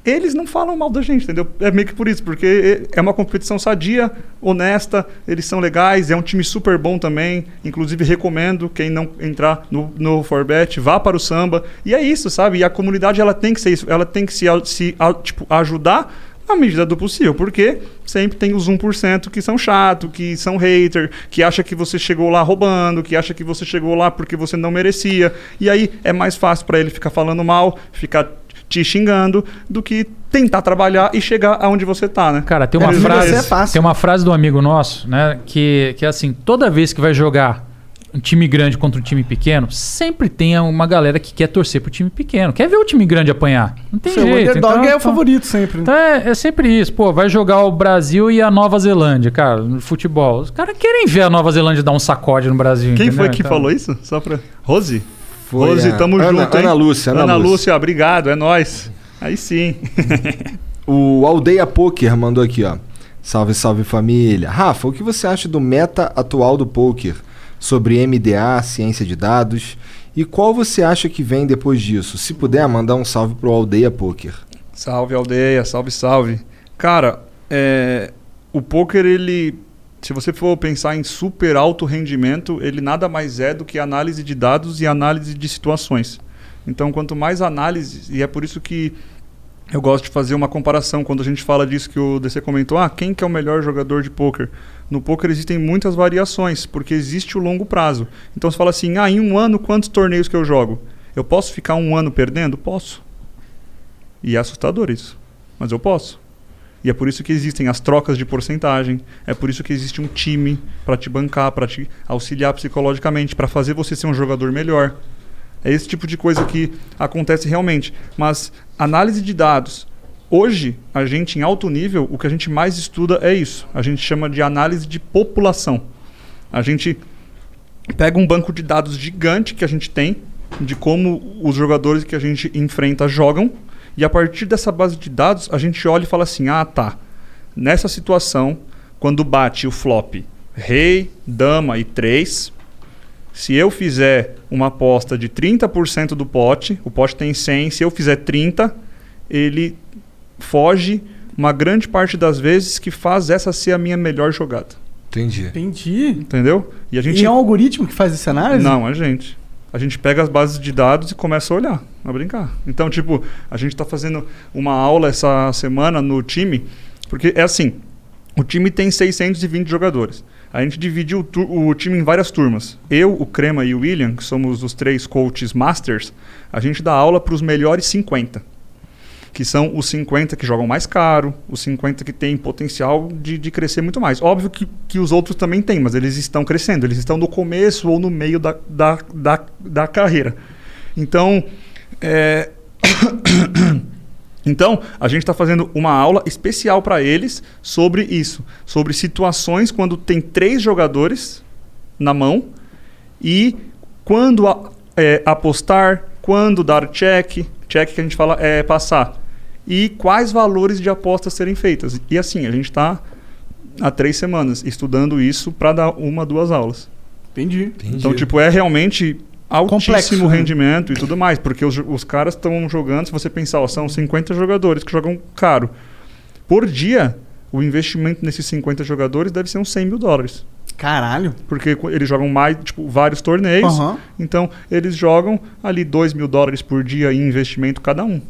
eles não falam mal da gente, entendeu? É meio que por isso, porque é uma competição sadia, honesta, eles são legais, é um time super bom também. Inclusive, recomendo quem não entrar no, no Forbet, vá para o samba. E é isso, sabe? E a comunidade ela tem que ser isso, ela tem que se, se tipo, ajudar à medida do possível, porque sempre tem os 1% que são chato, que são hater, que acha que você chegou lá roubando, que acha que você chegou lá porque você não merecia. E aí é mais fácil para ele ficar falando mal, ficar te xingando, do que tentar trabalhar e chegar aonde você tá, né? Cara, tem uma Às frase, vezes- tem uma frase do amigo nosso, né, que que é assim, toda vez que vai jogar um time grande contra um time pequeno, sempre tem uma galera que quer torcer pro time pequeno, quer ver o time grande apanhar. Não tem Seu jeito. underdog é o favorito sempre. né? Então é, é sempre isso. Pô, vai jogar o Brasil e a Nova Zelândia, cara, no futebol. Os caras querem ver a Nova Zelândia dar um sacode no Brasil. Quem entendeu? foi que Então- falou isso? Só pra. Rose? Foi Rose, a tamo Ana- junto, hein? Ana Lúcia, Ana Ana Lúcia. Lúcia, obrigado, é nóis. Aí sim. O Aldeia Poker mandou aqui, ó. Salve, salve família. Rafa, o que você acha do meta atual do poker? Sobre MDA, ciência de dados? E qual você acha que vem depois disso? Se puder, mandar um salve pro Aldeia Poker. Salve aldeia, salve, salve. Cara, é, o poker, ele. Se você for pensar em super alto rendimento, ele nada mais é do que análise de dados e análise de situações. Então, quanto mais análise, e é por isso que eu gosto de fazer uma comparação quando a gente fala disso que o DC comentou, ah, quem que é o melhor jogador de poker? No poker existem muitas variações, porque existe o longo prazo. Então você fala assim, ah, em um ano quantos torneios que eu jogo? Eu posso ficar um ano perdendo? Posso. E é assustador isso. Mas eu posso. E é por isso que existem as trocas de porcentagem. É por isso que existe um time para te bancar, para te auxiliar psicologicamente, para fazer você ser um jogador melhor. É esse tipo de coisa que acontece realmente. Mas análise de dados. Hoje, a gente em alto nível, o que a gente mais estuda é isso. A gente chama de análise de população. A gente pega um banco de dados gigante que a gente tem de como os jogadores que a gente enfrenta jogam e a partir dessa base de dados a gente olha e fala assim: "Ah, tá. Nessa situação, quando bate o flop rei, dama e 3, se eu fizer uma aposta de 30% do pote, o pote tem 100, se eu fizer 30, ele foge uma grande parte das vezes que faz essa ser a minha melhor jogada. Entendi. Entendi. Entendeu? E a gente E é um algoritmo que faz essa análise? não, a gente. A gente pega as bases de dados e começa a olhar, a brincar. Então, tipo, a gente está fazendo uma aula essa semana no time, porque é assim, o time tem 620 jogadores. A gente dividiu o, o time em várias turmas. Eu, o Crema e o William, que somos os três coaches masters, a gente dá aula para os melhores 50. Que são os 50 que jogam mais caro, os 50 que têm potencial de, de crescer muito mais. Óbvio que, que os outros também têm, mas eles estão crescendo. Eles estão no começo ou no meio da, da, da, da carreira. Então, é, então, a gente está fazendo uma aula especial para eles sobre isso, sobre situações quando tem três jogadores na mão e quando a- é, apostar, quando dar check, check que a gente fala é passar, e quais valores de apostas serem feitas. E assim, a gente está há três semanas estudando isso para dar uma, duas aulas. Entendi. Então, tipo, é realmente altíssimo Complexo, né? rendimento e tudo mais, porque os, os caras estão jogando, se você pensar, ó, são 50 jogadores que jogam caro. Por dia, o investimento nesses 50 jogadores deve ser uns 100 mil dólares. Caralho. Porque eles jogam mais, tipo, vários torneios. Aham. Então, eles jogam ali 2 mil dólares por dia em investimento cada um.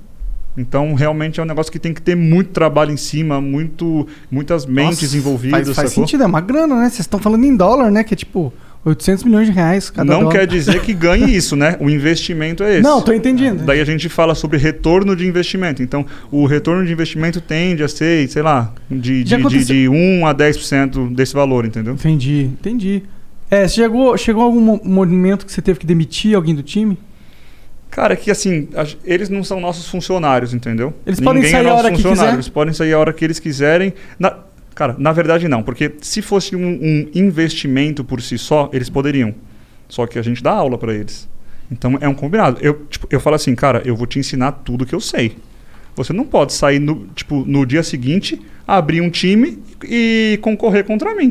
Então, realmente é um negócio que tem que ter muito trabalho em cima, muito, muitas mentes Nossa, envolvidas. Faz, faz sentido, é uma grana, né? Vocês estão falando em dólar, né? Que é tipo 800 milhões de reais cada Não dólar. quer dizer que ganhe isso, né? O investimento é esse. Não, tô entendendo. Daí a gente fala sobre retorno de investimento. Então, o retorno de investimento tende a ser, sei lá, de, de, de, de 1 a 10% desse valor, entendeu? Entendi, entendi. É, chegou, chegou algum mo- momento que você teve que demitir alguém do time? Cara, é que assim, a- eles não são nossos funcionários, entendeu? Eles podem sair a nosso hora que quiser? Eles podem sair a hora que eles quiserem. Na- cara, na verdade não, porque se fosse um, um investimento por si só, eles poderiam. Só que a gente dá aula pra eles. Então é um combinado. Eu, tipo, eu falo assim, cara, eu vou te ensinar tudo que eu sei. Você não pode sair no, tipo, no dia seguinte, abrir um time e concorrer contra mim.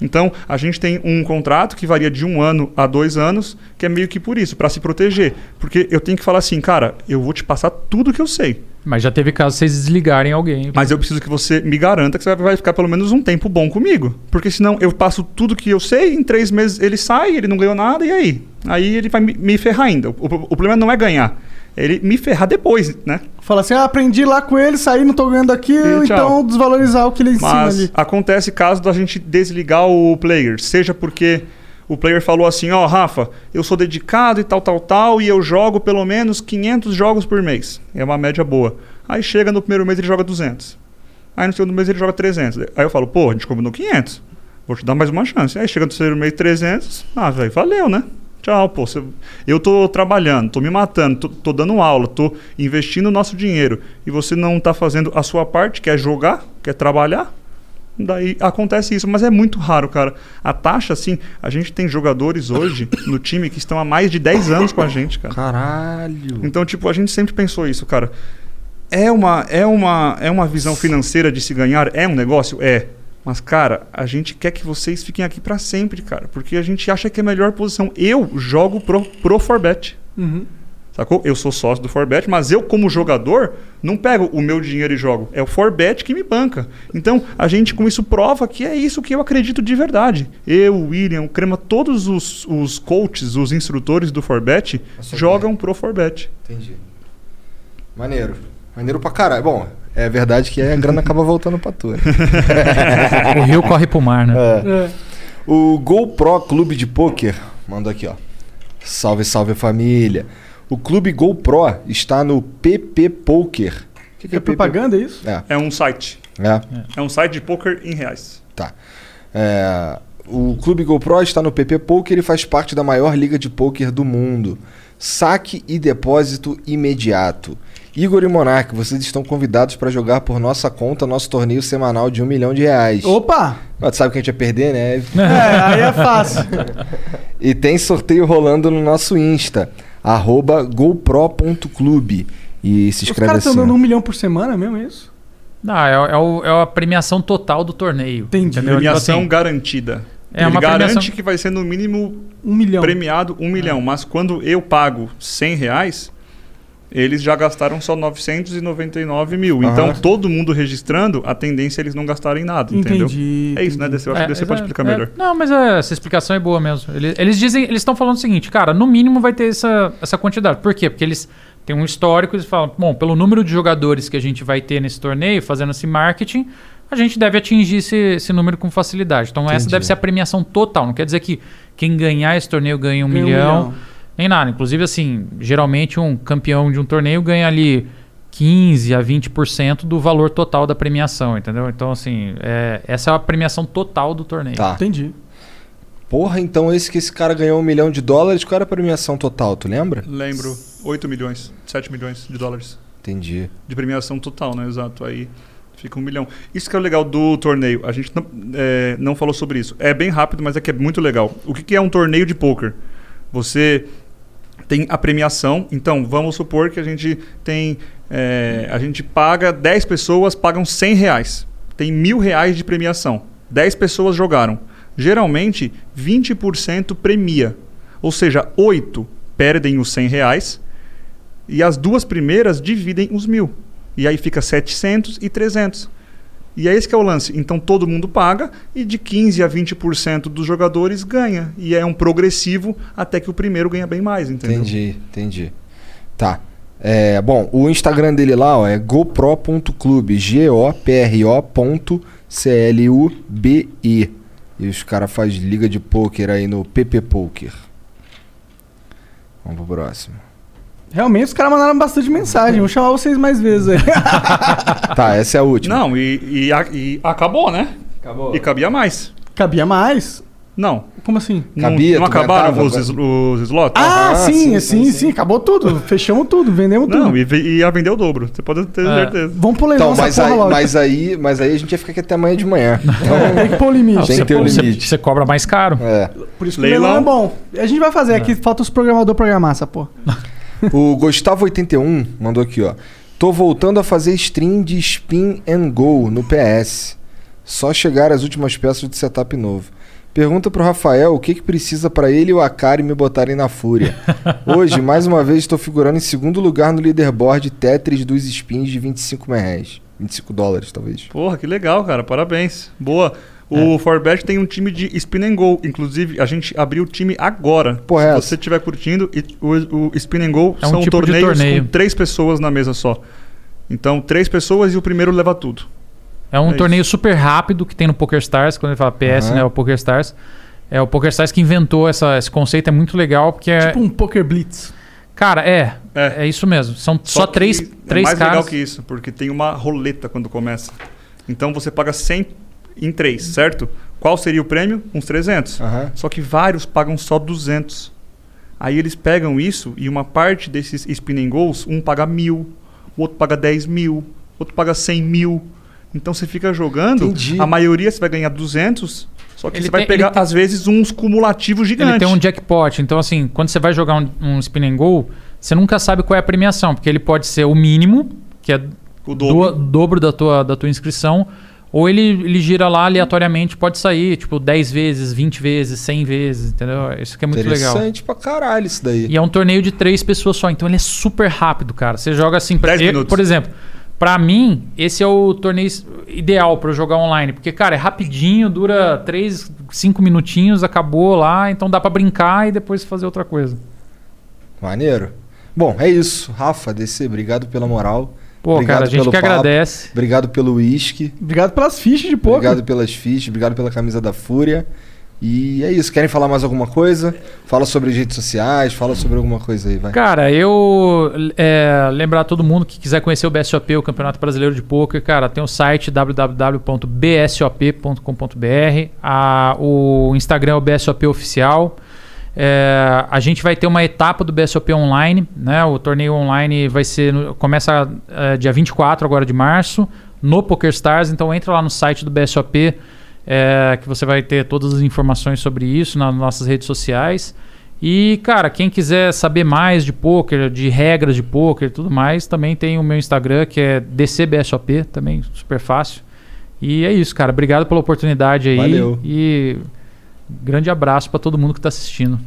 Então, a gente tem um contrato que varia de um ano a dois anos, que é meio que por isso, para se proteger. Porque eu tenho que falar assim, cara, eu vou te passar tudo que eu sei. Mas já teve caso vocês desligarem alguém. Mas eu preciso que você me garanta que você vai ficar pelo menos um tempo bom comigo. Porque senão eu passo tudo que eu sei, em três meses ele sai, ele não ganhou nada, e aí? Aí ele vai me, ferrar ainda. O, o- o problema não é ganhar, é ele me ferrar depois, né? Fala assim, ah, aprendi lá com ele, saí, não tô ganhando aqui, E então desvalorizar o que ele ensina Mas ali. acontece caso da gente desligar o player, seja porque o player falou assim, ó, Rafa, eu sou dedicado e tal, tal, tal, e eu jogo pelo menos 500 jogos por mês. É uma média boa. Aí chega no primeiro mês ele joga 200. Aí no segundo mês ele joga 300. Aí eu falo, pô, a gente combinou 500. Vou te dar mais uma chance. Aí chega no terceiro mês 300. Ah, velho, valeu, né? Tchau, pô. você- Eu tô trabalhando, tô me matando, tô, tô dando aula, tô investindo o nosso dinheiro. E você não tá fazendo a sua parte, que é jogar, que é trabalhar. Daí acontece isso, mas é muito raro, cara. A taxa, assim, a gente tem jogadores hoje no time que estão há mais de 10 anos com a gente, cara. Caralho. Então, tipo, a gente sempre pensou isso, cara. É uma, é uma, é uma visão financeira de se ganhar? É um negócio? É. Mas, cara, a gente quer que vocês fiquem aqui pra sempre, cara. Porque a gente acha que é a melhor posição. Eu jogo pro, pro Forbet. Uhum. Sacou? Eu sou sócio do Forbet, mas eu, como jogador, não pego o meu dinheiro e jogo. É o Forbet que me banca. Então, a gente com isso prova que é isso que eu acredito de verdade. Eu, o William, o Crema, todos os, os coaches, os instrutores do Forbet jogam pro Forbet. Entendi. Maneiro. Maneiro pra caralho. Bom, é verdade que a grana acaba voltando pra tu. né? O rio corre pro mar, né? É. O GoPro Clube de Poker mandou aqui, ó. Salve, salve família. O Clube GoPro está no PP Poker. O que, que É propaganda, é isso? É. É um site. É. É um site de poker em reais. Tá. É, o Clube GoPro está no PP Poker e faz parte da maior liga de poker do mundo. Saque e depósito imediato. Igor e Monark, vocês estão convidados para jogar por nossa conta nosso torneio semanal de um milhão de reais. Opa! Mas tu sabe que a gente ia perder, né? É, aí é fácil. E tem sorteio rolando no nosso Insta, arroba gopro.clube. E se Os inscreve caras assim. estão dando ó. um milhão por semana mesmo, é isso? Não, é, é, o- é a premiação total do torneio. Entendi. Entendeu? Premiação assim, garantida. É Ele uma garante premiação- que vai ser no mínimo Um milhão. premiado um milhão. Mas quando eu pago 100 reais, eles já gastaram só 999 mil. Então, todo mundo registrando, a tendência é eles não gastarem nada, entendeu? Entendi, É isso, né, DC? Eu acho É, que você pode é, explicar é, melhor. Não, mas é, essa explicação é boa mesmo. Eles, eles dizem, eles estão falando o seguinte, cara, no mínimo vai ter essa, essa quantidade. Por quê? Porque eles têm um histórico, eles falam, bom, pelo número de jogadores que a gente vai ter nesse torneio, fazendo esse marketing, a gente deve atingir esse, esse número com facilidade. Então essa Entendi. deve ser a premiação total. Não quer dizer que quem ganhar esse torneio ganha um, Ganha um milhão, milhão. Nem nada. Inclusive, assim, geralmente um campeão de um torneio ganha ali 15 a 20% do valor total da premiação, entendeu? Então, assim, é, essa é a premiação total do torneio. Tá. Entendi. Porra, então esse que esse cara ganhou um milhão de dólares, qual era a premiação total, tu lembra? Lembro, 8 milhões, 7 milhões de dólares Entendi. de premiação total, né? Exato. Aí fica um milhão. Isso que é o legal do torneio. A gente não, é, não falou sobre isso. É bem rápido, mas é que é muito legal. O que, que é um torneio de poker? Você tem a premiação. Então, vamos supor que a gente tem. é, a gente paga 10 pessoas, pagam 100 reais. Tem mil reais de premiação. 10 pessoas jogaram. Geralmente, 20% premia. Ou seja, 8 perdem os 100 reais e as duas primeiras dividem os mil. E aí fica 700 e 300. E é esse que é o lance. Então todo mundo paga e de 15 a 20% dos jogadores ganha. E é um progressivo até que o primeiro ganha bem mais, entendeu? Entendi, entendi. Tá. É, bom, o Instagram dele lá ó, é gopro.clube, G-O-P-R-O.C-L-U-B-E. E os caras fazem liga de poker aí no PP Poker. Vamos pro próximo. Realmente os caras mandaram bastante mensagem. Vou chamar vocês mais vezes aí. Tá, essa é a última. Não, e, e a- e acabou, né? Acabou. E cabia mais. Cabia mais. Não. Como assim? Não, Cabia, não tu acabaram os, os slots? Ah, Ah, sim, sim, sim, sim, acabou tudo. Fechamos tudo, vendemos tudo. Não, e, e ia vender o dobro. Você pode ter É. certeza. Vamos pro leilão Então, essa mas aí, logo. mas, aí, mas aí a gente ia ficar aqui até amanhã de manhã. É, tem que pôr o limite. Tem que ter você, limite. você cobra mais caro. É. Por isso que o leilão é bom. A gente vai fazer aqui, falta os programadores programar essa porra. O Gustavo81 mandou aqui, ó. Tô voltando a fazer stream de Spin and Go no PS. Só chegar as últimas peças de setup novo. Pergunta pro Rafael o que que precisa pra ele e o Akari me botarem na fúria. Hoje, mais uma vez, estou figurando em segundo lugar no leaderboard Tetris dos spins de 25 reais. 25 dólares, talvez. Porra, que legal, cara. Parabéns. Boa. É. O Forbet tem um time de Spin and Go. Inclusive, a gente abriu o time agora. Porra, é Se essa? você estiver curtindo, e- o, o Spin and Go É um são tipo de torneios torneio. com três pessoas na mesa só. Então, três pessoas e o primeiro leva tudo. É um É torneio super rápido que tem no PokerStars, quando ele fala PS, Aham. né? O PokerStars. É o PokerStars que inventou essa, esse conceito, é muito legal, porque é. Tipo um Poker Blitz. Cara, é. É, isso mesmo. São só, que três, é três mais caras. legal que isso, porque tem uma roleta quando começa. Então você paga 100 em três, certo? Qual seria o prêmio? Uns 300. Só que vários pagam só 200. Aí eles pegam isso e uma parte desses spinning goals, um paga mil, o outro paga 10 mil, outro paga 100 mil. Então você fica jogando, Entendi. a maioria você vai ganhar 200, só que Ele você vai tem- pegar, ele tem- às vezes, uns cumulativos gigantes. Ele tem um jackpot. Então, assim, quando você vai jogar um, um spin and go, você nunca sabe qual é a premiação, porque ele pode ser o mínimo, que é O dobro. do- dobro da, tua, da tua inscrição, ou ele, ele gira lá aleatoriamente, pode sair, tipo, 10 vezes, 20 vezes, 100 vezes, entendeu? Isso que é muito legal. Interessante pra caralho isso daí. E é um torneio de três pessoas só, então ele é super rápido, cara. Você joga assim, pra, 10 eu- minutos. por exemplo, pra mim, esse é o torneio ideal pra eu jogar online, porque cara, é rapidinho, dura 3, 5 minutinhos, acabou lá, então dá pra brincar e depois fazer outra coisa. Maneiro. Bom, é isso. Rafa, DC, obrigado pela moral. Pô, obrigado cara, a gente pelo que agradece. Obrigado pelo uísque. Obrigado pelas fichas de poker. Obrigado pelas fichas, obrigado pela camisa da Fúria. E é isso. Querem falar mais alguma coisa? Fala sobre as redes sociais, fala sobre alguma coisa aí, vai. Cara, eu é, lembrar todo mundo que quiser conhecer o BSOP, o Campeonato Brasileiro de Poker, cara, tem o site www.bsop.com.br, a- o Instagram é o BSOP Oficial. É, a gente vai ter uma etapa do BSOP online, né? O torneio online vai ser começa é, dia 24 agora de março no PokerStars, então entra lá no site do BSOP é, que você vai ter todas as informações sobre isso nas nossas redes sociais. E, cara, quem quiser saber mais de poker, de regras de poker e tudo mais, também tem o meu Instagram, que é DCBSOP, também super fácil. E é isso, cara. Obrigado pela oportunidade aí. Valeu. E grande abraço pra todo mundo que tá assistindo.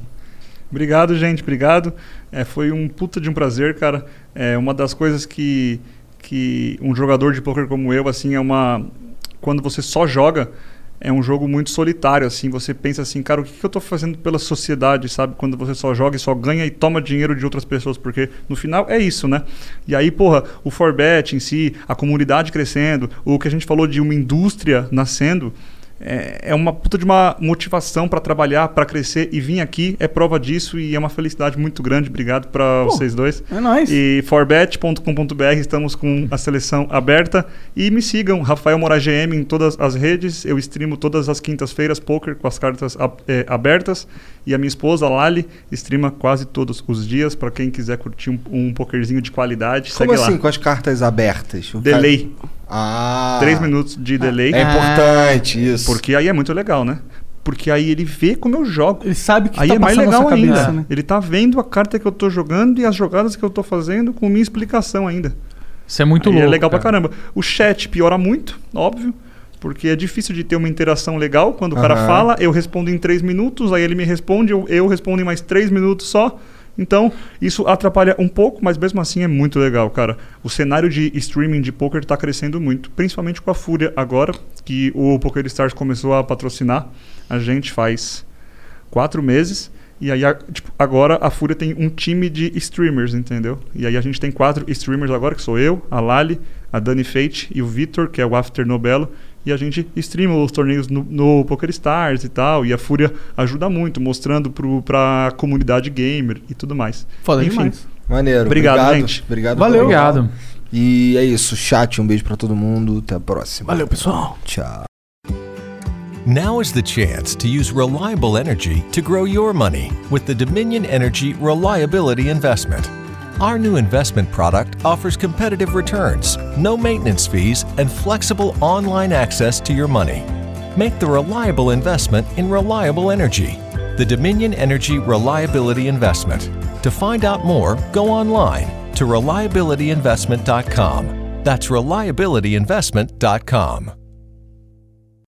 Obrigado, gente. Obrigado. É, foi um puta de um prazer, cara. É uma das coisas que, que um jogador de poker como eu, assim, é uma. Quando você só joga, é um jogo muito solitário, assim. Você pensa assim, cara, o que, que eu tô fazendo pela sociedade, sabe? Quando você só joga e só ganha e toma dinheiro de outras pessoas, porque no final é isso, né? E aí, porra, o Forbet em si, a comunidade crescendo, o que a gente falou de uma indústria nascendo é, é uma puta de uma motivação para trabalhar, para crescer e vir aqui é prova disso e é uma felicidade muito grande. Obrigado para vocês dois. é nóis. E forbet.com.br estamos com a seleção aberta e me sigam Rafael Moraes GM em todas as redes. Eu streamo todas as quintas-feiras poker com as cartas ab- eh, abertas e a minha esposa Lali streama quase todos os dias para quem quiser curtir um, um pokerzinho de qualidade. Como segue assim, lá. com as cartas abertas? O Delay. Ah. Três minutos de delay. É importante isso. Porque aí é muito legal, né? Porque aí ele vê como eu jogo. Ele sabe que Aí tá é mais legal ainda. cabeça, né? Ele tá vendo a carta que eu tô jogando e as jogadas que eu tô fazendo com minha explicação ainda. Isso é muito Aí louco. É legal pra cara. caramba. O chat piora muito, óbvio. Porque é difícil de ter uma interação legal. Quando o cara Aham. fala, eu respondo em três minutos, aí ele me responde, eu, eu respondo em mais três minutos só. Então, isso atrapalha um pouco, mas mesmo assim é muito legal, cara. O cenário de streaming de poker tá crescendo muito, principalmente com a Fúria agora, que o PokerStars começou a patrocinar. A gente faz quatro meses. E aí, a- tipo, agora a Fúria tem um time de streamers, entendeu? E aí a gente tem quatro streamers agora, que sou eu, a Lali, a Dani Fate e o Vitor, que é o After Nobelo. E a gente streama os torneios no, no PokerStars e tal. E a Fúria ajuda muito, mostrando pro, pra comunidade gamer e tudo mais. Foda Enfim, demais. Maneiro. Obrigado, gente. Obrigado. Valeu. Obrigado. E é isso. Chat, um beijo pra todo mundo. Até a próxima. Valeu, pessoal. Tchau. Now is the chance to use reliable energy to grow your money with the Dominion Energy Reliability Investment. Our new investment product offers competitive returns, no maintenance fees, and flexible online access to your money. Make the reliable investment in reliable energy. The Dominion Energy Reliability Investment. To find out more, go online to reliabilityinvestment.com. That's reliabilityinvestment.com.